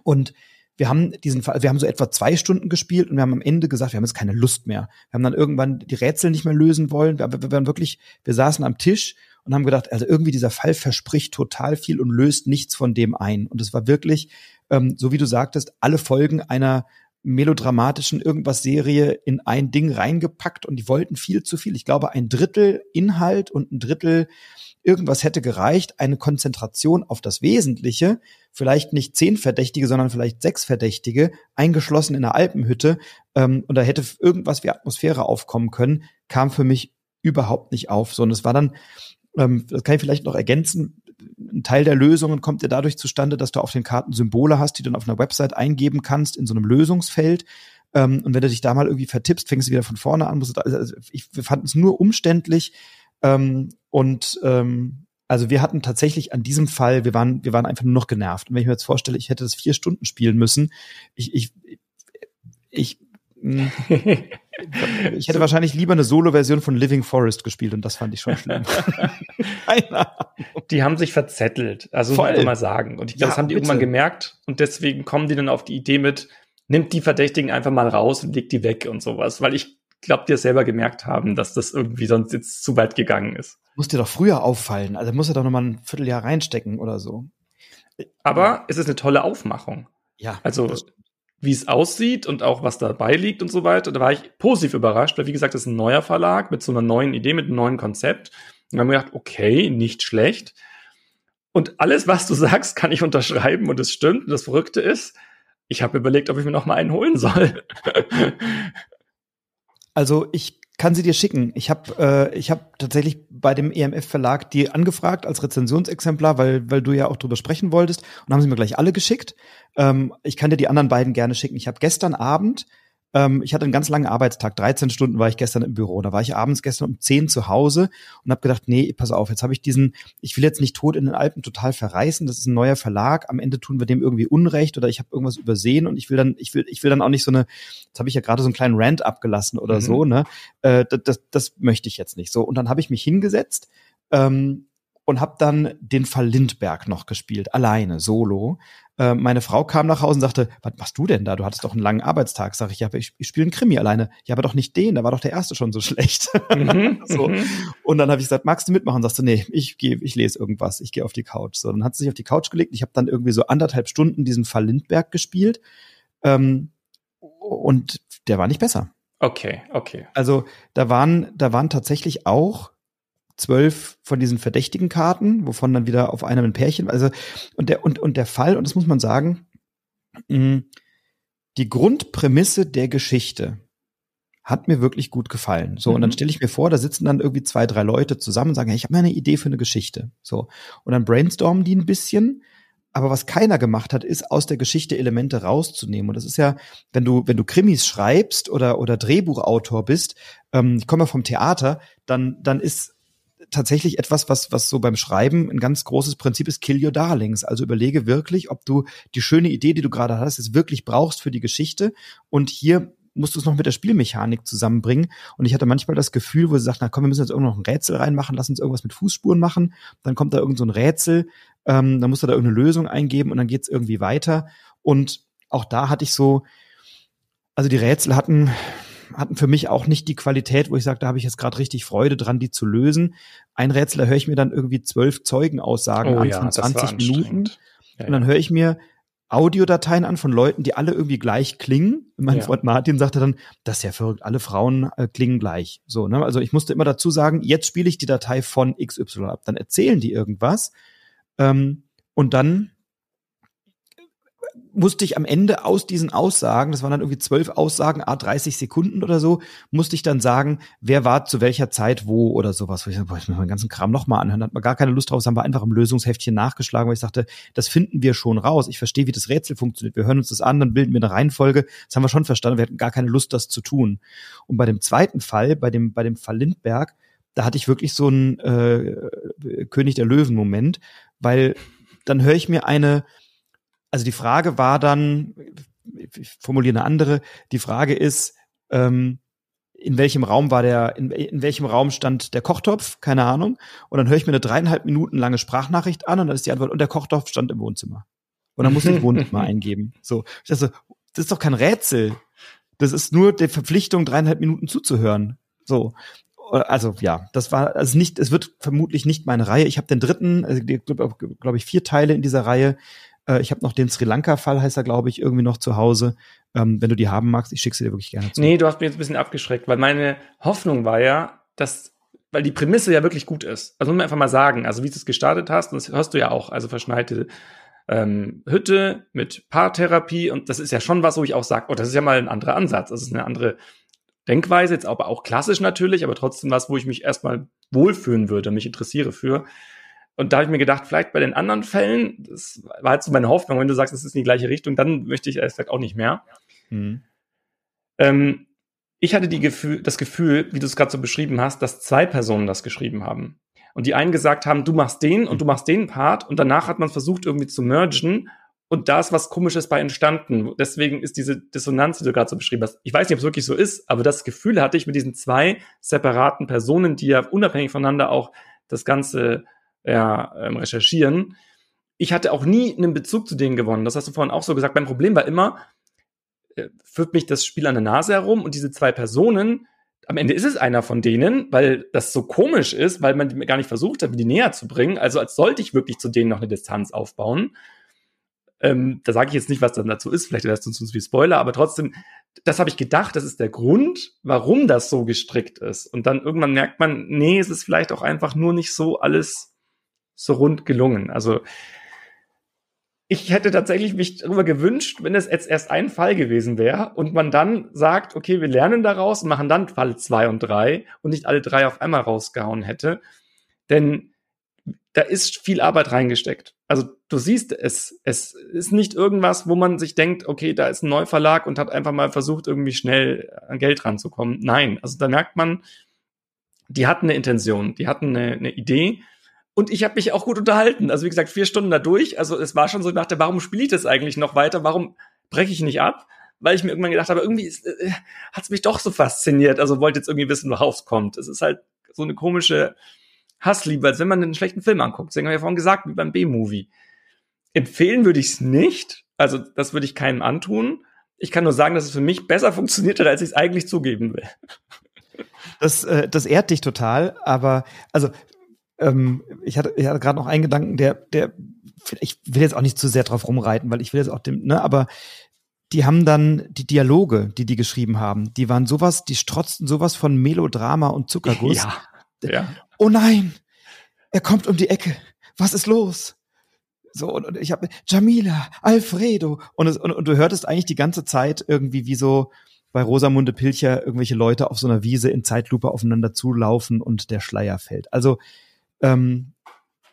Und wir haben diesen Fall, wir haben so etwa zwei Stunden gespielt und wir haben am Ende gesagt, wir haben jetzt keine Lust mehr. Wir haben dann irgendwann die Rätsel nicht mehr lösen wollen. Wir, wir, wir waren wirklich, wir saßen am Tisch und haben gedacht, also irgendwie dieser Fall verspricht total viel und löst nichts von dem ein. Und es war wirklich, ähm, so wie du sagtest, alle Folgen einer melodramatischen irgendwas Serie in ein Ding reingepackt und die wollten viel zu viel. Ich glaube, ein Drittel Inhalt und ein Drittel irgendwas hätte gereicht, eine Konzentration auf das Wesentliche, vielleicht nicht zehn Verdächtige, sondern vielleicht sechs Verdächtige, eingeschlossen in einer Alpenhütte, ähm, und da hätte irgendwas wie Atmosphäre aufkommen können, kam für mich überhaupt nicht auf. So, und es war dann, ähm, das kann ich vielleicht noch ergänzen, ein Teil der Lösungen kommt ja dadurch zustande, dass du auf den Karten Symbole hast, die du dann auf einer Website eingeben kannst in so einem Lösungsfeld. Ähm, und wenn du dich da mal irgendwie vertippst, fängst du wieder von vorne an. Musst du da, also ich, wir fanden es nur umständlich. Ähm, und ähm, also wir hatten tatsächlich an diesem Fall, wir waren, wir waren einfach nur noch genervt. Und wenn ich mir jetzt vorstelle, ich hätte das vier Stunden spielen müssen, ich, ich, ich hm. ich hätte wahrscheinlich lieber eine Solo-Version von Living Forest gespielt und das fand ich schon schlimm. die haben sich verzettelt, also Voll. muss man mal sagen. Und ich glaube, ja, das haben die bitte. irgendwann gemerkt und deswegen kommen die dann auf die Idee mit, nimmt die Verdächtigen einfach mal raus und legt die weg und sowas, weil ich glaube, die es selber gemerkt haben, dass das irgendwie sonst jetzt zu weit gegangen ist. Muss dir doch früher auffallen, also muss er doch noch mal ein Vierteljahr reinstecken oder so. Aber es ist eine tolle Aufmachung. Ja. Also wie es aussieht und auch was dabei liegt und so weiter. Da war ich positiv überrascht, weil wie gesagt, das ist ein neuer Verlag mit so einer neuen Idee, mit einem neuen Konzept. Und dann haben wir gedacht, okay, nicht schlecht. Und alles, was du sagst, kann ich unterschreiben und es stimmt. Und das Verrückte ist, ich habe überlegt, ob ich mir noch mal einen holen soll. also ich kann sie dir schicken. Ich habe äh, ich habe tatsächlich bei dem EMF Verlag die angefragt als Rezensionsexemplar, weil weil du ja auch drüber sprechen wolltest und haben sie mir gleich alle geschickt. Ähm, ich kann dir die anderen beiden gerne schicken. Ich habe gestern Abend ähm, ich hatte einen ganz langen Arbeitstag, 13 Stunden war ich gestern im Büro. Da war ich abends gestern um 10 zu Hause und habe gedacht, nee, pass auf, jetzt habe ich diesen, ich will jetzt nicht tot in den Alpen total verreißen, das ist ein neuer Verlag, am Ende tun wir dem irgendwie Unrecht oder ich habe irgendwas übersehen und ich will dann, ich will, ich will dann auch nicht so eine, jetzt habe ich ja gerade so einen kleinen Rant abgelassen oder mhm. so, ne? Äh, das, das, das möchte ich jetzt nicht so. Und dann habe ich mich hingesetzt ähm, und habe dann den Fall Lindberg noch gespielt, alleine, solo. Äh, meine Frau kam nach Hause und sagte, was machst du denn da? Du hattest doch einen langen Arbeitstag. Sag ich, ja, ich, ich spiele einen Krimi alleine. Ja, aber doch nicht den, da war doch der erste schon so schlecht. Mhm, so. Mhm. Und dann habe ich gesagt, magst du mitmachen? Sagst du, nee, ich gehe, ich lese irgendwas, ich gehe auf die Couch. So, dann hat sie sich auf die Couch gelegt. Ich habe dann irgendwie so anderthalb Stunden diesen Fall Lindberg gespielt. Ähm, und der war nicht besser. Okay, okay. Also da waren, da waren tatsächlich auch zwölf von diesen verdächtigen Karten, wovon dann wieder auf einem ein Pärchen, also und der und und der Fall und das muss man sagen, mh, die Grundprämisse der Geschichte hat mir wirklich gut gefallen. So, mhm. und dann mhm. stelle ich mir vor, da sitzen dann irgendwie zwei, drei Leute zusammen und sagen, hey, ich habe mir eine Idee für eine Geschichte. So. Und dann brainstormen die ein bisschen. Aber was keiner gemacht hat, ist aus der Geschichte Elemente rauszunehmen. Und das ist ja, wenn du, wenn du Krimis schreibst oder, oder Drehbuchautor bist, ähm, ich komme ja vom Theater, dann, dann ist tatsächlich etwas, was, was so beim Schreiben ein ganz großes Prinzip ist, kill your darlings. Also überlege wirklich, ob du die schöne Idee, die du gerade hast, jetzt wirklich brauchst für die Geschichte. Und hier musst du es noch mit der Spielmechanik zusammenbringen. Und ich hatte manchmal das Gefühl, wo sie sagt, na komm, wir müssen jetzt irgendwo noch ein Rätsel reinmachen, lass uns irgendwas mit Fußspuren machen. Dann kommt da irgend so ein Rätsel, ähm, dann musst du da irgendeine Lösung eingeben und dann geht's irgendwie weiter. Und auch da hatte ich so, also die Rätsel hatten hatten für mich auch nicht die Qualität, wo ich sage, da habe ich jetzt gerade richtig Freude dran, die zu lösen. Ein Rätsel, da höre ich mir dann irgendwie zwölf Zeugenaussagen oh, an ja, von 20 Minuten. Ja, und dann höre ich mir Audiodateien an von Leuten, die alle irgendwie gleich klingen. mein ja. Freund Martin sagte dann, das ist ja verrückt, alle Frauen äh, klingen gleich. So, ne? Also ich musste immer dazu sagen, jetzt spiele ich die Datei von XY ab. Dann erzählen die irgendwas. Ähm, und dann musste ich am Ende aus diesen Aussagen, das waren dann irgendwie zwölf Aussagen, a 30 Sekunden oder so, musste ich dann sagen, wer war zu welcher Zeit wo oder sowas. Wo ich, boah, ich muss meinen ganzen Kram nochmal anhören, hat man gar keine Lust drauf, das haben wir einfach im Lösungsheftchen nachgeschlagen, weil ich sagte, das finden wir schon raus. Ich verstehe, wie das Rätsel funktioniert. Wir hören uns das an, dann bilden wir eine Reihenfolge. Das haben wir schon verstanden. Wir hatten gar keine Lust, das zu tun. Und bei dem zweiten Fall, bei dem, bei dem Fall Lindberg, da hatte ich wirklich so einen äh, König der Löwen-Moment, weil dann höre ich mir eine also die Frage war dann, ich formuliere eine andere, die Frage ist, ähm, in welchem Raum war der, in, in welchem Raum stand der Kochtopf? Keine Ahnung. Und dann höre ich mir eine dreieinhalb Minuten lange Sprachnachricht an und dann ist die Antwort, und der Kochtopf stand im Wohnzimmer. Und dann muss ich Wohnzimmer eingeben. So. Ich dachte, das ist doch kein Rätsel. Das ist nur die Verpflichtung, dreieinhalb Minuten zuzuhören. So. Also ja, das war also nicht, es wird vermutlich nicht meine Reihe. Ich habe den dritten, also glaube glaub ich, vier Teile in dieser Reihe. Äh, ich habe noch den Sri Lanka-Fall, heißt er, glaube ich, irgendwie noch zu Hause. Ähm, wenn du die haben magst, ich schicke sie dir wirklich gerne zu. Nee, du hast mich jetzt ein bisschen abgeschreckt, weil meine Hoffnung war ja, dass, weil die Prämisse ja wirklich gut ist. Also muss man einfach mal sagen, also wie du es gestartet hast, das hörst du ja auch, also verschneite ähm, Hütte mit Paartherapie und das ist ja schon was, wo ich auch sage, oh, das ist ja mal ein anderer Ansatz, das ist eine andere Denkweise, jetzt aber auch klassisch natürlich, aber trotzdem was, wo ich mich erstmal wohlfühlen würde, mich interessiere für. Und da habe ich mir gedacht, vielleicht bei den anderen Fällen, das war halt so meine Hoffnung, wenn du sagst, es ist in die gleiche Richtung, dann möchte ich ehrlich gesagt auch nicht mehr. Mhm. Ähm, ich hatte Gefühl, das Gefühl, wie du es gerade so beschrieben hast, dass zwei Personen das geschrieben haben. Und die einen gesagt haben, du machst den und du machst den Part und danach hat man versucht irgendwie zu mergen und da ist was Komisches bei entstanden. Deswegen ist diese Dissonanz, die du gerade so beschrieben hast. Ich weiß nicht, ob es wirklich so ist, aber das Gefühl hatte ich mit diesen zwei separaten Personen, die ja unabhängig voneinander auch das Ganze ja, ähm, recherchieren. Ich hatte auch nie einen Bezug zu denen gewonnen. Das hast du vorhin auch so gesagt. Mein Problem war immer, äh, führt mich das Spiel an der Nase herum und diese zwei Personen, am Ende ist es einer von denen, weil das so komisch ist, weil man gar nicht versucht hat, die näher zu bringen. Also als sollte ich wirklich zu denen noch eine Distanz aufbauen. Ähm, da sage ich jetzt nicht, was dann dazu ist, vielleicht wäre es uns wie Spoiler, aber trotzdem, das habe ich gedacht, das ist der Grund, warum das so gestrickt ist. Und dann irgendwann merkt man, nee, es ist vielleicht auch einfach nur nicht so alles so rund gelungen. Also ich hätte tatsächlich mich darüber gewünscht, wenn es jetzt erst ein Fall gewesen wäre und man dann sagt, okay, wir lernen daraus, machen dann Fall zwei und drei und nicht alle drei auf einmal rausgehauen hätte. Denn da ist viel Arbeit reingesteckt. Also du siehst, es, es ist nicht irgendwas, wo man sich denkt, okay, da ist ein Neuverlag und hat einfach mal versucht, irgendwie schnell an Geld ranzukommen. Nein, also da merkt man, die hatten eine Intention, die hatten eine, eine Idee. Und ich habe mich auch gut unterhalten. Also wie gesagt, vier Stunden da durch. Also es war schon so nach der, warum spiele ich das eigentlich noch weiter? Warum breche ich nicht ab? Weil ich mir irgendwann gedacht habe, irgendwie äh, hat es mich doch so fasziniert. Also wollte jetzt irgendwie wissen, worauf es kommt. Es ist halt so eine komische Hassliebe, als wenn man einen schlechten Film anguckt. Deswegen habe ich ja vorhin gesagt, wie beim B-Movie. Empfehlen würde ich es nicht. Also, das würde ich keinem antun. Ich kann nur sagen, dass es für mich besser funktioniert hat, als ich es eigentlich zugeben will. Das, äh, das ehrt dich total, aber also ähm, ich hatte, ich hatte gerade noch einen Gedanken, der, der, ich will jetzt auch nicht zu sehr drauf rumreiten, weil ich will jetzt auch dem, ne, aber die haben dann die Dialoge, die die geschrieben haben, die waren sowas, die strotzten sowas von Melodrama und Zuckerguss. Ja. ja oh nein, er kommt um die Ecke. Was ist los? So, und, und ich habe Jamila, Alfredo. Und, es, und, und du hörtest eigentlich die ganze Zeit irgendwie wie so bei Rosamunde Pilcher irgendwelche Leute auf so einer Wiese in Zeitlupe aufeinander zulaufen und der Schleier fällt. Also ähm,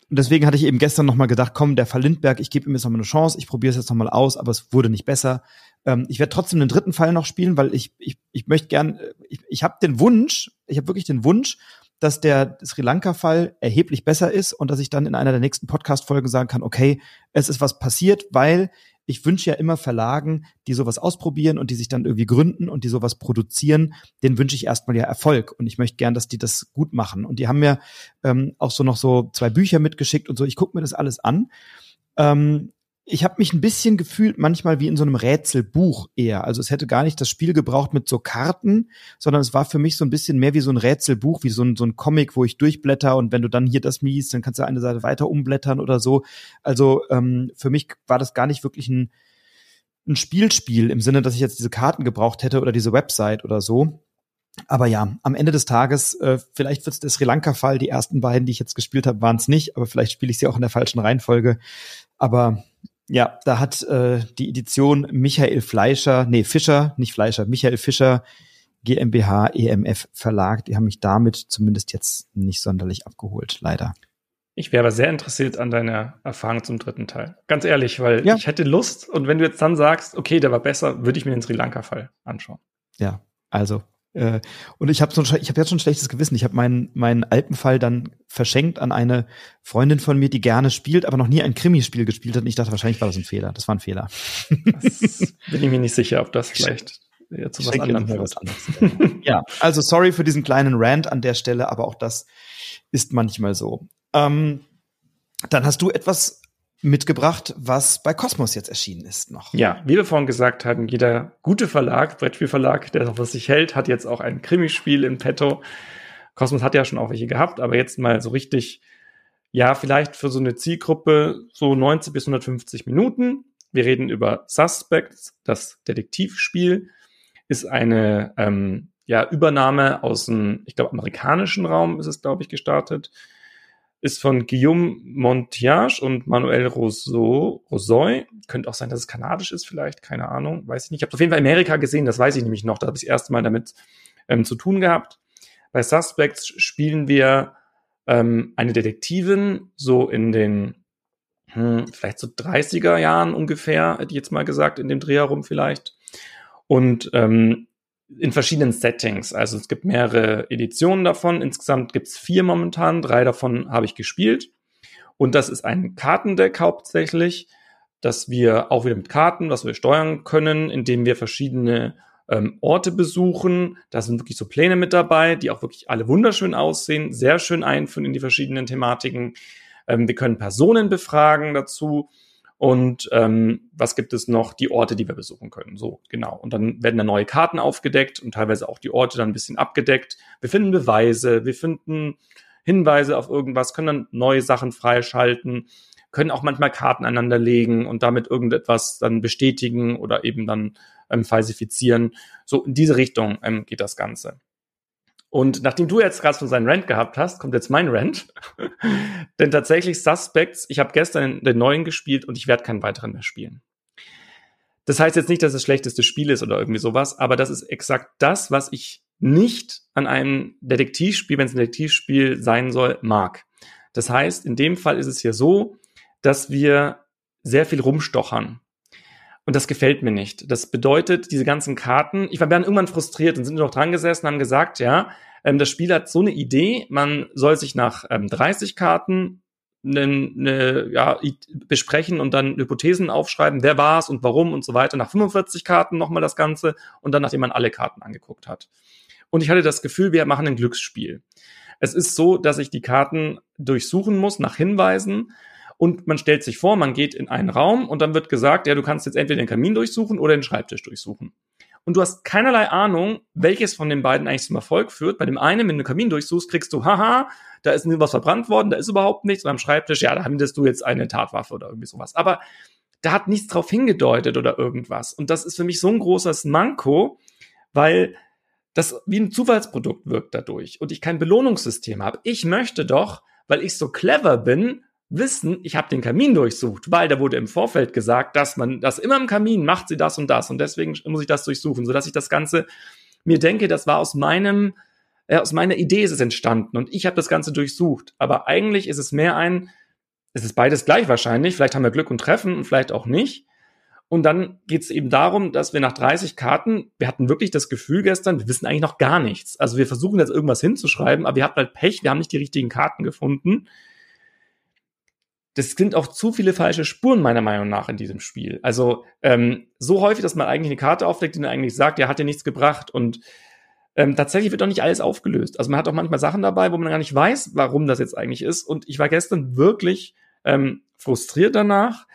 deswegen hatte ich eben gestern nochmal gedacht, komm, der Fall Lindberg, ich gebe ihm jetzt nochmal eine Chance, ich probiere es jetzt nochmal aus, aber es wurde nicht besser. Ähm, ich werde trotzdem den dritten Fall noch spielen, weil ich, ich, ich möchte gern, ich, ich habe den Wunsch, ich habe wirklich den Wunsch, dass der Sri Lanka-Fall erheblich besser ist und dass ich dann in einer der nächsten Podcast-Folgen sagen kann, okay, es ist was passiert, weil ich wünsche ja immer Verlagen, die sowas ausprobieren und die sich dann irgendwie gründen und die sowas produzieren, den wünsche ich erstmal ja Erfolg. Und ich möchte gern, dass die das gut machen. Und die haben mir ähm, auch so noch so zwei Bücher mitgeschickt und so. Ich gucke mir das alles an. Ähm, ich habe mich ein bisschen gefühlt manchmal wie in so einem Rätselbuch eher. Also es hätte gar nicht das Spiel gebraucht mit so Karten, sondern es war für mich so ein bisschen mehr wie so ein Rätselbuch, wie so ein, so ein Comic, wo ich durchblätter und wenn du dann hier das mies, dann kannst du eine Seite weiter umblättern oder so. Also ähm, für mich war das gar nicht wirklich ein, ein Spielspiel im Sinne, dass ich jetzt diese Karten gebraucht hätte oder diese Website oder so. Aber ja, am Ende des Tages, äh, vielleicht wird es der Sri Lanka-Fall. Die ersten beiden, die ich jetzt gespielt habe, waren es nicht, aber vielleicht spiele ich sie auch in der falschen Reihenfolge. Aber ja, da hat äh, die Edition Michael Fleischer, nee, Fischer, nicht Fleischer, Michael Fischer GmbH EMF Verlag, die haben mich damit zumindest jetzt nicht sonderlich abgeholt, leider. Ich wäre aber sehr interessiert an deiner Erfahrung zum dritten Teil. Ganz ehrlich, weil ja. ich hätte Lust und wenn du jetzt dann sagst, okay, der war besser, würde ich mir den Sri Lanka-Fall anschauen. Ja, also äh, und ich habe so, ich habe jetzt schon ein schlechtes Gewissen. Ich habe meinen meinen Alpenfall dann verschenkt an eine Freundin von mir, die gerne spielt, aber noch nie ein Krimispiel gespielt hat. Und ich dachte, wahrscheinlich war das ein Fehler. Das war ein Fehler. Bin ich mir nicht sicher, ob das vielleicht ja, zu was anderem führt. Ja, also sorry für diesen kleinen Rant an der Stelle, aber auch das ist manchmal so. Ähm, dann hast du etwas mitgebracht, was bei Cosmos jetzt erschienen ist noch. Ja, wie wir vorhin gesagt haben, jeder gute Verlag, Brettspielverlag, der auf was sich hält, hat jetzt auch ein Krimispiel in petto. Cosmos hat ja schon auch welche gehabt, aber jetzt mal so richtig, ja, vielleicht für so eine Zielgruppe so 90 bis 150 Minuten. Wir reden über Suspects, das Detektivspiel, ist eine ähm, ja, Übernahme aus dem, ich glaube, amerikanischen Raum ist es, glaube ich, gestartet ist von Guillaume Montiage und Manuel Rousseau. Könnte auch sein, dass es kanadisch ist, vielleicht, keine Ahnung, weiß ich nicht. Ich habe auf jeden Fall Amerika gesehen, das weiß ich nämlich noch. Da habe ich das erste Mal damit ähm, zu tun gehabt. Bei Suspects spielen wir ähm, eine Detektivin, so in den hm, vielleicht so 30er Jahren ungefähr, hätte ich jetzt mal gesagt, in dem Dreh herum vielleicht. Und ähm, in verschiedenen Settings. Also es gibt mehrere Editionen davon. Insgesamt gibt es vier momentan. Drei davon habe ich gespielt. Und das ist ein Kartendeck hauptsächlich, dass wir auch wieder mit Karten, was wir steuern können, indem wir verschiedene ähm, Orte besuchen. Da sind wirklich so Pläne mit dabei, die auch wirklich alle wunderschön aussehen, sehr schön einführen in die verschiedenen Thematiken. Ähm, wir können Personen befragen dazu und ähm, was gibt es noch? Die Orte, die wir besuchen können. So, genau. Und dann werden da neue Karten aufgedeckt und teilweise auch die Orte dann ein bisschen abgedeckt. Wir finden Beweise, wir finden Hinweise auf irgendwas, können dann neue Sachen freischalten, können auch manchmal Karten aneinander legen und damit irgendetwas dann bestätigen oder eben dann ähm, falsifizieren. So in diese Richtung ähm, geht das Ganze. Und nachdem du jetzt gerade so seinen Rant gehabt hast, kommt jetzt mein Rant. Denn tatsächlich Suspects, ich habe gestern den neuen gespielt und ich werde keinen weiteren mehr spielen. Das heißt jetzt nicht, dass es das schlechteste Spiel ist oder irgendwie sowas, aber das ist exakt das, was ich nicht an einem Detektivspiel, wenn es ein Detektivspiel sein soll, mag. Das heißt, in dem Fall ist es hier so, dass wir sehr viel rumstochern. Und das gefällt mir nicht. Das bedeutet, diese ganzen Karten, ich war dann irgendwann frustriert und sind nur noch dran gesessen und haben gesagt, ja, ähm, das Spiel hat so eine Idee, man soll sich nach ähm, 30 Karten eine, eine, ja, besprechen und dann Hypothesen aufschreiben, wer war es und warum und so weiter. Nach 45 Karten nochmal das Ganze und dann, nachdem man alle Karten angeguckt hat. Und ich hatte das Gefühl, wir machen ein Glücksspiel. Es ist so, dass ich die Karten durchsuchen muss nach Hinweisen und man stellt sich vor, man geht in einen Raum und dann wird gesagt, ja, du kannst jetzt entweder den Kamin durchsuchen oder den Schreibtisch durchsuchen. Und du hast keinerlei Ahnung, welches von den beiden eigentlich zum Erfolg führt. Bei dem einen, wenn du den Kamin durchsuchst, kriegst du, haha, da ist was verbrannt worden, da ist überhaupt nichts. Und am Schreibtisch, ja, da handest du jetzt eine Tatwaffe oder irgendwie sowas. Aber da hat nichts drauf hingedeutet oder irgendwas. Und das ist für mich so ein großes Manko, weil das wie ein Zufallsprodukt wirkt dadurch und ich kein Belohnungssystem habe. Ich möchte doch, weil ich so clever bin, wissen, ich habe den Kamin durchsucht, weil da wurde im Vorfeld gesagt, dass man das immer im Kamin macht sie das und das und deswegen muss ich das durchsuchen, so dass ich das Ganze mir denke, das war aus meinem äh, aus meiner Idee ist es entstanden und ich habe das Ganze durchsucht, aber eigentlich ist es mehr ein es ist beides gleich wahrscheinlich, vielleicht haben wir Glück und treffen und vielleicht auch nicht. Und dann geht es eben darum, dass wir nach 30 Karten, wir hatten wirklich das Gefühl gestern, wir wissen eigentlich noch gar nichts. Also wir versuchen jetzt irgendwas hinzuschreiben, aber wir hatten halt Pech, wir haben nicht die richtigen Karten gefunden das sind auch zu viele falsche Spuren meiner Meinung nach in diesem Spiel. Also ähm, so häufig, dass man eigentlich eine Karte aufdeckt, die dann eigentlich sagt, ja, hat dir nichts gebracht und ähm, tatsächlich wird doch nicht alles aufgelöst. Also man hat auch manchmal Sachen dabei, wo man gar nicht weiß, warum das jetzt eigentlich ist. Und ich war gestern wirklich ähm, frustriert danach.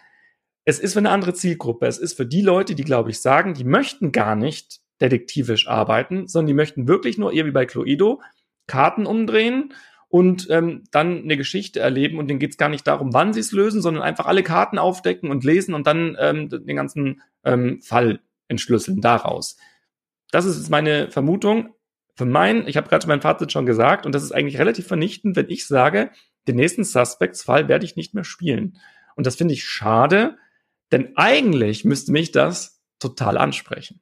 Es ist für eine andere Zielgruppe. Es ist für die Leute, die, glaube ich, sagen, die möchten gar nicht detektivisch arbeiten, sondern die möchten wirklich nur, eher wie bei Cluedo, Karten umdrehen und ähm, dann eine Geschichte erleben und denen geht es gar nicht darum, wann sie es lösen, sondern einfach alle Karten aufdecken und lesen und dann ähm, den ganzen ähm, Fall entschlüsseln daraus. Das ist meine Vermutung. Für mein, ich habe gerade mein Fazit schon gesagt, und das ist eigentlich relativ vernichtend, wenn ich sage, den nächsten Suspects-Fall werde ich nicht mehr spielen. Und das finde ich schade, denn eigentlich müsste mich das total ansprechen.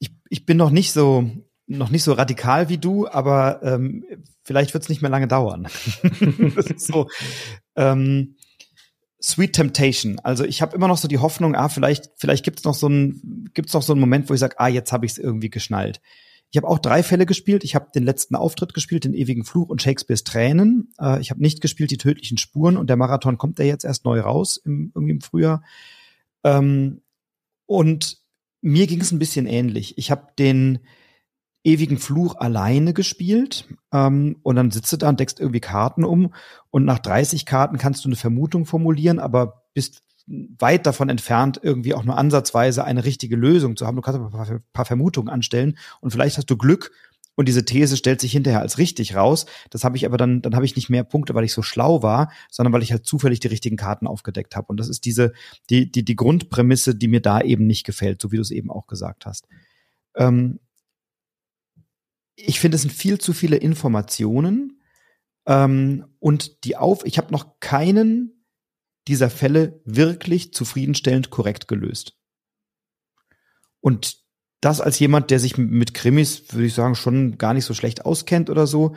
Ich, ich bin noch nicht so noch nicht so radikal wie du, aber ähm, vielleicht wird es nicht mehr lange dauern. so, ähm, Sweet Temptation. Also ich habe immer noch so die Hoffnung, ah, vielleicht, vielleicht gibt's noch so ein, gibt's noch so einen Moment, wo ich sage, ah, jetzt habe ich es irgendwie geschnallt. Ich habe auch drei Fälle gespielt. Ich habe den letzten Auftritt gespielt, den ewigen Fluch und Shakespeares Tränen. Äh, ich habe nicht gespielt die tödlichen Spuren und der Marathon kommt ja jetzt erst neu raus im, irgendwie im Frühjahr. Ähm, und mir ging es ein bisschen ähnlich. Ich habe den ewigen Fluch alleine gespielt ähm, und dann sitzt du da und deckst irgendwie Karten um und nach 30 Karten kannst du eine Vermutung formulieren, aber bist weit davon entfernt, irgendwie auch nur ansatzweise eine richtige Lösung zu haben. Du kannst aber ein paar, paar Vermutungen anstellen und vielleicht hast du Glück und diese These stellt sich hinterher als richtig raus. Das habe ich aber dann, dann habe ich nicht mehr Punkte, weil ich so schlau war, sondern weil ich halt zufällig die richtigen Karten aufgedeckt habe. Und das ist diese, die, die, die Grundprämisse, die mir da eben nicht gefällt, so wie du es eben auch gesagt hast. Ähm, ich finde, es sind viel zu viele Informationen ähm, und die auf. Ich habe noch keinen dieser Fälle wirklich zufriedenstellend korrekt gelöst. Und das als jemand, der sich mit Krimis, würde ich sagen, schon gar nicht so schlecht auskennt oder so.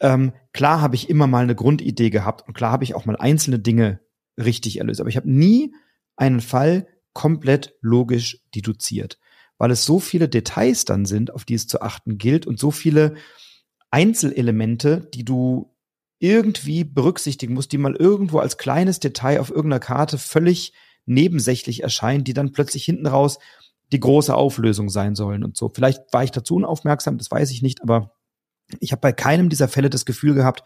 Ähm, klar habe ich immer mal eine Grundidee gehabt und klar habe ich auch mal einzelne Dinge richtig erlöst, aber ich habe nie einen Fall komplett logisch deduziert weil es so viele Details dann sind, auf die es zu achten gilt und so viele Einzelelemente, die du irgendwie berücksichtigen musst, die mal irgendwo als kleines Detail auf irgendeiner Karte völlig nebensächlich erscheinen, die dann plötzlich hinten raus die große Auflösung sein sollen und so. Vielleicht war ich dazu unaufmerksam, das weiß ich nicht, aber ich habe bei keinem dieser Fälle das Gefühl gehabt,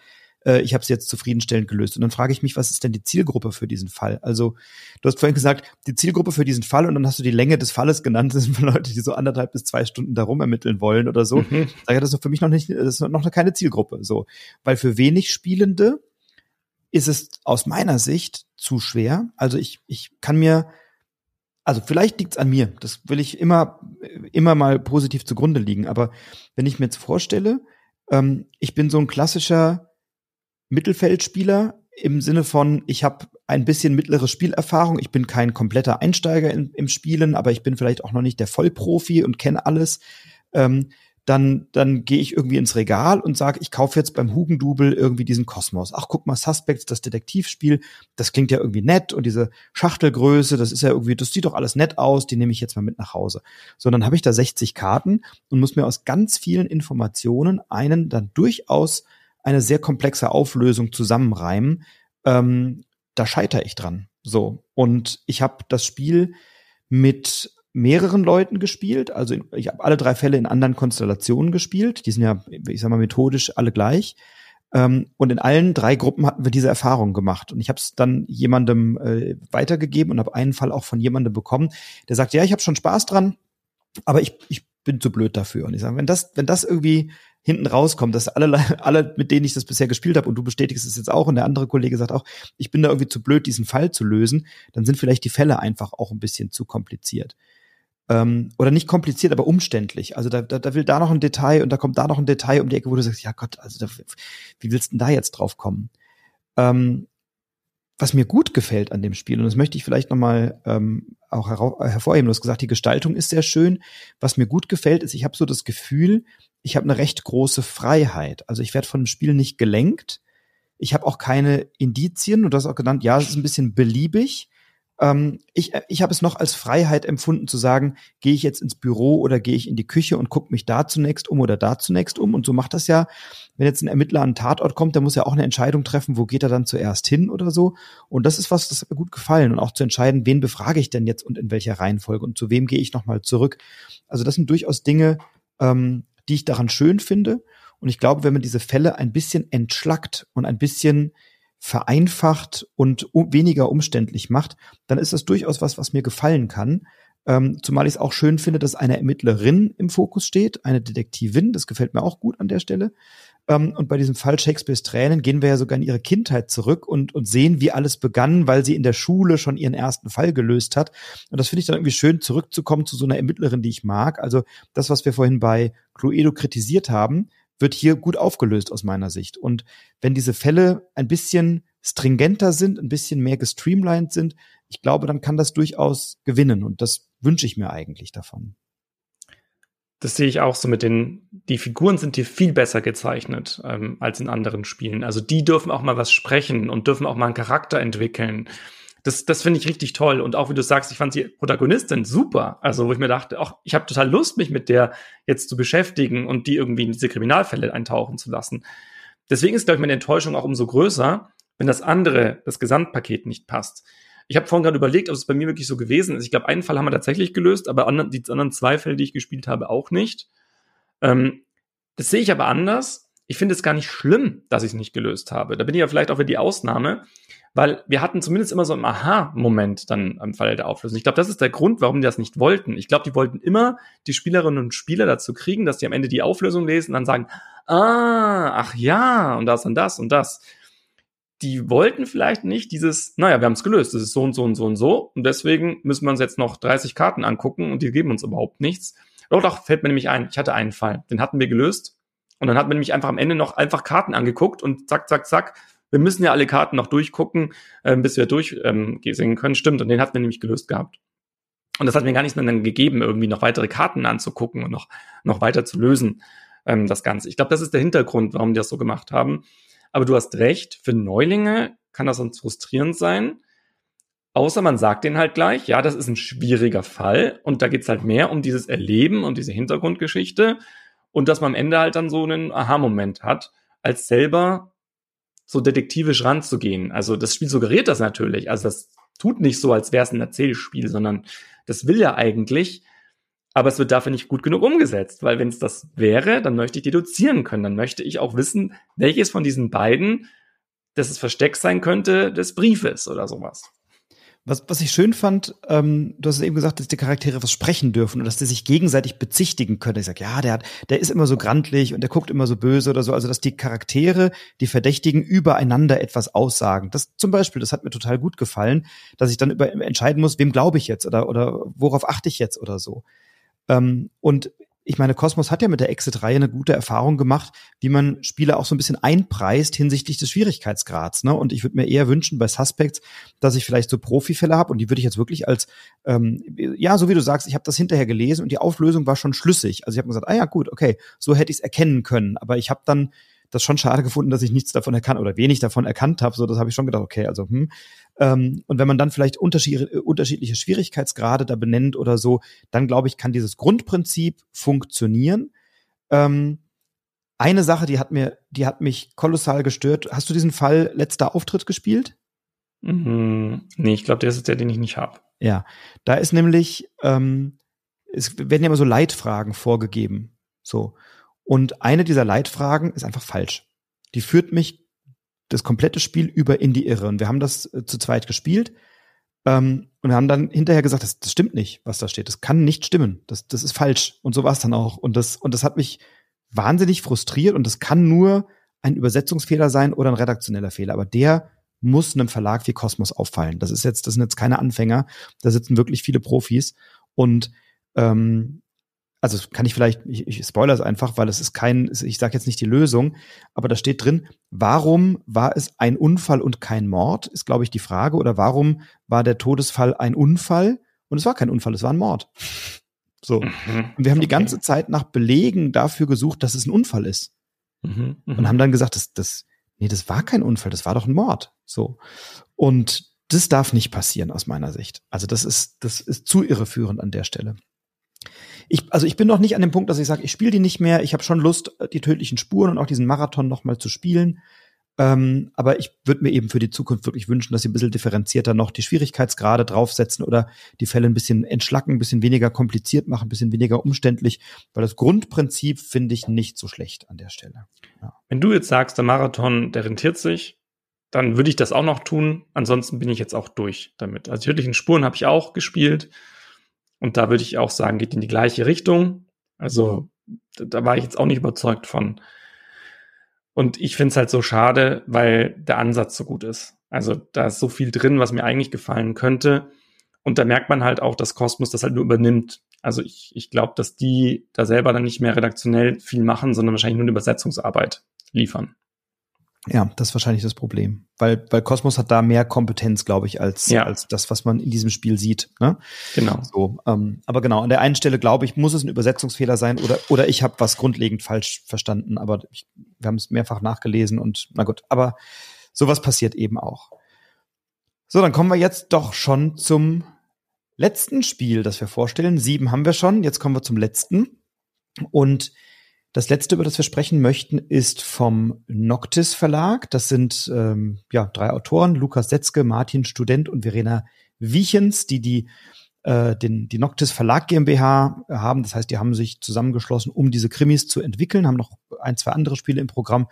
äh, ich habe es jetzt zufriedenstellend gelöst. Und dann frage ich mich, was ist denn die Zielgruppe für diesen Fall? Also du hast vorhin gesagt, die Zielgruppe für diesen Fall und dann hast du die Länge des Falles genannt. Das sind Leute, die so anderthalb bis zwei Stunden darum ermitteln wollen oder so. Mhm. Sage das ist für mich noch nicht, das ist noch keine Zielgruppe. So, weil für wenig Spielende ist es aus meiner Sicht zu schwer. Also ich, ich kann mir also vielleicht liegt's an mir. Das will ich immer, immer mal positiv zugrunde liegen. Aber wenn ich mir jetzt vorstelle, ähm, ich bin so ein klassischer Mittelfeldspieler im Sinne von, ich habe ein bisschen mittlere Spielerfahrung. Ich bin kein kompletter Einsteiger in, im Spielen, aber ich bin vielleicht auch noch nicht der Vollprofi und kenne alles. Ähm, dann, dann gehe ich irgendwie ins Regal und sage, ich kaufe jetzt beim Hugendubel irgendwie diesen Kosmos. Ach, guck mal, Suspects, das Detektivspiel, das klingt ja irgendwie nett und diese Schachtelgröße, das ist ja irgendwie, das sieht doch alles nett aus, die nehme ich jetzt mal mit nach Hause. So, dann habe ich da 60 Karten und muss mir aus ganz vielen Informationen einen dann durchaus eine sehr komplexe Auflösung zusammenreimen. Ähm, da scheitere ich dran. So. Und ich habe das Spiel mit mehreren Leuten gespielt. Also ich habe alle drei Fälle in anderen Konstellationen gespielt. Die sind ja, ich sag mal, methodisch alle gleich. Ähm, und in allen drei Gruppen hatten wir diese Erfahrung gemacht. Und ich habe es dann jemandem äh, weitergegeben und habe einen Fall auch von jemandem bekommen, der sagt, ja, ich habe schon Spaß dran, aber ich, ich bin zu blöd dafür. Und ich sage, wenn das, wenn das irgendwie hinten rauskommt, dass alle, alle, mit denen ich das bisher gespielt habe, und du bestätigst es jetzt auch, und der andere Kollege sagt auch, ich bin da irgendwie zu blöd, diesen Fall zu lösen, dann sind vielleicht die Fälle einfach auch ein bisschen zu kompliziert ähm, oder nicht kompliziert, aber umständlich. Also da, da, da will da noch ein Detail und da kommt da noch ein Detail um die Ecke, wo du sagst, ja Gott, also da, wie willst du denn da jetzt drauf kommen? Ähm, was mir gut gefällt an dem Spiel, und das möchte ich vielleicht nochmal ähm, auch hervorheben, du hast gesagt, die Gestaltung ist sehr schön. Was mir gut gefällt, ist, ich habe so das Gefühl, ich habe eine recht große Freiheit. Also ich werde von dem Spiel nicht gelenkt. Ich habe auch keine Indizien, und du hast auch genannt, ja, es ist ein bisschen beliebig. Ähm, ich ich habe es noch als Freiheit empfunden zu sagen, gehe ich jetzt ins Büro oder gehe ich in die Küche und gucke mich da zunächst um oder da zunächst um. Und so macht das ja, wenn jetzt ein Ermittler an einen Tatort kommt, der muss ja auch eine Entscheidung treffen, wo geht er dann zuerst hin oder so. Und das ist was, das hat mir gut gefallen. Und auch zu entscheiden, wen befrage ich denn jetzt und in welcher Reihenfolge und zu wem gehe ich nochmal zurück. Also das sind durchaus Dinge, ähm, die ich daran schön finde. Und ich glaube, wenn man diese Fälle ein bisschen entschlackt und ein bisschen vereinfacht und weniger umständlich macht, dann ist das durchaus was, was mir gefallen kann. Ähm, zumal ich es auch schön finde, dass eine Ermittlerin im Fokus steht, eine Detektivin, das gefällt mir auch gut an der Stelle. Ähm, und bei diesem Fall Shakespeares Tränen gehen wir ja sogar in ihre Kindheit zurück und, und sehen, wie alles begann, weil sie in der Schule schon ihren ersten Fall gelöst hat. Und das finde ich dann irgendwie schön, zurückzukommen zu so einer Ermittlerin, die ich mag. Also das, was wir vorhin bei Cluedo kritisiert haben, wird hier gut aufgelöst aus meiner Sicht. Und wenn diese Fälle ein bisschen stringenter sind, ein bisschen mehr gestreamlined sind, ich glaube, dann kann das durchaus gewinnen. Und das wünsche ich mir eigentlich davon. Das sehe ich auch so mit den, die Figuren sind hier viel besser gezeichnet ähm, als in anderen Spielen. Also die dürfen auch mal was sprechen und dürfen auch mal einen Charakter entwickeln. Das, das finde ich richtig toll. Und auch wie du sagst, ich fand die Protagonistin super. Also, wo ich mir dachte, auch ich habe total Lust, mich mit der jetzt zu beschäftigen und die irgendwie in diese Kriminalfälle eintauchen zu lassen. Deswegen ist, glaube ich, meine Enttäuschung auch umso größer, wenn das andere, das Gesamtpaket nicht passt. Ich habe vorhin gerade überlegt, ob es bei mir wirklich so gewesen ist. Ich glaube, einen Fall haben wir tatsächlich gelöst, aber anderen, die anderen zwei Fälle, die ich gespielt habe, auch nicht. Ähm, das sehe ich aber anders. Ich finde es gar nicht schlimm, dass ich es nicht gelöst habe. Da bin ich ja vielleicht auch wieder die Ausnahme weil wir hatten zumindest immer so einen Aha-Moment dann am Fall der Auflösung. Ich glaube, das ist der Grund, warum die das nicht wollten. Ich glaube, die wollten immer die Spielerinnen und Spieler dazu kriegen, dass die am Ende die Auflösung lesen und dann sagen, ah, ach ja, und das und das und das. Die wollten vielleicht nicht dieses, naja, wir haben es gelöst, das ist so und so und so und so und deswegen müssen wir uns jetzt noch 30 Karten angucken und die geben uns überhaupt nichts. Doch, doch, fällt mir nämlich ein, ich hatte einen Fall, den hatten wir gelöst und dann hat man nämlich einfach am Ende noch einfach Karten angeguckt und zack, zack, zack, wir müssen ja alle Karten noch durchgucken, äh, bis wir durchsingen ähm, können. Stimmt, und den hatten wir nämlich gelöst gehabt. Und das hat mir gar nichts mehr dann gegeben, irgendwie noch weitere Karten anzugucken und noch, noch weiter zu lösen, ähm, das Ganze. Ich glaube, das ist der Hintergrund, warum die das so gemacht haben. Aber du hast recht, für Neulinge kann das sonst frustrierend sein. Außer man sagt denen halt gleich, ja, das ist ein schwieriger Fall und da geht's halt mehr um dieses Erleben und diese Hintergrundgeschichte und dass man am Ende halt dann so einen Aha-Moment hat, als selber so detektivisch ranzugehen. Also das Spiel suggeriert das natürlich. Also das tut nicht so, als wäre es ein Erzählspiel, sondern das will ja eigentlich, aber es wird dafür nicht gut genug umgesetzt, weil wenn es das wäre, dann möchte ich deduzieren können. Dann möchte ich auch wissen, welches von diesen beiden das Versteck sein könnte des Briefes oder sowas. Was, was ich schön fand, ähm, du hast eben gesagt, dass die Charaktere was sprechen dürfen und dass die sich gegenseitig bezichtigen können. Ich sag, ja, der hat, der ist immer so grantlich und der guckt immer so böse oder so. Also, dass die Charaktere, die Verdächtigen, übereinander etwas aussagen. Das zum Beispiel, das hat mir total gut gefallen, dass ich dann über entscheiden muss, wem glaube ich jetzt oder, oder worauf achte ich jetzt oder so. Ähm, und ich meine, Cosmos hat ja mit der Exit-Reihe eine gute Erfahrung gemacht, wie man Spiele auch so ein bisschen einpreist hinsichtlich des Schwierigkeitsgrads. Ne? Und ich würde mir eher wünschen bei Suspects, dass ich vielleicht so Profifälle habe und die würde ich jetzt wirklich als, ähm, ja, so wie du sagst, ich habe das hinterher gelesen und die Auflösung war schon schlüssig. Also ich habe gesagt, ah ja, gut, okay, so hätte ich es erkennen können. Aber ich habe dann das schon schade gefunden, dass ich nichts davon erkannt oder wenig davon erkannt habe. So, das habe ich schon gedacht, okay, also hm. Ähm, und wenn man dann vielleicht unterschied unterschiedliche Schwierigkeitsgrade da benennt oder so, dann glaube ich, kann dieses Grundprinzip funktionieren. Ähm, eine Sache, die hat mir, die hat mich kolossal gestört. Hast du diesen Fall letzter Auftritt gespielt? Mhm. Nee, ich glaube, der ist der, den ich nicht habe. Ja, da ist nämlich, ähm, es werden ja immer so Leitfragen vorgegeben. So. Und eine dieser Leitfragen ist einfach falsch. Die führt mich das komplette Spiel über in die Irre. Und wir haben das äh, zu zweit gespielt ähm, und haben dann hinterher gesagt, das, das stimmt nicht, was da steht. Das kann nicht stimmen. Das, das ist falsch. Und so war es dann auch. Und das, und das hat mich wahnsinnig frustriert. Und das kann nur ein Übersetzungsfehler sein oder ein redaktioneller Fehler. Aber der muss einem Verlag wie Kosmos auffallen. Das ist jetzt, das sind jetzt keine Anfänger. Da sitzen wirklich viele Profis. Und ähm, also kann ich vielleicht, ich, ich spoilere es einfach, weil es ist kein, ich sage jetzt nicht die Lösung, aber da steht drin, warum war es ein Unfall und kein Mord, ist, glaube ich, die Frage. Oder warum war der Todesfall ein Unfall? Und es war kein Unfall, es war ein Mord. So. Mhm. Und wir haben okay. die ganze Zeit nach Belegen dafür gesucht, dass es ein Unfall ist. Mhm. Mhm. Und haben dann gesagt, das, das, nee, das war kein Unfall, das war doch ein Mord. So. Und das darf nicht passieren aus meiner Sicht. Also das ist, das ist zu irreführend an der Stelle ich, also ich bin noch nicht an dem Punkt, dass ich sage, ich spiele die nicht mehr. Ich habe schon Lust, die tödlichen Spuren und auch diesen Marathon noch mal zu spielen. Ähm, aber ich würde mir eben für die Zukunft wirklich wünschen, dass sie ein bisschen differenzierter noch die Schwierigkeitsgrade draufsetzen oder die Fälle ein bisschen entschlacken, ein bisschen weniger kompliziert machen, ein bisschen weniger umständlich, weil das Grundprinzip finde ich nicht so schlecht an der Stelle. Ja. Wenn du jetzt sagst, der Marathon, der rentiert sich, dann würde ich das auch noch tun. Ansonsten bin ich jetzt auch durch damit. Also tödlichen Spuren habe ich auch gespielt. Und da würde ich auch sagen, geht in die gleiche Richtung. Also da war ich jetzt auch nicht überzeugt von. Und ich finde es halt so schade, weil der Ansatz so gut ist. Also da ist so viel drin, was mir eigentlich gefallen könnte. Und da merkt man halt auch, dass Kosmos das halt nur übernimmt. Also ich, ich glaube, dass die da selber dann nicht mehr redaktionell viel machen, sondern wahrscheinlich nur eine Übersetzungsarbeit liefern. Ja, das ist wahrscheinlich das Problem. Weil, weil Cosmos hat da mehr Kompetenz, glaube ich, als, ja. als das, was man in diesem Spiel sieht. Ne? Genau. So, ähm, aber genau, an der einen Stelle, glaube ich, muss es ein Übersetzungsfehler sein oder, oder ich habe was grundlegend falsch verstanden. Aber ich, wir haben es mehrfach nachgelesen und na gut, aber sowas passiert eben auch. So, dann kommen wir jetzt doch schon zum letzten Spiel, das wir vorstellen. Sieben haben wir schon, jetzt kommen wir zum letzten. Und das letzte, über das wir sprechen möchten, ist vom Noctis Verlag. Das sind ähm, ja drei Autoren: Lukas Setzke, Martin Student und Verena Wiechens, die die äh, den die Noctis Verlag GmbH haben. Das heißt, die haben sich zusammengeschlossen, um diese Krimis zu entwickeln. Haben noch ein, zwei andere Spiele im Programm,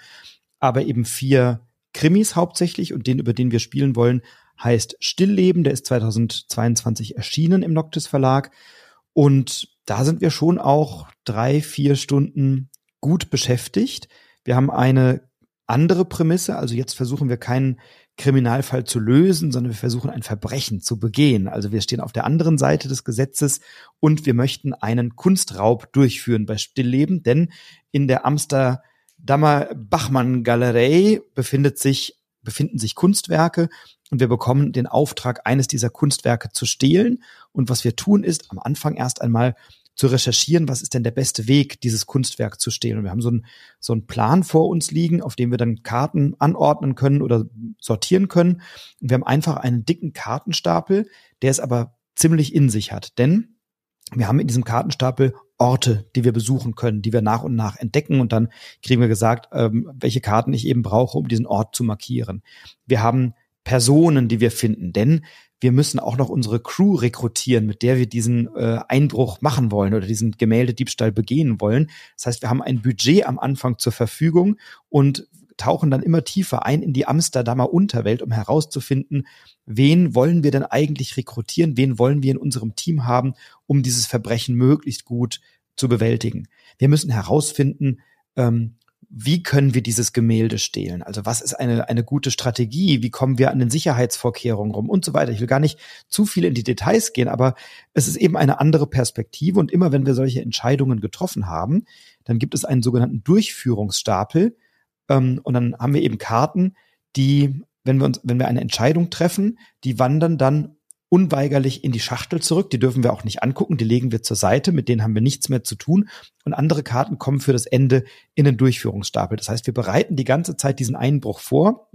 aber eben vier Krimis hauptsächlich. Und den, über den wir spielen wollen, heißt Stillleben. Der ist 2022 erschienen im Noctis Verlag. Und da sind wir schon auch drei, vier Stunden gut beschäftigt. Wir haben eine andere Prämisse, also jetzt versuchen wir keinen Kriminalfall zu lösen, sondern wir versuchen ein Verbrechen zu begehen. Also wir stehen auf der anderen Seite des Gesetzes und wir möchten einen Kunstraub durchführen bei Stillleben, denn in der Amsterdamer Bachmann Galerie befindet sich befinden sich Kunstwerke und wir bekommen den Auftrag, eines dieser Kunstwerke zu stehlen. Und was wir tun ist, am Anfang erst einmal zu recherchieren, was ist denn der beste Weg, dieses Kunstwerk zu stehlen. Und wir haben so einen, so einen Plan vor uns liegen, auf dem wir dann Karten anordnen können oder sortieren können. Und wir haben einfach einen dicken Kartenstapel, der es aber ziemlich in sich hat. Denn wir haben in diesem Kartenstapel Orte, die wir besuchen können, die wir nach und nach entdecken und dann kriegen wir gesagt, ähm, welche Karten ich eben brauche, um diesen Ort zu markieren. Wir haben Personen, die wir finden, denn wir müssen auch noch unsere Crew rekrutieren, mit der wir diesen äh, Einbruch machen wollen oder diesen Gemäldediebstahl begehen wollen. Das heißt, wir haben ein Budget am Anfang zur Verfügung und tauchen dann immer tiefer ein in die Amsterdamer Unterwelt, um herauszufinden, wen wollen wir denn eigentlich rekrutieren, wen wollen wir in unserem Team haben, um dieses Verbrechen möglichst gut zu bewältigen. Wir müssen herausfinden, ähm, wie können wir dieses Gemälde stehlen? Also was ist eine, eine gute Strategie? Wie kommen wir an den Sicherheitsvorkehrungen rum und so weiter? Ich will gar nicht zu viel in die Details gehen, aber es ist eben eine andere Perspektive. Und immer wenn wir solche Entscheidungen getroffen haben, dann gibt es einen sogenannten Durchführungsstapel. Ähm, und dann haben wir eben Karten, die, wenn wir uns, wenn wir eine Entscheidung treffen, die wandern dann unweigerlich in die Schachtel zurück. Die dürfen wir auch nicht angucken, die legen wir zur Seite, mit denen haben wir nichts mehr zu tun. Und andere Karten kommen für das Ende in den Durchführungsstapel. Das heißt, wir bereiten die ganze Zeit diesen Einbruch vor.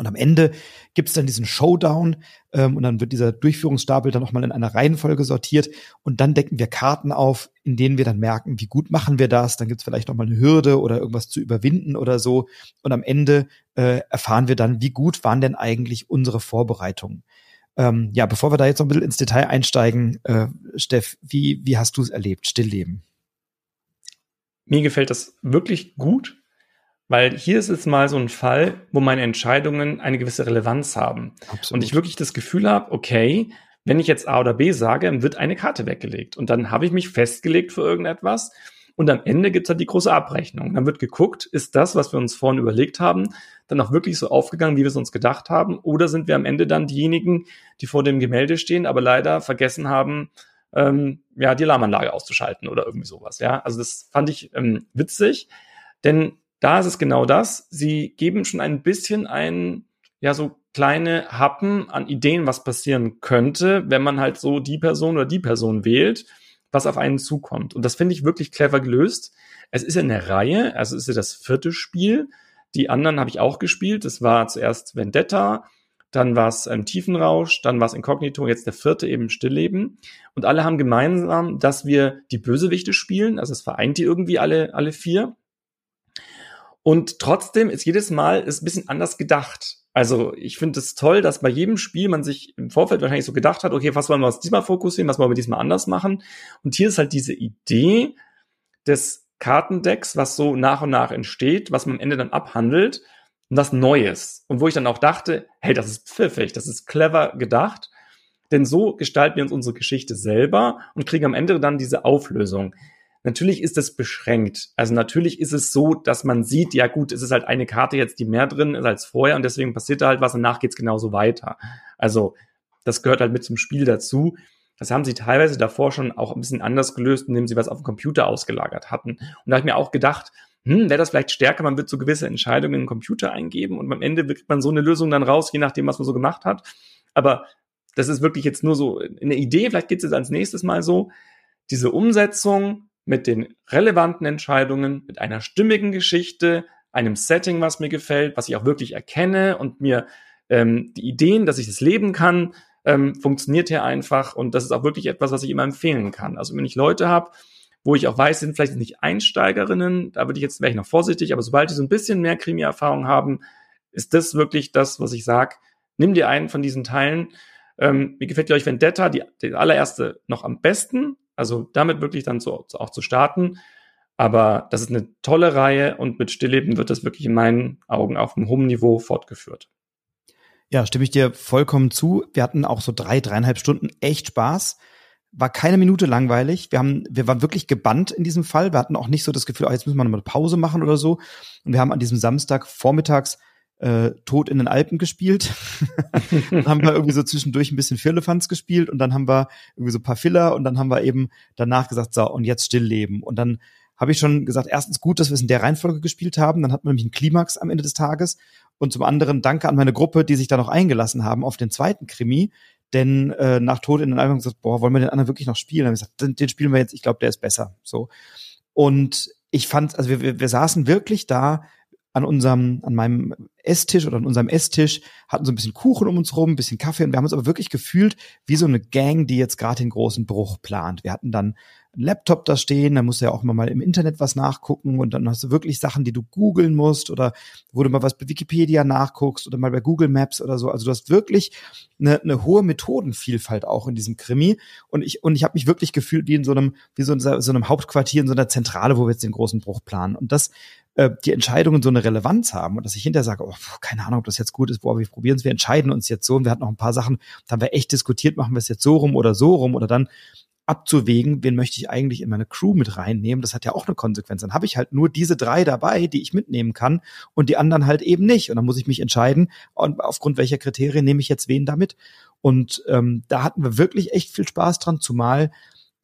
Und am Ende gibt's dann diesen Showdown ähm, und dann wird dieser Durchführungsstapel dann nochmal in einer Reihenfolge sortiert und dann decken wir Karten auf, in denen wir dann merken, wie gut machen wir das. Dann gibt's vielleicht nochmal eine Hürde oder irgendwas zu überwinden oder so. Und am Ende äh, erfahren wir dann, wie gut waren denn eigentlich unsere Vorbereitungen. Ähm, ja, bevor wir da jetzt noch ein bisschen ins Detail einsteigen, äh, Steff, wie, wie hast du es erlebt, Stillleben? Mir gefällt das wirklich gut, weil hier ist es mal so ein Fall, wo meine Entscheidungen eine gewisse Relevanz haben. Absolut. Und ich wirklich das Gefühl habe, okay, wenn ich jetzt A oder B sage, dann wird eine Karte weggelegt. Und dann habe ich mich festgelegt für irgendetwas. Und am Ende gibt es halt die große Abrechnung. Dann wird geguckt, ist das, was wir uns vorhin überlegt haben, dann auch wirklich so aufgegangen, wie wir es uns gedacht haben? Oder sind wir am Ende dann diejenigen, die vor dem Gemälde stehen, aber leider vergessen haben, ähm, ja, die Alarmanlage auszuschalten oder irgendwie sowas. Ja, also das fand ich ähm, witzig, denn da ist es genau das. Sie geben schon ein bisschen ein, ja, so kleine Happen an Ideen, was passieren könnte, wenn man halt so die Person oder die Person wählt, was auf einen zukommt. Und das finde ich wirklich clever gelöst. Es ist eine Reihe, also ist ja das vierte Spiel. Die anderen habe ich auch gespielt. Das war zuerst Vendetta, dann war es ähm, Tiefenrausch, dann war es Inkognito, jetzt der vierte eben Stillleben. Und alle haben gemeinsam, dass wir die Bösewichte spielen. Also es vereint die irgendwie alle, alle vier. Und trotzdem ist jedes Mal ist ein bisschen anders gedacht. Also ich finde es toll, dass bei jedem Spiel man sich im Vorfeld wahrscheinlich so gedacht hat, okay, was wollen wir uns diesmal fokussieren, was wollen wir diesmal anders machen. Und hier ist halt diese Idee des Kartendecks, was so nach und nach entsteht, was man am Ende dann abhandelt und was Neues. Und wo ich dann auch dachte, hey, das ist pfiffig, das ist clever gedacht. Denn so gestalten wir uns unsere Geschichte selber und kriegen am Ende dann diese Auflösung. Natürlich ist es beschränkt. Also natürlich ist es so, dass man sieht, ja gut, es ist halt eine Karte jetzt, die mehr drin ist als vorher und deswegen passiert da halt was und nach geht's genauso weiter. Also das gehört halt mit zum Spiel dazu. Das haben sie teilweise davor schon auch ein bisschen anders gelöst, indem sie was auf dem Computer ausgelagert hatten. Und da habe ich mir auch gedacht, hm, wäre das vielleicht stärker, man wird so gewisse Entscheidungen in den Computer eingeben und am Ende kriegt man so eine Lösung dann raus, je nachdem, was man so gemacht hat. Aber das ist wirklich jetzt nur so eine Idee, vielleicht geht es jetzt als nächstes Mal so. Diese Umsetzung mit den relevanten Entscheidungen, mit einer stimmigen Geschichte, einem Setting, was mir gefällt, was ich auch wirklich erkenne und mir ähm, die Ideen, dass ich das leben kann, ähm, funktioniert hier einfach und das ist auch wirklich etwas, was ich immer empfehlen kann. Also wenn ich Leute habe, wo ich auch weiß, sind vielleicht nicht Einsteigerinnen, da würde ich jetzt, wäre ich noch vorsichtig, aber sobald die so ein bisschen mehr Krimi-Erfahrung haben, ist das wirklich das, was ich sage, nimm dir einen von diesen Teilen. Ähm, mir gefällt, glaube ich, Vendetta, die, die allererste noch am besten, also damit wirklich dann so auch zu starten. Aber das ist eine tolle Reihe und mit Stillleben wird das wirklich in meinen Augen auf einem hohen Niveau fortgeführt. Ja, stimme ich dir vollkommen zu. Wir hatten auch so drei, dreieinhalb Stunden echt Spaß. War keine Minute langweilig. Wir haben, wir waren wirklich gebannt in diesem Fall. Wir hatten auch nicht so das Gefühl, oh, jetzt müssen wir noch mal Pause machen oder so. Und wir haben an diesem Samstag vormittags äh, Tod in den Alpen gespielt. dann haben wir irgendwie so zwischendurch ein bisschen Firlefanz gespielt und dann haben wir irgendwie so ein paar Filler und dann haben wir eben danach gesagt, so, und jetzt stillleben. Und dann habe ich schon gesagt, erstens gut, dass wir es in der Reihenfolge gespielt haben. Dann hat man nämlich einen Klimax am Ende des Tages. Und zum anderen danke an meine Gruppe, die sich da noch eingelassen haben auf den zweiten Krimi. Denn äh, nach Tod in den Alpen gesagt, boah, wollen wir den anderen wirklich noch spielen? Dann haben wir gesagt, den, den spielen wir jetzt, ich glaube, der ist besser. So. Und ich fand, also wir, wir, wir saßen wirklich da an unserem, an meinem Esstisch oder an unserem Esstisch, hatten so ein bisschen Kuchen um uns rum, ein bisschen Kaffee und wir haben uns aber wirklich gefühlt wie so eine Gang, die jetzt gerade den großen Bruch plant. Wir hatten dann einen Laptop da stehen, da musst du ja auch immer mal im Internet was nachgucken und dann hast du wirklich Sachen, die du googeln musst oder wo du mal was bei Wikipedia nachguckst oder mal bei Google Maps oder so. Also du hast wirklich eine, eine hohe Methodenvielfalt auch in diesem Krimi und ich und ich habe mich wirklich gefühlt wie in so einem wie so in so einem Hauptquartier in so einer Zentrale, wo wir jetzt den großen Bruch planen und das äh, die Entscheidungen so eine Relevanz haben und dass ich hinterher sage, oh, keine Ahnung, ob das jetzt gut ist, boah, wir probieren es, wir entscheiden uns jetzt so und wir hatten noch ein paar Sachen, da haben wir echt diskutiert, machen wir es jetzt so rum oder so rum oder dann abzuwägen, wen möchte ich eigentlich in meine Crew mit reinnehmen. Das hat ja auch eine Konsequenz. Dann habe ich halt nur diese drei dabei, die ich mitnehmen kann und die anderen halt eben nicht. Und dann muss ich mich entscheiden, aufgrund welcher Kriterien nehme ich jetzt wen damit. Und ähm, da hatten wir wirklich echt viel Spaß dran, zumal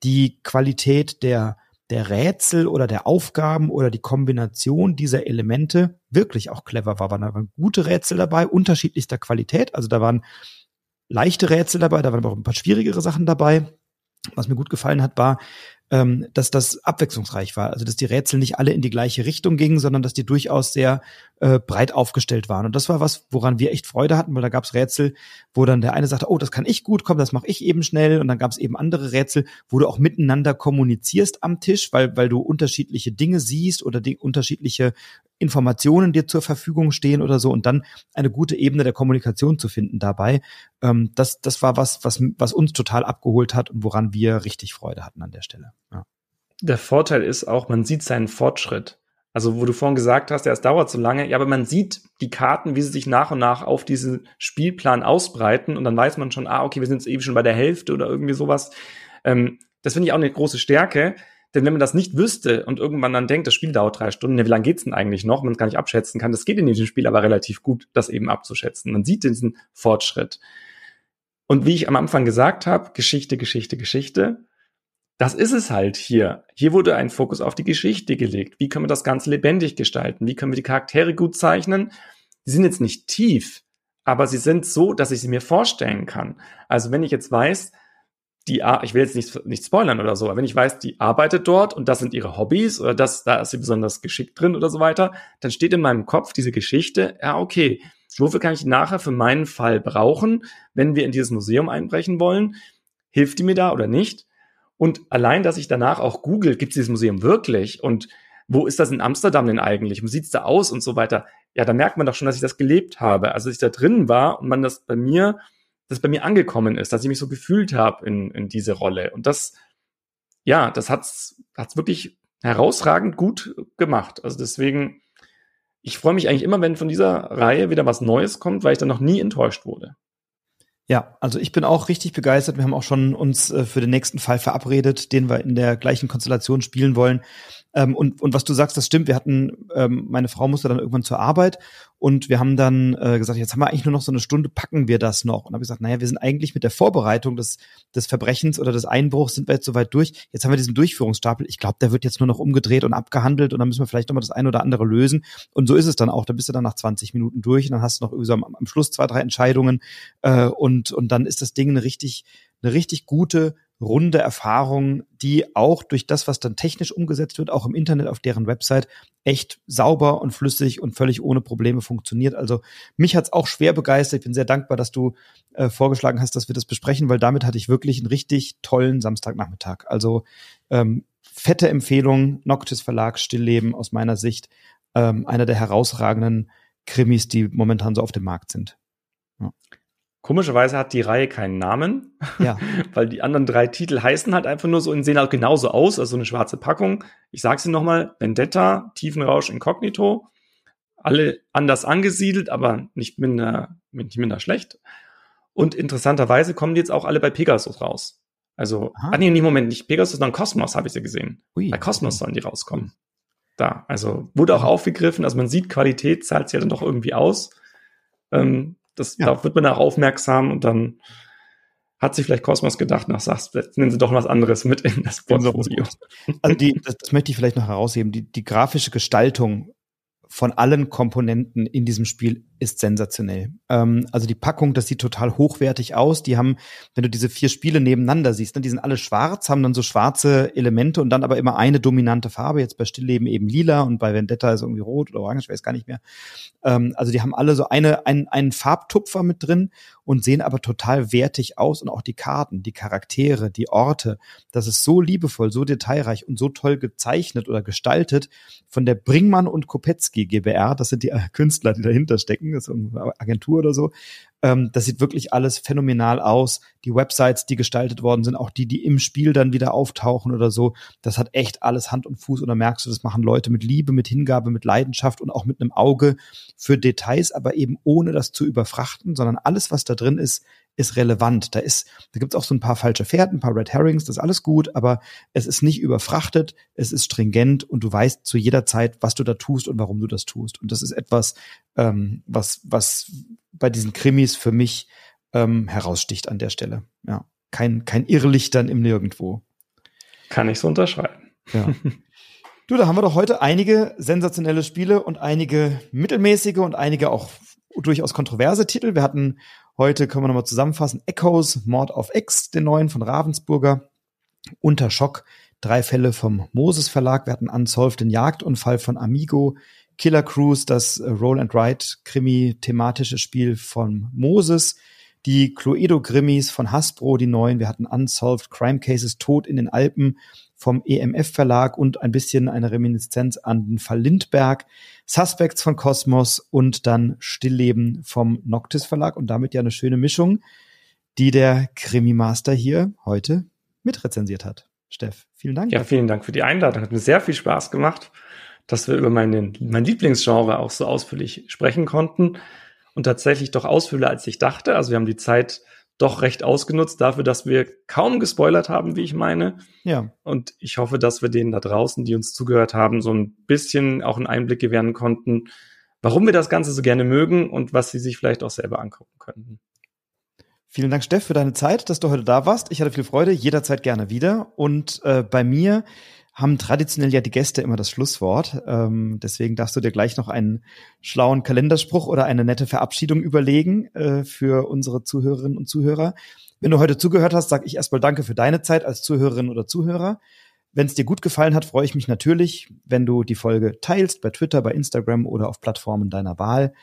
die Qualität der der Rätsel oder der Aufgaben oder die Kombination dieser Elemente wirklich auch clever war. Da waren gute Rätsel dabei, unterschiedlichster Qualität. Also da waren leichte Rätsel dabei, da waren aber auch ein paar schwierigere Sachen dabei. Was mir gut gefallen hat, war, ähm, dass das abwechslungsreich war. Also dass die Rätsel nicht alle in die gleiche Richtung gingen, sondern dass die durchaus sehr äh, breit aufgestellt waren. Und das war was, woran wir echt Freude hatten, weil da gab es Rätsel, wo dann der eine sagte, oh, das kann ich gut, komm, das mache ich eben schnell. Und dann gab es eben andere Rätsel, wo du auch miteinander kommunizierst am Tisch, weil, weil du unterschiedliche Dinge siehst oder die unterschiedliche Informationen dir zur Verfügung stehen oder so und dann eine gute Ebene der Kommunikation zu finden dabei. Ähm, das, das war was, was, was uns total abgeholt hat und woran wir richtig Freude hatten an der Stelle. Ja. Der Vorteil ist auch, man sieht seinen Fortschritt. Also, wo du vorhin gesagt hast, ja, es dauert so lange, ja, aber man sieht die Karten, wie sie sich nach und nach auf diesen Spielplan ausbreiten und dann weiß man schon, ah, okay, wir sind jetzt eben schon bei der Hälfte oder irgendwie sowas. Ähm, das finde ich auch eine große Stärke, denn wenn man das nicht wüsste und irgendwann dann denkt, das Spiel dauert drei Stunden, ja, wie lange geht's denn eigentlich noch? Man es gar nicht abschätzen kann. Das geht in diesem Spiel aber relativ gut, das eben abzuschätzen. Man sieht diesen Fortschritt. Und wie ich am Anfang gesagt habe, Geschichte, Geschichte, Geschichte. Das ist es halt hier. Hier wurde ein Fokus auf die Geschichte gelegt. Wie können wir das Ganze lebendig gestalten? Wie können wir die Charaktere gut zeichnen? Die sind jetzt nicht tief, aber sie sind so, dass ich sie mir vorstellen kann. Also wenn ich jetzt weiß, die, ich will jetzt nicht, nicht spoilern oder so, aber wenn ich weiß, die arbeitet dort und das sind ihre Hobbys oder das, da ist sie besonders geschickt drin oder so weiter, dann steht in meinem Kopf diese Geschichte, ja, okay, wofür kann ich nachher für meinen Fall brauchen, wenn wir in dieses Museum einbrechen wollen? Hilft die mir da oder nicht? Und allein, dass ich danach auch google, gibt es dieses Museum wirklich? Und wo ist das in Amsterdam denn eigentlich? Wie sieht's da aus und so weiter? Ja, da merkt man doch schon, dass ich das gelebt habe. Also, dass ich da drin war und man das bei mir das bei mir angekommen ist, dass ich mich so gefühlt habe in, in diese Rolle. Und das, ja, das hat's, hat's wirklich herausragend gut gemacht. Also deswegen, ich freue mich eigentlich immer, wenn von dieser Reihe wieder was Neues kommt, weil ich dann noch nie enttäuscht wurde. Ja, also ich bin auch richtig begeistert. Wir haben auch schon uns äh, für den nächsten Fall verabredet, den wir in der gleichen Konstellation spielen wollen. Ähm, und, und was du sagst, das stimmt. Wir hatten, ähm, meine Frau musste dann irgendwann zur Arbeit und wir haben dann äh, gesagt, jetzt haben wir eigentlich nur noch so eine Stunde, packen wir das noch. Und habe gesagt, naja, wir sind eigentlich mit der Vorbereitung des, des Verbrechens oder des Einbruchs sind wir jetzt soweit durch. Jetzt haben wir diesen Durchführungsstapel. Ich glaube, der wird jetzt nur noch umgedreht und abgehandelt und dann müssen wir vielleicht nochmal das eine oder andere lösen. Und so ist es dann auch. Da bist du dann nach 20 Minuten durch und dann hast du noch irgendwie so am, am Schluss zwei, drei Entscheidungen äh, und, und dann ist das Ding eine richtig, eine richtig gute runde Erfahrung, die auch durch das, was dann technisch umgesetzt wird, auch im Internet auf deren Website, echt sauber und flüssig und völlig ohne Probleme funktioniert. Also mich hat's auch schwer begeistert. Ich bin sehr dankbar, dass du äh, vorgeschlagen hast, dass wir das besprechen, weil damit hatte ich wirklich einen richtig tollen Samstagnachmittag. Also ähm, fette Empfehlung, Noctis Verlag, Stillleben aus meiner Sicht, ähm, einer der herausragenden Krimis, die momentan so auf dem Markt sind. Ja. Komischerweise hat die Reihe keinen Namen, ja. weil die anderen drei Titel heißen halt einfach nur so und sehen halt genauso aus, also eine schwarze Packung. Ich sage sie nochmal, Vendetta, Tiefenrausch, Inkognito. Alle anders angesiedelt, aber nicht minder, nicht minder schlecht. Und interessanterweise kommen die jetzt auch alle bei Pegasus raus. Also, Aha. ah nee, nee, Moment, nicht Pegasus, sondern Cosmos habe ich sie gesehen. Ui, bei Cosmos okay. sollen die rauskommen. Da, also wurde auch aufgegriffen, also man sieht, Qualität zahlt sich ja dann doch irgendwie aus. Ähm, das, ja. Da wird man auch aufmerksam und dann hat sich vielleicht Cosmos gedacht, nach sagst, nehmen Sie doch was anderes mit in das Portfolio. Also die, das, das möchte ich vielleicht noch herausheben. Die, die grafische Gestaltung von allen Komponenten in diesem Spiel ist sensationell. Ähm, also die Packung, das sieht total hochwertig aus. Die haben, wenn du diese vier Spiele nebeneinander siehst, ne, die sind alle schwarz, haben dann so schwarze Elemente und dann aber immer eine dominante Farbe. Jetzt bei Stillleben eben lila und bei Vendetta ist irgendwie rot oder orange, ich weiß gar nicht mehr. Ähm, also die haben alle so eine, ein, einen Farbtupfer mit drin und sehen aber total wertig aus und auch die Karten, die Charaktere, die Orte. Das ist so liebevoll, so detailreich und so toll gezeichnet oder gestaltet von der Bringmann und Kopetzky GBR. Das sind die Künstler, die dahinter stecken denken, das ist eine Agentur oder so. Ähm, das sieht wirklich alles phänomenal aus. Die Websites, die gestaltet worden sind, auch die, die im Spiel dann wieder auftauchen oder so, das hat echt alles Hand und Fuß. Und da merkst du, das machen Leute mit Liebe, mit Hingabe, mit Leidenschaft und auch mit einem Auge für Details, aber eben ohne das zu überfrachten, sondern alles, was da drin ist, ist relevant. Da ist, da gibt's auch so ein paar falsche Pferden, ein paar Red Herrings, das ist alles gut, aber es ist nicht überfrachtet, es ist stringent und du weißt zu jeder Zeit, was du da tust und warum du das tust. Und das ist etwas, ähm, was, was bei diesen Krimis für mich ähm, heraussticht an der Stelle. Ja. Kein, kein Irrlichtern im Nirgendwo. Kann ich so unterschreiben. Ja. Du, da haben wir doch heute einige sensationelle Spiele und einige mittelmäßige und einige auch durchaus kontroverse Titel. Wir hatten heute, können wir nochmal zusammenfassen, Echoes, Mord auf X, den neuen von Ravensburger, Unter Schock, drei Fälle vom Moses Verlag. Wir hatten Unsolved, den Jagdunfall von Amigo, Killer Cruise, das äh, Roll and Ride Krimi thematische Spiel von Moses, die Cluedo Grimmis von Hasbro, die neuen. Wir hatten Unsolved Crime Cases, Tod in den Alpen vom EMF Verlag und ein bisschen eine Reminiszenz an den Fall Lindberg, Suspects von Kosmos und dann Stillleben vom Noctis Verlag und damit ja eine schöne Mischung, die der Krimi Master hier heute mitrezensiert hat. Steff, vielen Dank. Ja, vielen Dank für die Einladung. Hat mir sehr viel Spaß gemacht, dass wir über meinen, mein Lieblingsgenre auch so ausführlich sprechen konnten und tatsächlich doch ausführlicher als ich dachte. Also wir haben die Zeit doch recht ausgenutzt dafür, dass wir kaum gespoilert haben, wie ich meine. Ja. Und ich hoffe, dass wir denen da draußen, die uns zugehört haben, so ein bisschen auch einen Einblick gewähren konnten, warum wir das Ganze so gerne mögen und was sie sich vielleicht auch selber angucken könnten. Vielen Dank, Steff, für deine Zeit, dass du heute da warst. Ich hatte viel Freude, jederzeit gerne wieder. Und äh, bei mir haben traditionell ja die Gäste immer das Schlusswort. Ähm, deswegen darfst du dir gleich noch einen schlauen Kalenderspruch oder eine nette Verabschiedung überlegen äh, für unsere Zuhörerinnen und Zuhörer. Wenn du heute zugehört hast, sage ich erstmal Danke für deine Zeit als Zuhörerin oder Zuhörer. Wenn es dir gut gefallen hat, freue ich mich natürlich, wenn du die Folge teilst bei Twitter, bei Instagram oder auf Plattformen deiner Wahl.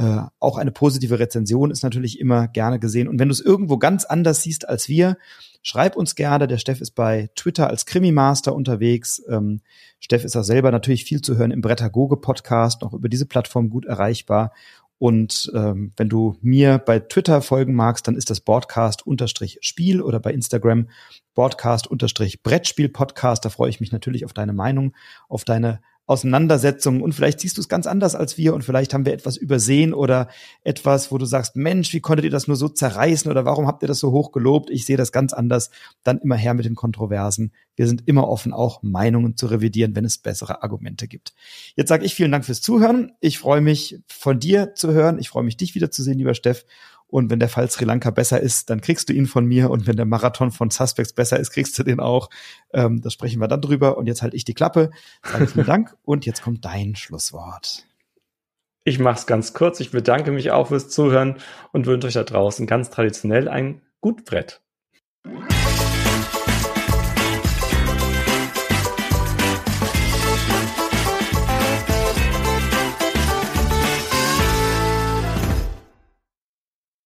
Äh, auch eine positive Rezension ist natürlich immer gerne gesehen. Und wenn du es irgendwo ganz anders siehst als wir, schreib uns gerne. Der Steff ist bei Twitter als Krimi-Master unterwegs. Ähm, Steff ist auch selber natürlich viel zu hören im Brettagoge-Podcast, noch über diese Plattform gut erreichbar. Und ähm, wenn du mir bei Twitter folgen magst, dann ist das Broadcast-Spiel oder bei Instagram Broadcast-Brettspiel-Podcast. Da freue ich mich natürlich auf deine Meinung, auf deine Auseinandersetzungen und vielleicht siehst du es ganz anders als wir und vielleicht haben wir etwas übersehen oder etwas, wo du sagst, Mensch, wie konntet ihr das nur so zerreißen oder warum habt ihr das so hoch gelobt? Ich sehe das ganz anders. Dann immer her mit den Kontroversen. Wir sind immer offen, auch Meinungen zu revidieren, wenn es bessere Argumente gibt. Jetzt sage ich vielen Dank fürs Zuhören. Ich freue mich von dir zu hören. Ich freue mich, dich wiederzusehen, lieber Steff. Und wenn der Fall Sri Lanka besser ist, dann kriegst du ihn von mir. Und wenn der Marathon von Suspects besser ist, kriegst du den auch. Ähm, das sprechen wir dann drüber. Und jetzt halte ich die Klappe. Sage vielen Dank. Und jetzt kommt dein Schlusswort. Ich mache es ganz kurz. Ich bedanke mich auch fürs Zuhören und wünsche euch da draußen ganz traditionell ein gut Brett.